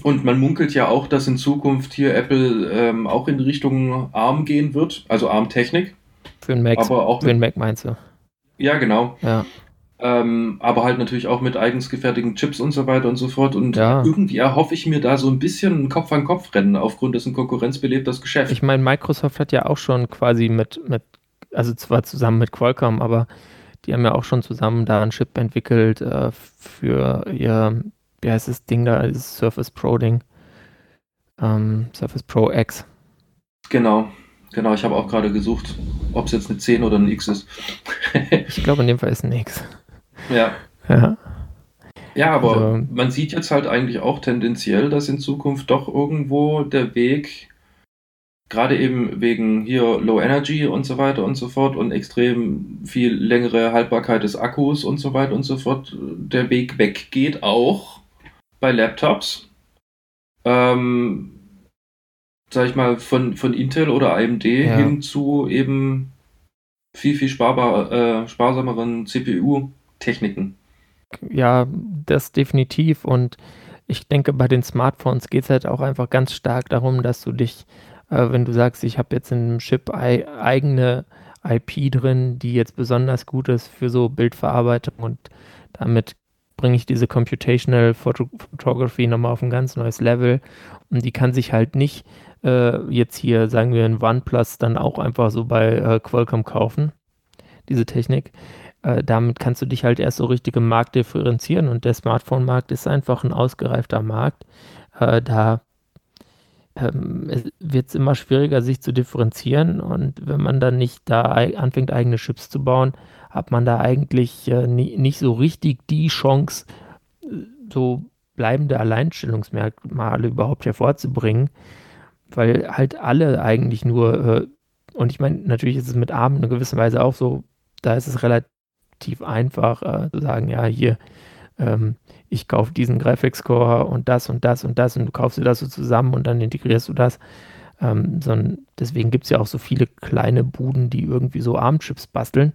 und man munkelt ja auch, dass in Zukunft hier Apple ähm, auch in Richtung ARM gehen wird, also ARM-Technik. Für den Mac, aber auch für den Mac meinst du? Ja, genau. Ja. Ähm, aber halt natürlich auch mit eigens gefertigten Chips und so weiter und so fort. Und ja. irgendwie erhoffe ich mir da so ein bisschen ein Kopf-an-Kopf-Rennen aufgrund dessen Konkurrenz belebt das Geschäft. Ich meine, Microsoft hat ja auch schon quasi mit, mit, also zwar zusammen mit Qualcomm, aber die haben ja auch schon zusammen da ein Chip entwickelt äh, für ihr, wie heißt das Ding da, das Surface Pro Ding. Ähm, Surface Pro X. Genau. Genau, ich habe auch gerade gesucht, ob es jetzt eine 10 oder ein X ist. ich glaube, in dem Fall ist ein X. Ja. Ja. Ja, aber also, man sieht jetzt halt eigentlich auch tendenziell, dass in Zukunft doch irgendwo der Weg gerade eben wegen hier Low Energy und so weiter und so fort und extrem viel längere Haltbarkeit des Akkus und so weiter und so fort, der Weg weggeht auch bei Laptops. Ähm, sag ich mal, von, von Intel oder AMD ja. hin zu eben viel, viel sparbar, äh, sparsameren CPU-Techniken. Ja, das definitiv. Und ich denke, bei den Smartphones geht es halt auch einfach ganz stark darum, dass du dich, äh, wenn du sagst, ich habe jetzt in einem Chip eigene IP drin, die jetzt besonders gut ist für so Bildverarbeitung und damit bringe ich diese Computational Photography nochmal auf ein ganz neues Level und die kann sich halt nicht äh, jetzt hier, sagen wir, ein OnePlus dann auch einfach so bei äh, Qualcomm kaufen, diese Technik. Äh, damit kannst du dich halt erst so richtig im Markt differenzieren und der Smartphone-Markt ist einfach ein ausgereifter Markt. Äh, da ähm, wird es immer schwieriger, sich zu differenzieren und wenn man dann nicht da anfängt, eigene Chips zu bauen, hat man da eigentlich äh, nie, nicht so richtig die Chance, äh, so bleibende Alleinstellungsmerkmale überhaupt hervorzubringen weil halt alle eigentlich nur, äh, und ich meine, natürlich ist es mit ARM in gewisser Weise auch so, da ist es relativ einfach äh, zu sagen, ja, hier, ähm, ich kaufe diesen Graphics-Core und das und das und das und du kaufst dir das so zusammen und dann integrierst du das. Ähm, sondern deswegen gibt es ja auch so viele kleine Buden, die irgendwie so ARM-Chips basteln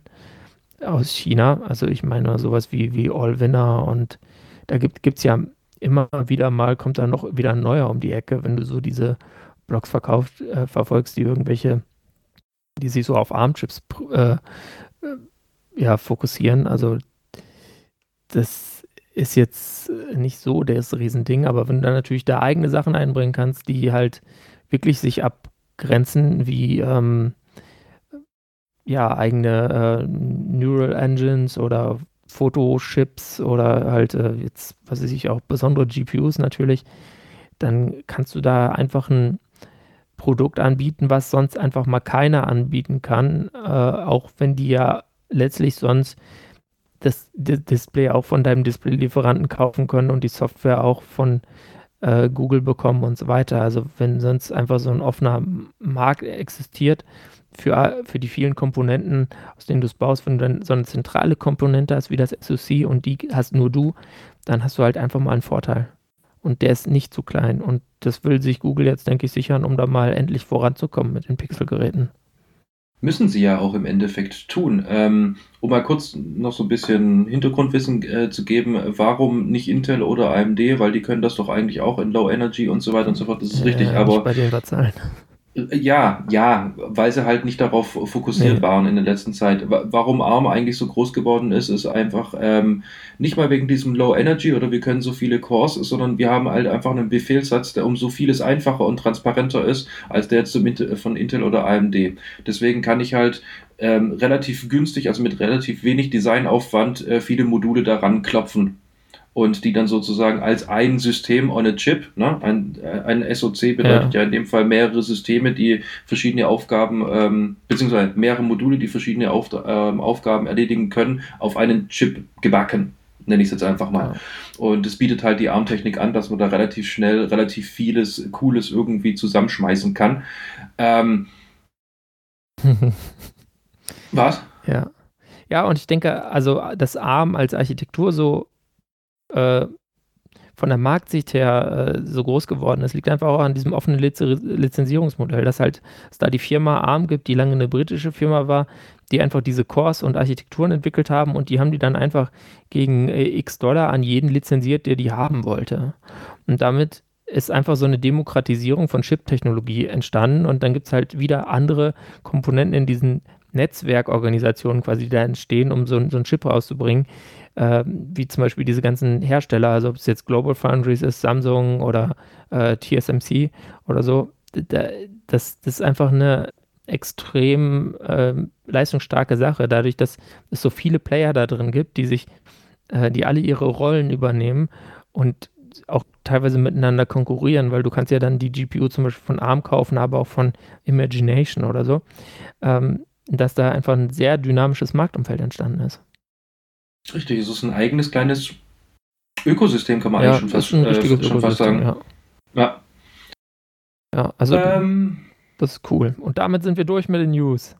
aus China. Also ich meine sowas wie, wie Allwinner und da gibt es ja immer wieder mal, kommt da noch wieder ein neuer um die Ecke, wenn du so diese Blogs verkauft, äh, verfolgst, die irgendwelche, die sich so auf ARM-Chips äh, äh, ja, fokussieren. Also das ist jetzt nicht so das Riesending, aber wenn du dann natürlich da eigene Sachen einbringen kannst, die halt wirklich sich abgrenzen, wie ähm, ja, eigene äh, Neural Engines oder Fotochips oder halt äh, jetzt, was weiß ich, auch besondere GPUs natürlich, dann kannst du da einfach ein Produkt anbieten, was sonst einfach mal keiner anbieten kann, äh, auch wenn die ja letztlich sonst das, das Display auch von deinem Display-Lieferanten kaufen können und die Software auch von äh, Google bekommen und so weiter. Also wenn sonst einfach so ein offener Markt existiert für, für die vielen Komponenten, aus denen du es baust, wenn du dann so eine zentrale Komponente hast wie das SoC und die hast nur du, dann hast du halt einfach mal einen Vorteil und der ist nicht zu klein. Und das will sich Google jetzt, denke ich, sichern, um da mal endlich voranzukommen mit den Pixel-Geräten. Müssen sie ja auch im Endeffekt tun. Ähm, um mal kurz noch so ein bisschen Hintergrundwissen äh, zu geben, warum nicht Intel oder AMD, weil die können das doch eigentlich auch in Low Energy und so weiter und so fort, das ist äh, richtig, aber. Bei den Zahlen. Ja, ja, weil sie halt nicht darauf fokussiert nee. waren in der letzten Zeit. Warum ARM eigentlich so groß geworden ist, ist einfach ähm, nicht mal wegen diesem Low Energy oder wir können so viele Cores, sondern wir haben halt einfach einen Befehlssatz, der um so vieles einfacher und transparenter ist, als der jetzt von Intel oder AMD. Deswegen kann ich halt ähm, relativ günstig, also mit relativ wenig Designaufwand, äh, viele Module daran klopfen und die dann sozusagen als ein System on a Chip, ne? ein, äh, ein SOC bedeutet ja. ja in dem Fall mehrere Systeme, die verschiedene Aufgaben, ähm, beziehungsweise mehrere Module, die verschiedene Auf, ähm, Aufgaben erledigen können, auf einen Chip gebacken nenne ich es jetzt einfach mal. Ja. Und es bietet halt die ARM-Technik an, dass man da relativ schnell relativ vieles Cooles irgendwie zusammenschmeißen kann. Ähm, was? Ja. Ja, und ich denke, also das ARM als Architektur so äh, von der Marktsicht her äh, so groß geworden ist, liegt einfach auch an diesem offenen Liz Lizenzierungsmodell, dass halt es da die Firma ARM gibt, die lange eine britische Firma war, die einfach diese Cores und Architekturen entwickelt haben und die haben die dann einfach gegen äh, x Dollar an jeden lizenziert, der die haben wollte. Und damit ist einfach so eine Demokratisierung von Chip-Technologie entstanden und dann gibt es halt wieder andere Komponenten in diesen Netzwerkorganisationen quasi, die da entstehen, um so, so einen Chip rauszubringen, äh, wie zum Beispiel diese ganzen Hersteller, also ob es jetzt Global Foundries ist, Samsung oder äh, TSMC oder so, da, das, das ist einfach eine extrem äh, leistungsstarke Sache, dadurch, dass es so viele Player da drin gibt, die sich, äh, die alle ihre Rollen übernehmen und auch teilweise miteinander konkurrieren, weil du kannst ja dann die GPU zum Beispiel von ARM kaufen, aber auch von Imagination oder so, ähm, dass da einfach ein sehr dynamisches Marktumfeld entstanden ist. Richtig, es ist ein eigenes kleines Ökosystem, kann man ja, eigentlich schon fast, äh, schon fast sagen. Ja. ja. ja also. Ähm, Das ist cool. Und damit sind wir durch mit den News.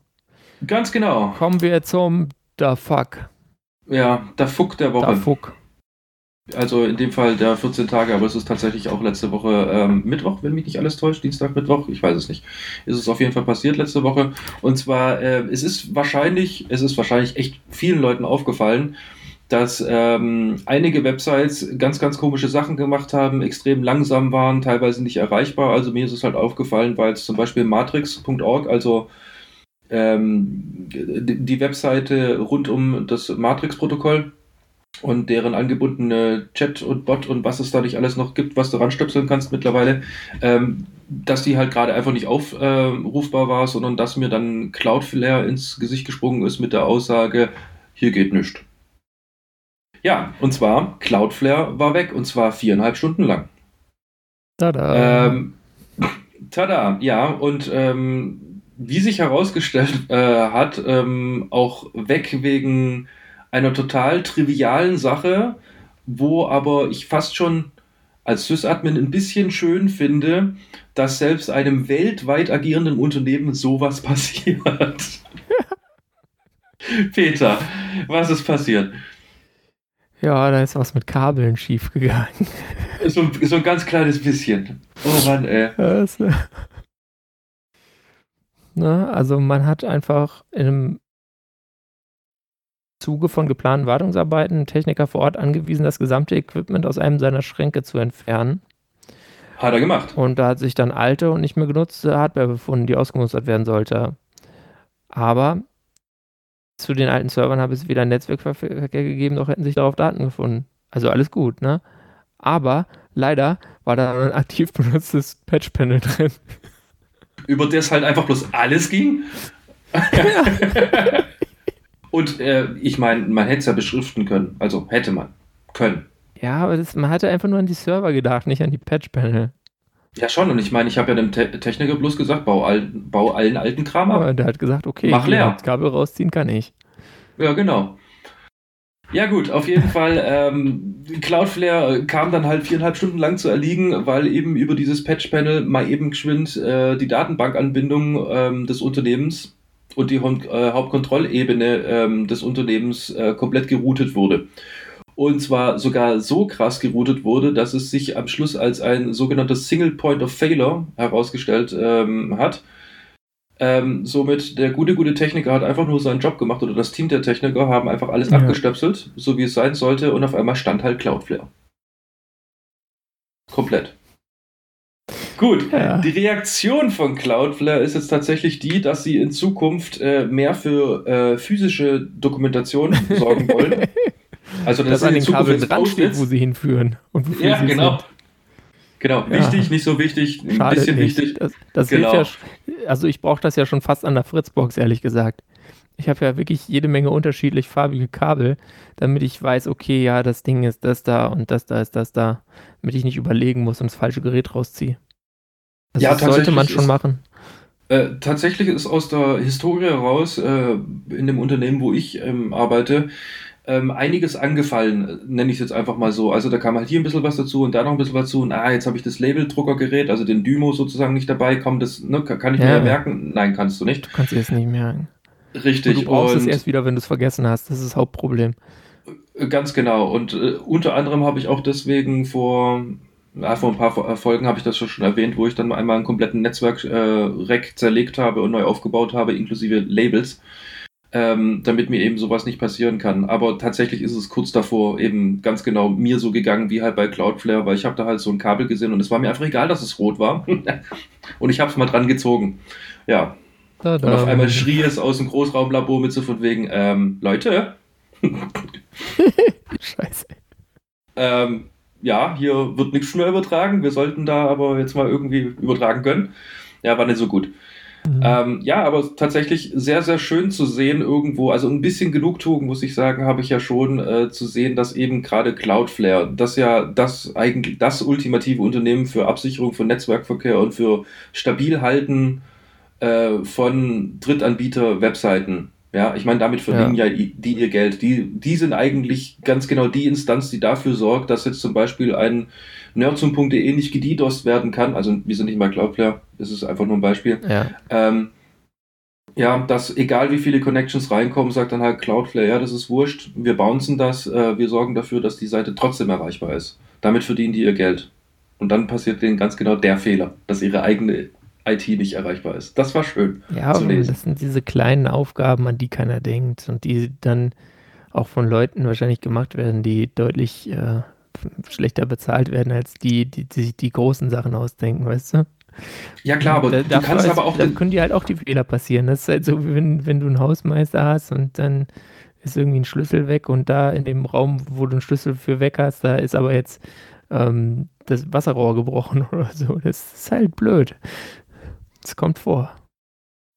Ganz genau. Kommen wir zum Da Fuck. Ja, der Fuck der Woche. Da Fuck. Also in dem Fall der 14 Tage, aber es ist tatsächlich auch letzte Woche ähm, Mittwoch, wenn mich nicht alles täuscht, Dienstag, Mittwoch, ich weiß es nicht. Ist es auf jeden Fall passiert letzte Woche. Und zwar, äh, es ist wahrscheinlich, es ist wahrscheinlich echt vielen Leuten aufgefallen, dass ähm, einige Websites ganz, ganz komische Sachen gemacht haben, extrem langsam waren, teilweise nicht erreichbar. Also mir ist es halt aufgefallen, weil es zum Beispiel matrix.org, also ähm, die Webseite rund um das Matrix-Protokoll, und deren angebundene Chat und Bot und was es da nicht alles noch gibt, was du ranstöpseln kannst mittlerweile, ähm, dass die halt gerade einfach nicht aufrufbar äh, war, sondern dass mir dann Cloudflare ins Gesicht gesprungen ist mit der Aussage, hier geht nichts. Ja, und zwar, Cloudflare war weg und zwar viereinhalb Stunden lang. Tada. Ähm, tada, ja, und ähm, wie sich herausgestellt äh, hat, ähm, auch weg wegen einer total trivialen Sache, wo aber ich fast schon als Sysadmin ein bisschen schön finde, dass selbst einem weltweit agierenden Unternehmen sowas passiert. Peter, was ist passiert? Ja, da ist was mit Kabeln schiefgegangen. So, so ein ganz kleines bisschen. Oh Mann, ey. Das, ne, also man hat einfach in einem Zuge von geplanten Wartungsarbeiten Techniker vor Ort angewiesen, das gesamte Equipment aus einem seiner Schränke zu entfernen. Hat er gemacht. Und da hat sich dann alte und nicht mehr genutzte Hardware befunden, die ausgemustert werden sollte. Aber zu den alten Servern habe es weder Netzwerkverkehr gegeben, noch hätten sich darauf Daten gefunden. Also alles gut, ne? Aber leider war da ein aktiv benutztes Patch-Panel drin. Über das halt einfach bloß alles ging? Ja. Und äh, ich meine, man hätte es ja beschriften können. Also hätte man können. Ja, aber das, man hatte einfach nur an die Server gedacht, nicht an die Patch-Panel. Ja, schon. Und ich meine, ich habe ja dem Te Techniker bloß gesagt, bau, all, bau allen alten Kram ab. Aber der hat gesagt, okay, mach leer. Das Kabel rausziehen kann ich. Ja, genau. Ja gut, auf jeden Fall. Ähm, Cloudflare kam dann halt viereinhalb Stunden lang zu erliegen, weil eben über dieses Patch-Panel mal eben geschwind äh, die Datenbankanbindung ähm, des Unternehmens und die äh, Hauptkontrollebene ähm, des Unternehmens äh, komplett geroutet wurde. Und zwar sogar so krass geroutet wurde, dass es sich am Schluss als ein sogenanntes Single Point of Failure herausgestellt ähm, hat. Ähm, somit der gute, gute Techniker hat einfach nur seinen Job gemacht oder das Team der Techniker haben einfach alles ja. abgestöpselt, so wie es sein sollte, und auf einmal stand halt Cloudflare. Komplett. Gut, ja. die Reaktion von Cloudflare ist jetzt tatsächlich die, dass sie in Zukunft äh, mehr für äh, physische Dokumentation sorgen wollen. Also dass, dass an den Kabeln dran steht, wo sie hinführen. Und ja, sie genau. Sind. Genau, ja. wichtig, nicht so wichtig, ein Schadet bisschen nicht. wichtig. Das, das genau. ja, also ich brauche das ja schon fast an der Fritzbox, ehrlich gesagt. Ich habe ja wirklich jede Menge unterschiedlich farbige Kabel, damit ich weiß, okay, ja, das Ding ist das da und das da ist das da, damit ich nicht überlegen muss und das falsche Gerät rausziehe. Also ja, das sollte man schon ist, machen. Äh, tatsächlich ist aus der Historie heraus, äh, in dem Unternehmen, wo ich ähm, arbeite, ähm, einiges angefallen, nenne ich es jetzt einfach mal so. Also da kam halt hier ein bisschen was dazu und da noch ein bisschen was dazu. Und ah, jetzt habe ich das Labeldruckergerät, also den Dymo sozusagen nicht dabei. Komm, das ne, kann ich ja, mir merken? Nein, kannst du nicht. Du kannst es nicht merken. Richtig. Und du brauchst und es erst wieder, wenn du es vergessen hast. Das ist das Hauptproblem. Ganz genau. Und äh, unter anderem habe ich auch deswegen vor ja, vor ein paar Folgen habe ich das schon erwähnt, wo ich dann einmal einen kompletten Netzwerk-Rack äh, zerlegt habe und neu aufgebaut habe, inklusive Labels, ähm, damit mir eben sowas nicht passieren kann. Aber tatsächlich ist es kurz davor eben ganz genau mir so gegangen wie halt bei Cloudflare, weil ich habe da halt so ein Kabel gesehen und es war mir einfach egal, dass es rot war. und ich habe es mal dran gezogen. Ja. Da, da. Und auf einmal schrie es aus dem Großraumlabor mit so von wegen, ähm, Leute. Scheiße. Ähm, ja, hier wird nichts mehr übertragen, wir sollten da aber jetzt mal irgendwie übertragen können. Ja, war nicht so gut. Mhm. Ähm, ja, aber tatsächlich sehr, sehr schön zu sehen irgendwo, also ein bisschen Genugtuung, muss ich sagen, habe ich ja schon äh, zu sehen, dass eben gerade Cloudflare, das ja das eigentlich das ultimative Unternehmen für Absicherung von Netzwerkverkehr und für Stabilhalten äh, von Drittanbieter-Webseiten Ja, ich meine, damit verdienen ja. ja, die ihr Geld. Die, die sind eigentlich ganz genau die Instanz, die dafür sorgt, dass jetzt zum Beispiel ein nerdsum.de nicht gedidost werden kann. Also wir sind nicht mal Cloudflare, das ist einfach nur ein Beispiel. Ja. Ähm, ja, dass egal wie viele Connections reinkommen, sagt dann halt Cloudflare, ja, das ist wurscht, wir bouncen das, äh, wir sorgen dafür, dass die Seite trotzdem erreichbar ist. Damit verdienen die ihr Geld. Und dann passiert denen ganz genau der Fehler, dass ihre eigene IT nicht erreichbar ist. Das war schön. Ja, zu lesen. das sind diese kleinen Aufgaben, an die keiner denkt und die dann auch von Leuten wahrscheinlich gemacht werden, die deutlich äh, schlechter bezahlt werden als die, die, die sich die großen Sachen ausdenken, weißt du? Ja klar, aber da, du kannst aber auch... Da können dir halt auch die Fehler passieren. Das ist halt so, wie wenn, wenn du einen Hausmeister hast und dann ist irgendwie ein Schlüssel weg und da in dem Raum, wo du einen Schlüssel für weg hast, da ist aber jetzt ähm, das Wasserrohr gebrochen oder so. Das ist halt blöd. Das kommt vor.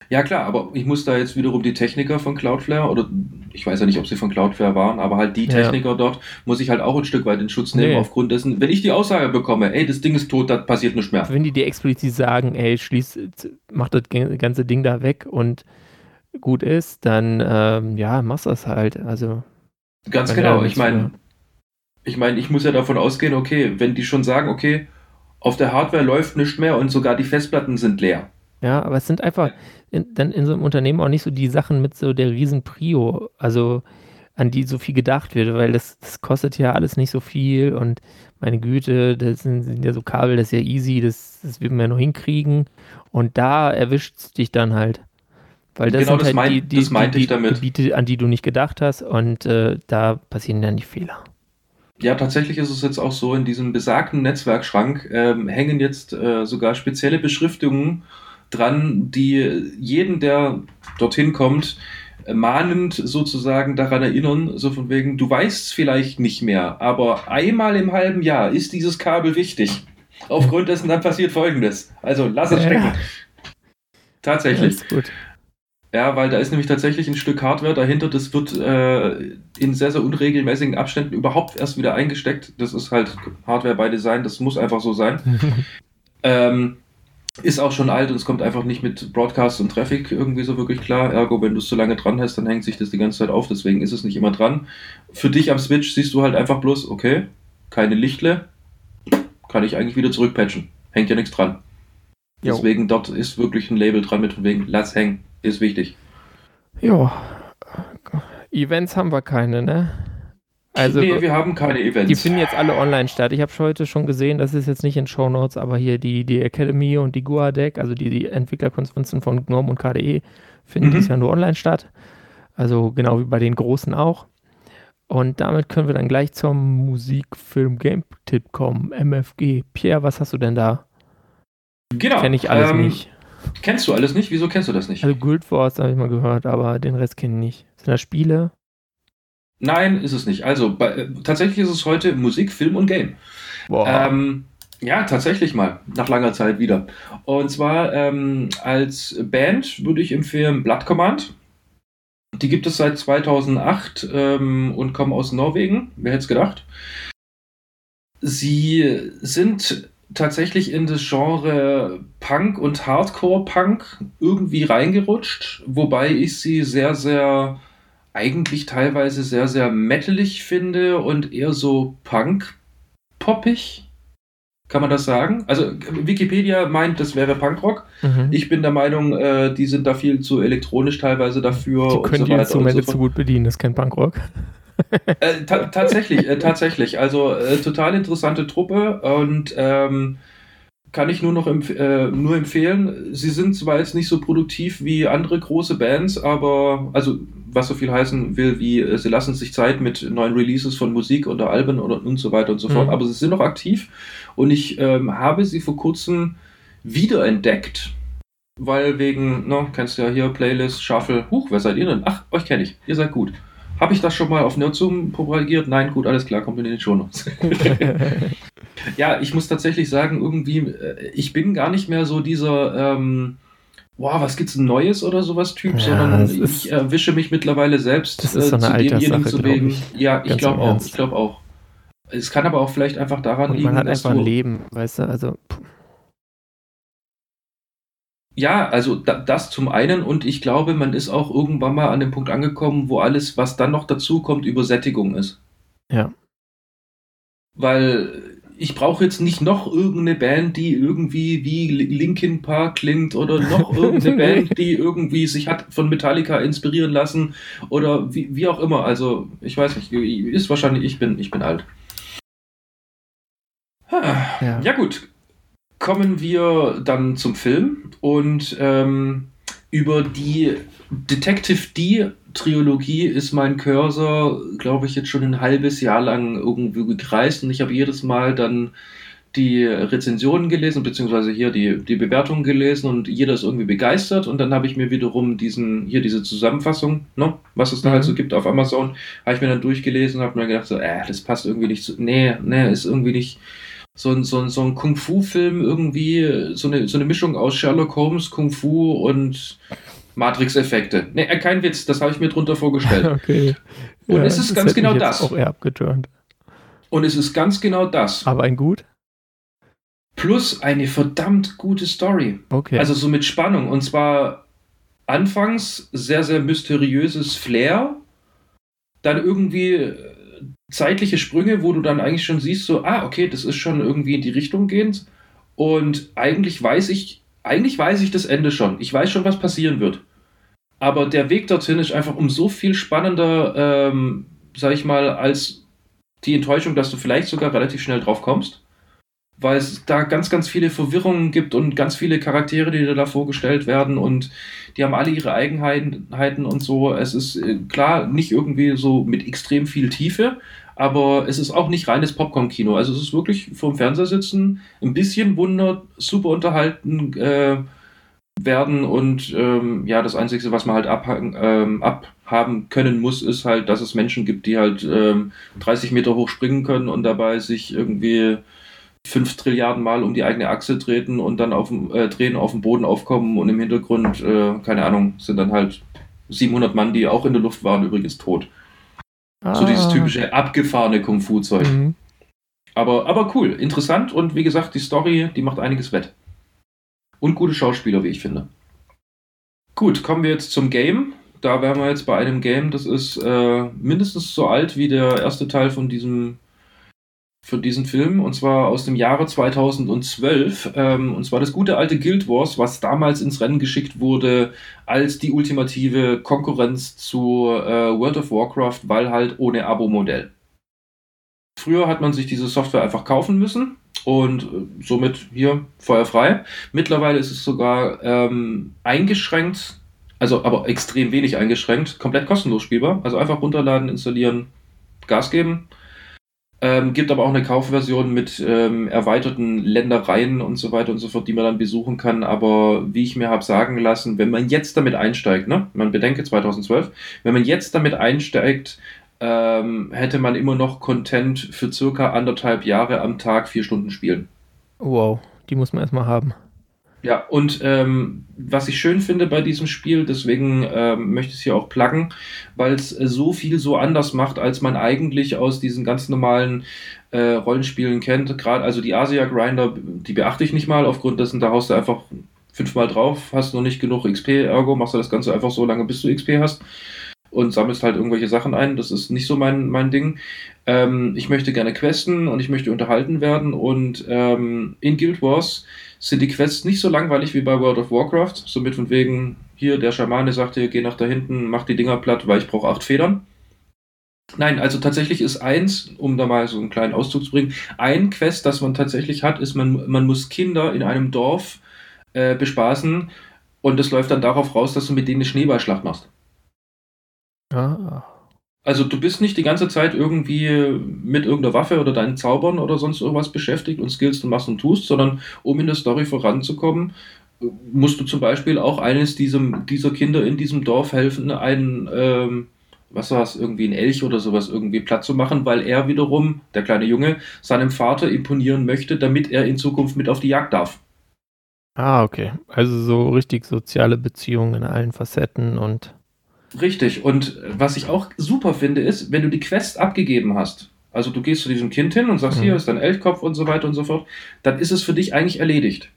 Ja klar, aber ich muss da jetzt wiederum die Techniker von Cloudflare oder ich weiß ja nicht, ob sie von Cloudflare waren, aber halt die Techniker ja. dort muss ich halt auch ein Stück weit in Schutz nehmen nee. aufgrund dessen, wenn ich die Aussage bekomme, ey, das Ding ist tot, da passiert nichts mehr. Wenn die dir explizit sagen, ey, schließ, mach das ganze Ding da weg und gut ist, dann ähm, ja, machst das halt. Also ganz genau. Ich meine, ich meine, ich muss ja davon ausgehen, okay, wenn die schon sagen, okay, auf der Hardware läuft nichts mehr und sogar die Festplatten sind leer. Ja, aber es sind einfach in, dann in so einem Unternehmen auch nicht so die Sachen mit so der riesen Prio, also an die so viel gedacht wird, weil das, das kostet ja alles nicht so viel und meine Güte, das sind, sind ja so Kabel, das ist ja easy, das, das wird man ja noch hinkriegen und da erwischt es dich dann halt. Weil das genau, sind das halt mein, die, die, die, die Gebiete, an die du nicht gedacht hast und äh, da passieren dann die Fehler. Ja, tatsächlich ist es jetzt auch so, in diesem besagten Netzwerkschrank ähm, hängen jetzt äh, sogar spezielle Beschriftungen dran, die jeden, der dorthin kommt, mahnend sozusagen daran erinnern, so von wegen, du weißt vielleicht nicht mehr, aber einmal im halben Jahr ist dieses Kabel wichtig. Aufgrund dessen dann passiert folgendes. Also lass es stecken. Ja. Tatsächlich. Ja, weil da ist nämlich tatsächlich ein Stück Hardware dahinter, das wird äh, in sehr, sehr unregelmäßigen Abständen überhaupt erst wieder eingesteckt. Das ist halt Hardware by Design, das muss einfach so sein. ähm, ist auch schon alt und es kommt einfach nicht mit Broadcast und Traffic irgendwie so wirklich klar. Ergo, wenn du es zu lange dran hast, dann hängt sich das die ganze Zeit auf, deswegen ist es nicht immer dran. Für dich am Switch siehst du halt einfach bloß, okay, keine Lichtle, kann ich eigentlich wieder zurückpatchen. Hängt ja nichts dran. Jo. Deswegen dort ist wirklich ein Label dran mit von wegen, lass hängen ist wichtig. Ja. Events haben wir keine, ne? Also, nee, wir haben keine Events. Die finden jetzt alle online statt. Ich habe heute schon gesehen, das ist jetzt nicht in Show Notes, aber hier die, die Academy und die Guadec, also die, die Entwicklerkonferenzen von GNOME und KDE, finden mhm. dies Jahr nur online statt. Also genau wie bei den großen auch. Und damit können wir dann gleich zum Musikfilm-Game-Tipp kommen. MFG. Pierre, was hast du denn da? Genau. Kenne ich alles ähm, nicht. Kennst du alles nicht? Wieso kennst du das nicht? Also Guild Wars habe ich mal gehört, aber den Rest kenne ich nicht. Sind das Spiele? Nein, ist es nicht. Also bei, äh, tatsächlich ist es heute Musik, Film und Game. Boah. Ähm, ja, tatsächlich mal, nach langer Zeit wieder. Und zwar ähm, als Band würde ich empfehlen Blood Command. Die gibt es seit 2008 ähm, und kommen aus Norwegen. Wer hätte es gedacht? Sie sind tatsächlich in das Genre Punk und Hardcore-Punk irgendwie reingerutscht, wobei ich sie sehr, sehr, eigentlich teilweise sehr, sehr metalig finde und eher so Punk-poppig. Kann man das sagen? Also Wikipedia meint, das wäre Punkrock. Mhm. Ich bin der Meinung, äh, die sind da viel zu elektronisch teilweise dafür. Die können so die Instrumente so zu gut bedienen, das ist kein Punkrock. äh, ta tatsächlich, äh, tatsächlich. Also äh, total interessante Truppe und ähm, kann ich nur noch empf äh, nur empfehlen. Sie sind zwar jetzt nicht so produktiv wie andere große Bands, aber also was so viel heißen will, wie äh, sie lassen sich Zeit mit neuen Releases von Musik oder Alben oder und so weiter und so fort. Mhm. Aber sie sind noch aktiv und ich ähm, habe sie vor kurzem wiederentdeckt. Weil wegen, ne, kennst du ja hier, Playlist, Shuffle, huch, wer seid ihr denn? Ach, euch kenne ich, ihr seid gut. Habe ich das schon mal auf Nerdzoom propagiert? Nein, gut, alles klar, kommt in den Shownotes. ja, ich muss tatsächlich sagen, irgendwie, äh, ich bin gar nicht mehr so dieser, ähm, boah, was gibt's Neues oder sowas Typ, ja, sondern ich erwische mich mittlerweile selbst das ist so eine äh, zu demjenigen zu wegen. Ich. Ja, ich glaube auch, ich glaube auch. Es kann aber auch vielleicht einfach daran Und liegen, man hat einfach ein Leben, weißt du, also. Pff. Ja, also da, das zum einen und ich glaube, man ist auch irgendwann mal an dem Punkt angekommen, wo alles, was dann noch dazu kommt, Übersättigung ist. Ja. Weil ich brauche jetzt nicht noch irgendeine Band, die irgendwie wie Linkin Park klingt oder noch irgendeine Band, die irgendwie sich hat von Metallica inspirieren lassen oder wie, wie auch immer. Also ich weiß nicht, ist wahrscheinlich, ich bin, ich bin alt. Ja. ja gut, kommen wir dann zum Film und ähm, über die Detective D Trilogie ist mein Cursor, glaube ich, jetzt schon ein halbes Jahr lang irgendwo gekreist und ich habe jedes Mal dann die Rezensionen gelesen, beziehungsweise hier die, die Bewertungen gelesen und jeder ist irgendwie begeistert und dann habe ich mir wiederum diesen, hier diese Zusammenfassung, ne, was es da halt mhm. halt so gibt auf Amazon, habe ich mir dann durchgelesen und habe mir gedacht, so, äh, das passt irgendwie nicht zu, nee, nee, ist irgendwie nicht so ein, so ein, so ein Kung-Fu-Film irgendwie, so eine, so eine Mischung aus Sherlock Holmes, Kung-Fu und Matrix-Effekte. Ne, kein Witz, das habe ich mir drunter vorgestellt. okay. Und ja, es ist ganz genau das. Auch eher abgeturnt. Und es ist ganz genau das. Aber ein gut? Plus eine verdammt gute Story. Okay. Also so mit Spannung. Und zwar anfangs sehr, sehr mysteriöses Flair. Dann irgendwie äh, zeitliche Sprünge, wo du dann eigentlich schon siehst, so, ah, okay, das ist schon irgendwie in die Richtung gehend. Und eigentlich weiß ich, eigentlich weiß ich das Ende schon. Ich weiß schon, was passieren wird. Aber der Weg dorthin ist einfach um so viel spannender, ähm, sag ich mal, als die Enttäuschung, dass du vielleicht sogar relativ schnell drauf kommst. Weil es da ganz, ganz viele Verwirrungen gibt und ganz viele Charaktere, die da vorgestellt werden und die haben alle ihre Eigenheiten und so. Es ist äh, klar nicht irgendwie so mit extrem viel Tiefe, aber es ist auch nicht reines Popcorn-Kino. Also es ist wirklich vorm Fernseher sitzen, ein bisschen Wunder, super unterhalten äh, werden und ähm, ja, das Einzige, was man halt abhaken, ähm, abhaben können muss, ist halt, dass es Menschen gibt, die halt ähm, 30 Meter hoch springen können und dabei sich irgendwie 5 Trilliarden Mal um die eigene Achse treten und dann auf dem, äh, drehen, auf dem Boden aufkommen und im Hintergrund, äh, keine Ahnung, sind dann halt 700 Mann, die auch in der Luft waren, übrigens tot. Ah. So dieses ah. typische abgefahrene Kung-Fu-Zeug. Mhm. Aber, aber cool, interessant und wie gesagt, die Story, die macht einiges wett. Und gute Schauspieler, wie ich finde. Gut, kommen wir jetzt zum Game. Da wären wir jetzt bei einem Game, das ist äh, mindestens so alt wie der erste Teil von diesem für diesen Film und zwar aus dem Jahre 2012 ähm, und zwar das gute alte Guild Wars, was damals ins Rennen geschickt wurde als die ultimative Konkurrenz zu äh, World of Warcraft, weil halt ohne Abo-Modell. Früher hat man sich diese Software einfach kaufen müssen und äh, somit hier feuerfrei. Mittlerweile ist es sogar ähm, eingeschränkt, also aber extrem wenig eingeschränkt, komplett kostenlos spielbar. Also einfach runterladen, installieren, Gas geben ähm, gibt aber auch eine Kaufversion mit ähm, erweiterten Ländereien und so weiter und so fort, die man dann besuchen kann. Aber wie ich mir habe sagen lassen, wenn man jetzt damit einsteigt, ne, man bedenke 2012, wenn man jetzt damit einsteigt, ähm, hätte man immer noch Content für circa anderthalb Jahre am Tag vier Stunden spielen. Wow, die muss man erstmal haben. Ja, und ähm, was ich schön finde bei diesem Spiel, deswegen ähm, möchte ich es hier auch pluggen, weil es äh, so viel so anders macht, als man eigentlich aus diesen ganz normalen äh, Rollenspielen kennt. Gerade also die Asia Grinder, die beachte ich nicht mal, aufgrund dessen, da haust du einfach fünfmal drauf, hast noch nicht genug XP, ergo machst du das Ganze einfach so lange, bis du XP hast und sammelst halt irgendwelche Sachen ein. Das ist nicht so mein, mein Ding. Ähm, ich möchte gerne questen und ich möchte unterhalten werden und ähm, in Guild Wars sind die Quests nicht so langweilig wie bei World of Warcraft. Somit von wegen, hier, der Schamane sagt dir, geh nach da hinten, mach die Dinger platt, weil ich brauche acht Federn. Nein, also tatsächlich ist eins, um da mal so einen kleinen Auszug zu bringen, ein Quest, das man tatsächlich hat, ist, man, man muss Kinder in einem Dorf äh, bespaßen und es läuft dann darauf raus, dass du mit denen eine Schneeballschlacht machst. Ah. Also du bist nicht die ganze Zeit irgendwie mit irgendeiner Waffe oder deinen Zaubern oder sonst irgendwas beschäftigt und skillst und machst und tust, sondern um in der Story voranzukommen, musst du zum Beispiel auch eines diesem, dieser Kinder in diesem Dorf helfen, einen, ähm, was war es, irgendwie ein Elch oder sowas irgendwie platt zu machen, weil er wiederum, der kleine Junge, seinem Vater imponieren möchte, damit er in Zukunft mit auf die Jagd darf. Ah, okay. Also so richtig soziale Beziehungen in allen Facetten und Richtig. Und was ich auch super finde, ist, wenn du die Quest abgegeben hast, also du gehst zu diesem Kind hin und sagst, mhm. hier ist dein Elchkopf und so weiter und so fort, dann ist es für dich eigentlich erledigt.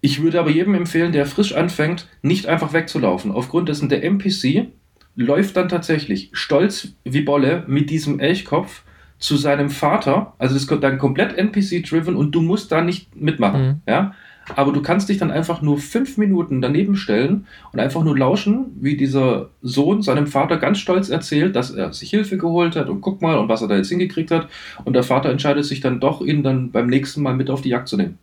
Ich würde aber jedem empfehlen, der frisch anfängt, nicht einfach wegzulaufen. Aufgrund dessen der NPC läuft dann tatsächlich stolz wie Bolle mit diesem Elchkopf zu seinem Vater. Also das ist dann komplett NPC-driven und du musst da nicht mitmachen. Mhm. Ja? Aber du kannst dich dann einfach nur fünf Minuten daneben stellen und einfach nur lauschen, wie dieser Sohn seinem Vater ganz stolz erzählt, dass er sich Hilfe geholt hat und guck mal und was er da jetzt hingekriegt hat. Und der Vater entscheidet sich dann doch, ihn dann beim nächsten Mal mit auf die Jagd zu nehmen.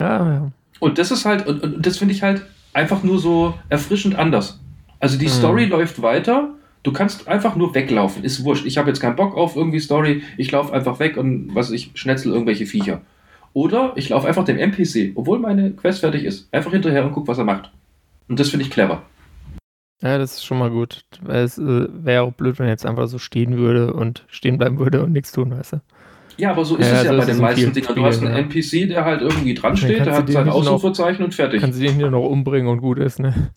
Ja, ja. Und das ist halt, und, und das finde ich halt einfach nur so erfrischend anders. Also die mhm. Story läuft weiter. Du kannst einfach nur weglaufen. Ist wurscht. Ich habe jetzt keinen Bock auf irgendwie Story. Ich laufe einfach weg und was ich schnetzel irgendwelche Viecher. Oder ich laufe einfach dem NPC, obwohl meine Quest fertig ist, einfach hinterher und guck, was er macht. Und das finde ich clever. Ja, das ist schon mal gut. Es äh, wäre auch blöd, wenn er jetzt einfach so stehen würde und stehen bleiben würde und nichts tun, weißt du? Ja, aber so ist ja, es ja so bei den meisten Dingen. Du hast einen ja. NPC, der halt irgendwie dran steht, der hat sein Ausrufezeichen und fertig. Kannst du den hier noch umbringen und gut ist, ne?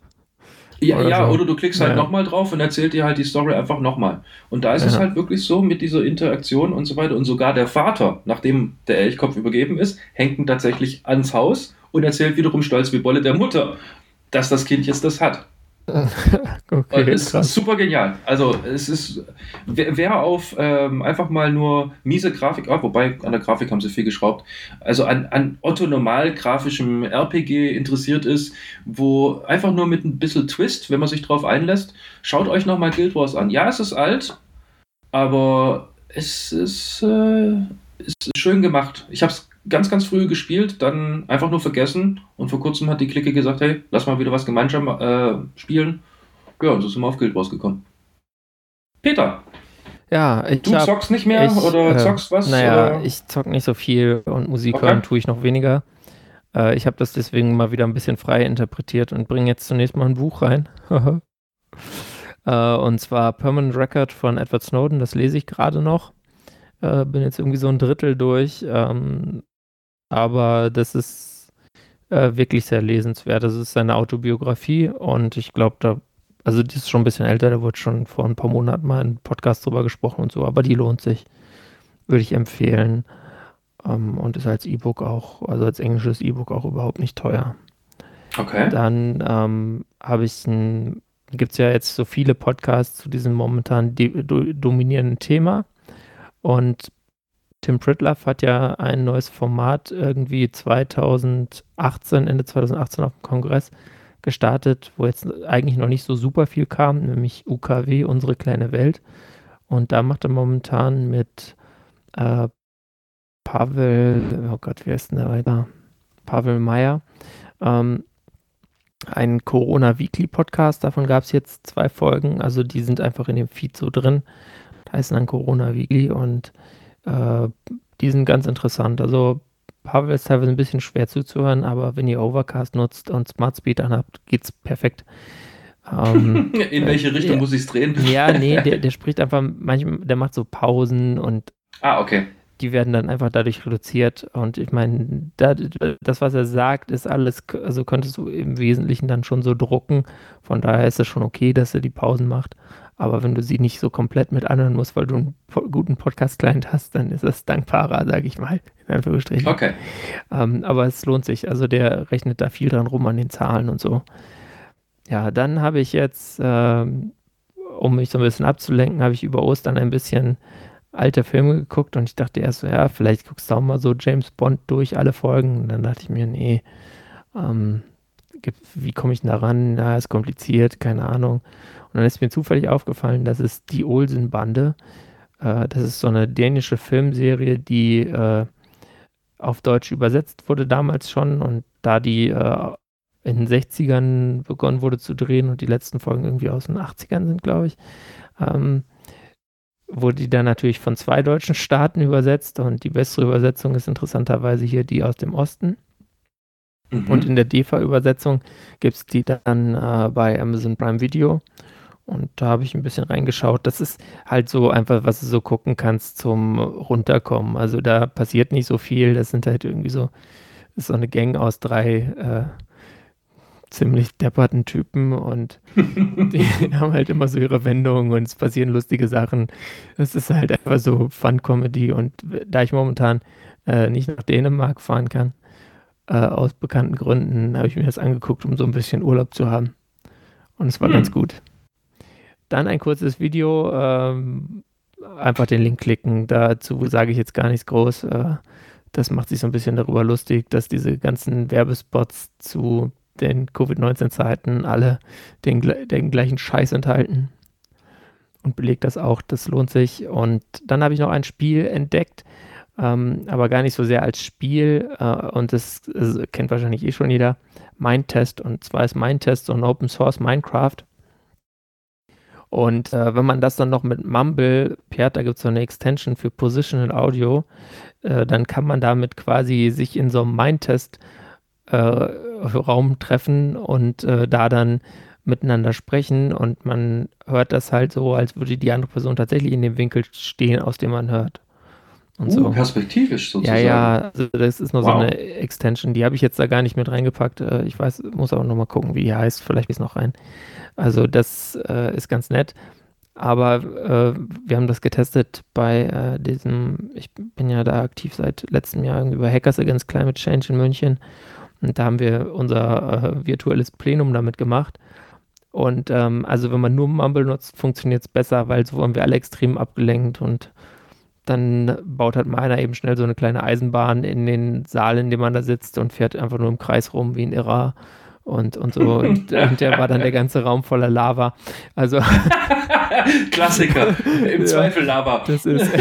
Ja, oder, ja, so. oder du klickst halt ja. nochmal drauf und erzählt dir halt die Story einfach nochmal. Und da ist ja. es halt wirklich so mit dieser Interaktion und so weiter. Und sogar der Vater, nachdem der Elchkopf übergeben ist, hängt ihn tatsächlich ans Haus und erzählt wiederum stolz wie Bolle der Mutter, dass das Kind jetzt das hat. okay, ist krass. super genial. Also es ist, wer, wer auf ähm, einfach mal nur miese Grafik, oh, wobei an der Grafik haben sie viel geschraubt, also an, an Otto normal grafischem RPG interessiert ist, wo einfach nur mit ein bisschen Twist, wenn man sich drauf einlässt, schaut euch nochmal Guild Wars an. Ja, es ist alt, aber es ist, äh, ist schön gemacht. Ich habe es ganz, ganz früh gespielt, dann einfach nur vergessen und vor kurzem hat die Clique gesagt, hey, lass mal wieder was gemeinsam äh, spielen. Ja, und so sind wir auf Guild rausgekommen. Peter. Ja, ich Du hab, zockst nicht mehr ich, oder äh, zockst was? Naja, oder? ich zock nicht so viel und Musik okay. hören tue ich noch weniger. Äh, ich habe das deswegen mal wieder ein bisschen frei interpretiert und bringe jetzt zunächst mal ein Buch rein. äh, und zwar Permanent Record von Edward Snowden, das lese ich gerade noch. Äh, bin jetzt irgendwie so ein Drittel durch. Ähm, aber das ist äh, wirklich sehr lesenswert. Das ist seine Autobiografie und ich glaube, da, also die ist schon ein bisschen älter, da wurde schon vor ein paar Monaten mal ein Podcast drüber gesprochen und so, aber die lohnt sich. Würde ich empfehlen. Ähm, und ist als E-Book auch, also als englisches E-Book auch überhaupt nicht teuer. Okay. Dann ähm, habe ich ein, gibt es ja jetzt so viele Podcasts zu diesem momentan dominierenden Thema. Und Tim Pritloff hat ja ein neues Format irgendwie 2018, Ende 2018 auf dem Kongress gestartet, wo jetzt eigentlich noch nicht so super viel kam, nämlich UKW, unsere kleine Welt. Und da macht er momentan mit äh, Pavel, oh Gott, wie heißt denn der weiter? Pavel Meyer, ähm, ein Corona Weekly Podcast. Davon gab es jetzt zwei Folgen. Also die sind einfach in dem Feed so drin. Da heißen dann Corona Weekly und äh, die sind ganz interessant. Also Pavel ist teilweise ein bisschen schwer zuzuhören, aber wenn ihr Overcast nutzt und Smart Speed anhabt, geht's perfekt. Ähm, In welche Richtung äh, muss ich es drehen? Ja, nee, der, der spricht einfach, manchmal, der macht so Pausen und ah, okay. die werden dann einfach dadurch reduziert. Und ich meine, da, das, was er sagt, ist alles, also könntest du im Wesentlichen dann schon so drucken. Von daher ist es schon okay, dass er die Pausen macht. Aber wenn du sie nicht so komplett mit anhören musst, weil du einen guten Podcast-Client hast, dann ist das dankbarer, sage ich mal, in Anführungsstrichen. Okay. Ähm, aber es lohnt sich. Also der rechnet da viel dran rum an den Zahlen und so. Ja, dann habe ich jetzt, ähm, um mich so ein bisschen abzulenken, habe ich über Ostern ein bisschen alte Filme geguckt und ich dachte erst so, ja, vielleicht guckst du auch mal so James Bond durch alle Folgen. Und dann dachte ich mir, nee, ähm, wie komme ich denn da ran? Na, ist kompliziert, keine Ahnung. Und dann ist mir zufällig aufgefallen, dass es die Olsen-Bande, äh, das ist so eine dänische Filmserie, die äh, auf Deutsch übersetzt wurde damals schon und da die äh, in den 60ern begonnen wurde zu drehen und die letzten Folgen irgendwie aus den 80ern sind, glaube ich, ähm, wurde die dann natürlich von zwei deutschen Staaten übersetzt und die bessere Übersetzung ist interessanterweise hier die aus dem Osten. Mhm. Und in der DEFA-Übersetzung gibt es die dann äh, bei Amazon Prime Video. Und da habe ich ein bisschen reingeschaut. Das ist halt so einfach, was du so gucken kannst zum Runterkommen. Also da passiert nicht so viel. Das sind halt irgendwie so, so eine Gang aus drei äh, ziemlich depperten Typen und die haben halt immer so ihre Wendungen und es passieren lustige Sachen. Es ist halt einfach so Fun-Comedy und da ich momentan äh, nicht nach Dänemark fahren kann, äh, aus bekannten Gründen habe ich mir das angeguckt, um so ein bisschen Urlaub zu haben. Und es war hm. ganz gut. Dann ein kurzes Video, ähm, einfach den Link klicken. Dazu sage ich jetzt gar nichts groß. Äh, das macht sich so ein bisschen darüber lustig, dass diese ganzen Werbespots zu den Covid-19-Zeiten alle den, den gleichen Scheiß enthalten. Und belegt das auch, das lohnt sich. Und dann habe ich noch ein Spiel entdeckt, ähm, aber gar nicht so sehr als Spiel. Äh, und das, das, kennt wahrscheinlich eh schon jeder. Mindtest. Und zwar ist Mindtest so ein Open Source Minecraft. Und äh, wenn man das dann noch mit Mumble pairt, da gibt es so eine Extension für Positional Audio, äh, dann kann man damit quasi sich in so einem Mindtest äh, Raum treffen und äh, da dann miteinander sprechen und man hört das halt so, als würde die andere Person tatsächlich in dem Winkel stehen, aus dem man hört. Und uh, so. perspektivisch sozusagen. Ja, ja, also das ist nur wow. so eine Extension, die habe ich jetzt da gar nicht mit reingepackt. Äh, ich weiß, muss aber nochmal gucken, wie die heißt, vielleicht ist noch rein. Also das äh, ist ganz nett. Aber äh, wir haben das getestet bei äh, diesem, ich bin ja da aktiv seit letztem Jahr über Hackers Against Climate Change in München. Und da haben wir unser äh, virtuelles Plenum damit gemacht. Und ähm, also wenn man nur Mumble nutzt, funktioniert es besser, weil so waren wir alle extrem abgelenkt und dann baut halt mal einer eben schnell so eine kleine Eisenbahn in den Saal, in dem man da sitzt und fährt einfach nur im Kreis rum wie ein Irrer und, und so. Und, und der war dann der ganze Raum voller Lava. Also. Klassiker. Im ja, Zweifel Lava. Das ist.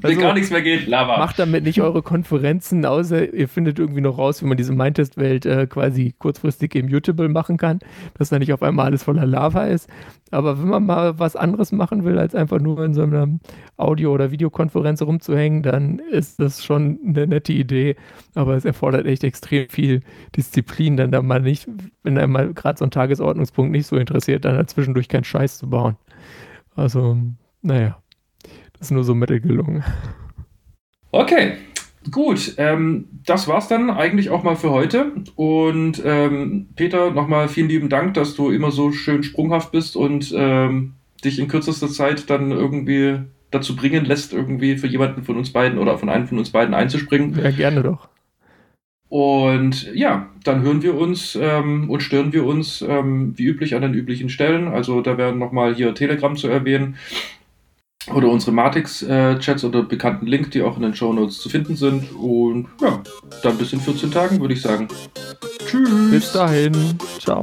Wenn also, gar nichts mehr geht, Lava. Macht damit nicht eure Konferenzen, außer ihr findet irgendwie noch raus, wie man diese Mindtest-Welt äh, quasi kurzfristig immutable machen kann, dass da nicht auf einmal alles voller Lava ist. Aber wenn man mal was anderes machen will, als einfach nur in so einer Audio- oder Videokonferenz rumzuhängen, dann ist das schon eine nette Idee. Aber es erfordert echt extrem viel Disziplin, dann da mal nicht, wenn einmal gerade so ein Tagesordnungspunkt nicht so interessiert, dann zwischendurch keinen Scheiß zu bauen. Also, naja, das ist nur so mittel gelungen. Okay, Gut, ähm, das war's dann eigentlich auch mal für heute. Und ähm, Peter, nochmal vielen lieben Dank, dass du immer so schön sprunghaft bist und ähm, dich in kürzester Zeit dann irgendwie dazu bringen lässt, irgendwie für jemanden von uns beiden oder von einem von uns beiden einzuspringen. Ja, gerne doch. Und ja, dann hören wir uns ähm, und stören wir uns ähm, wie üblich an den üblichen Stellen. Also da werden nochmal hier Telegram zu erwähnen oder unsere Matix-Chats äh, oder bekannten Link, die auch in den Show Notes zu finden sind. Und ja, dann bis in 14 Tagen, würde ich sagen. Tschüss. Bis dahin. Ciao.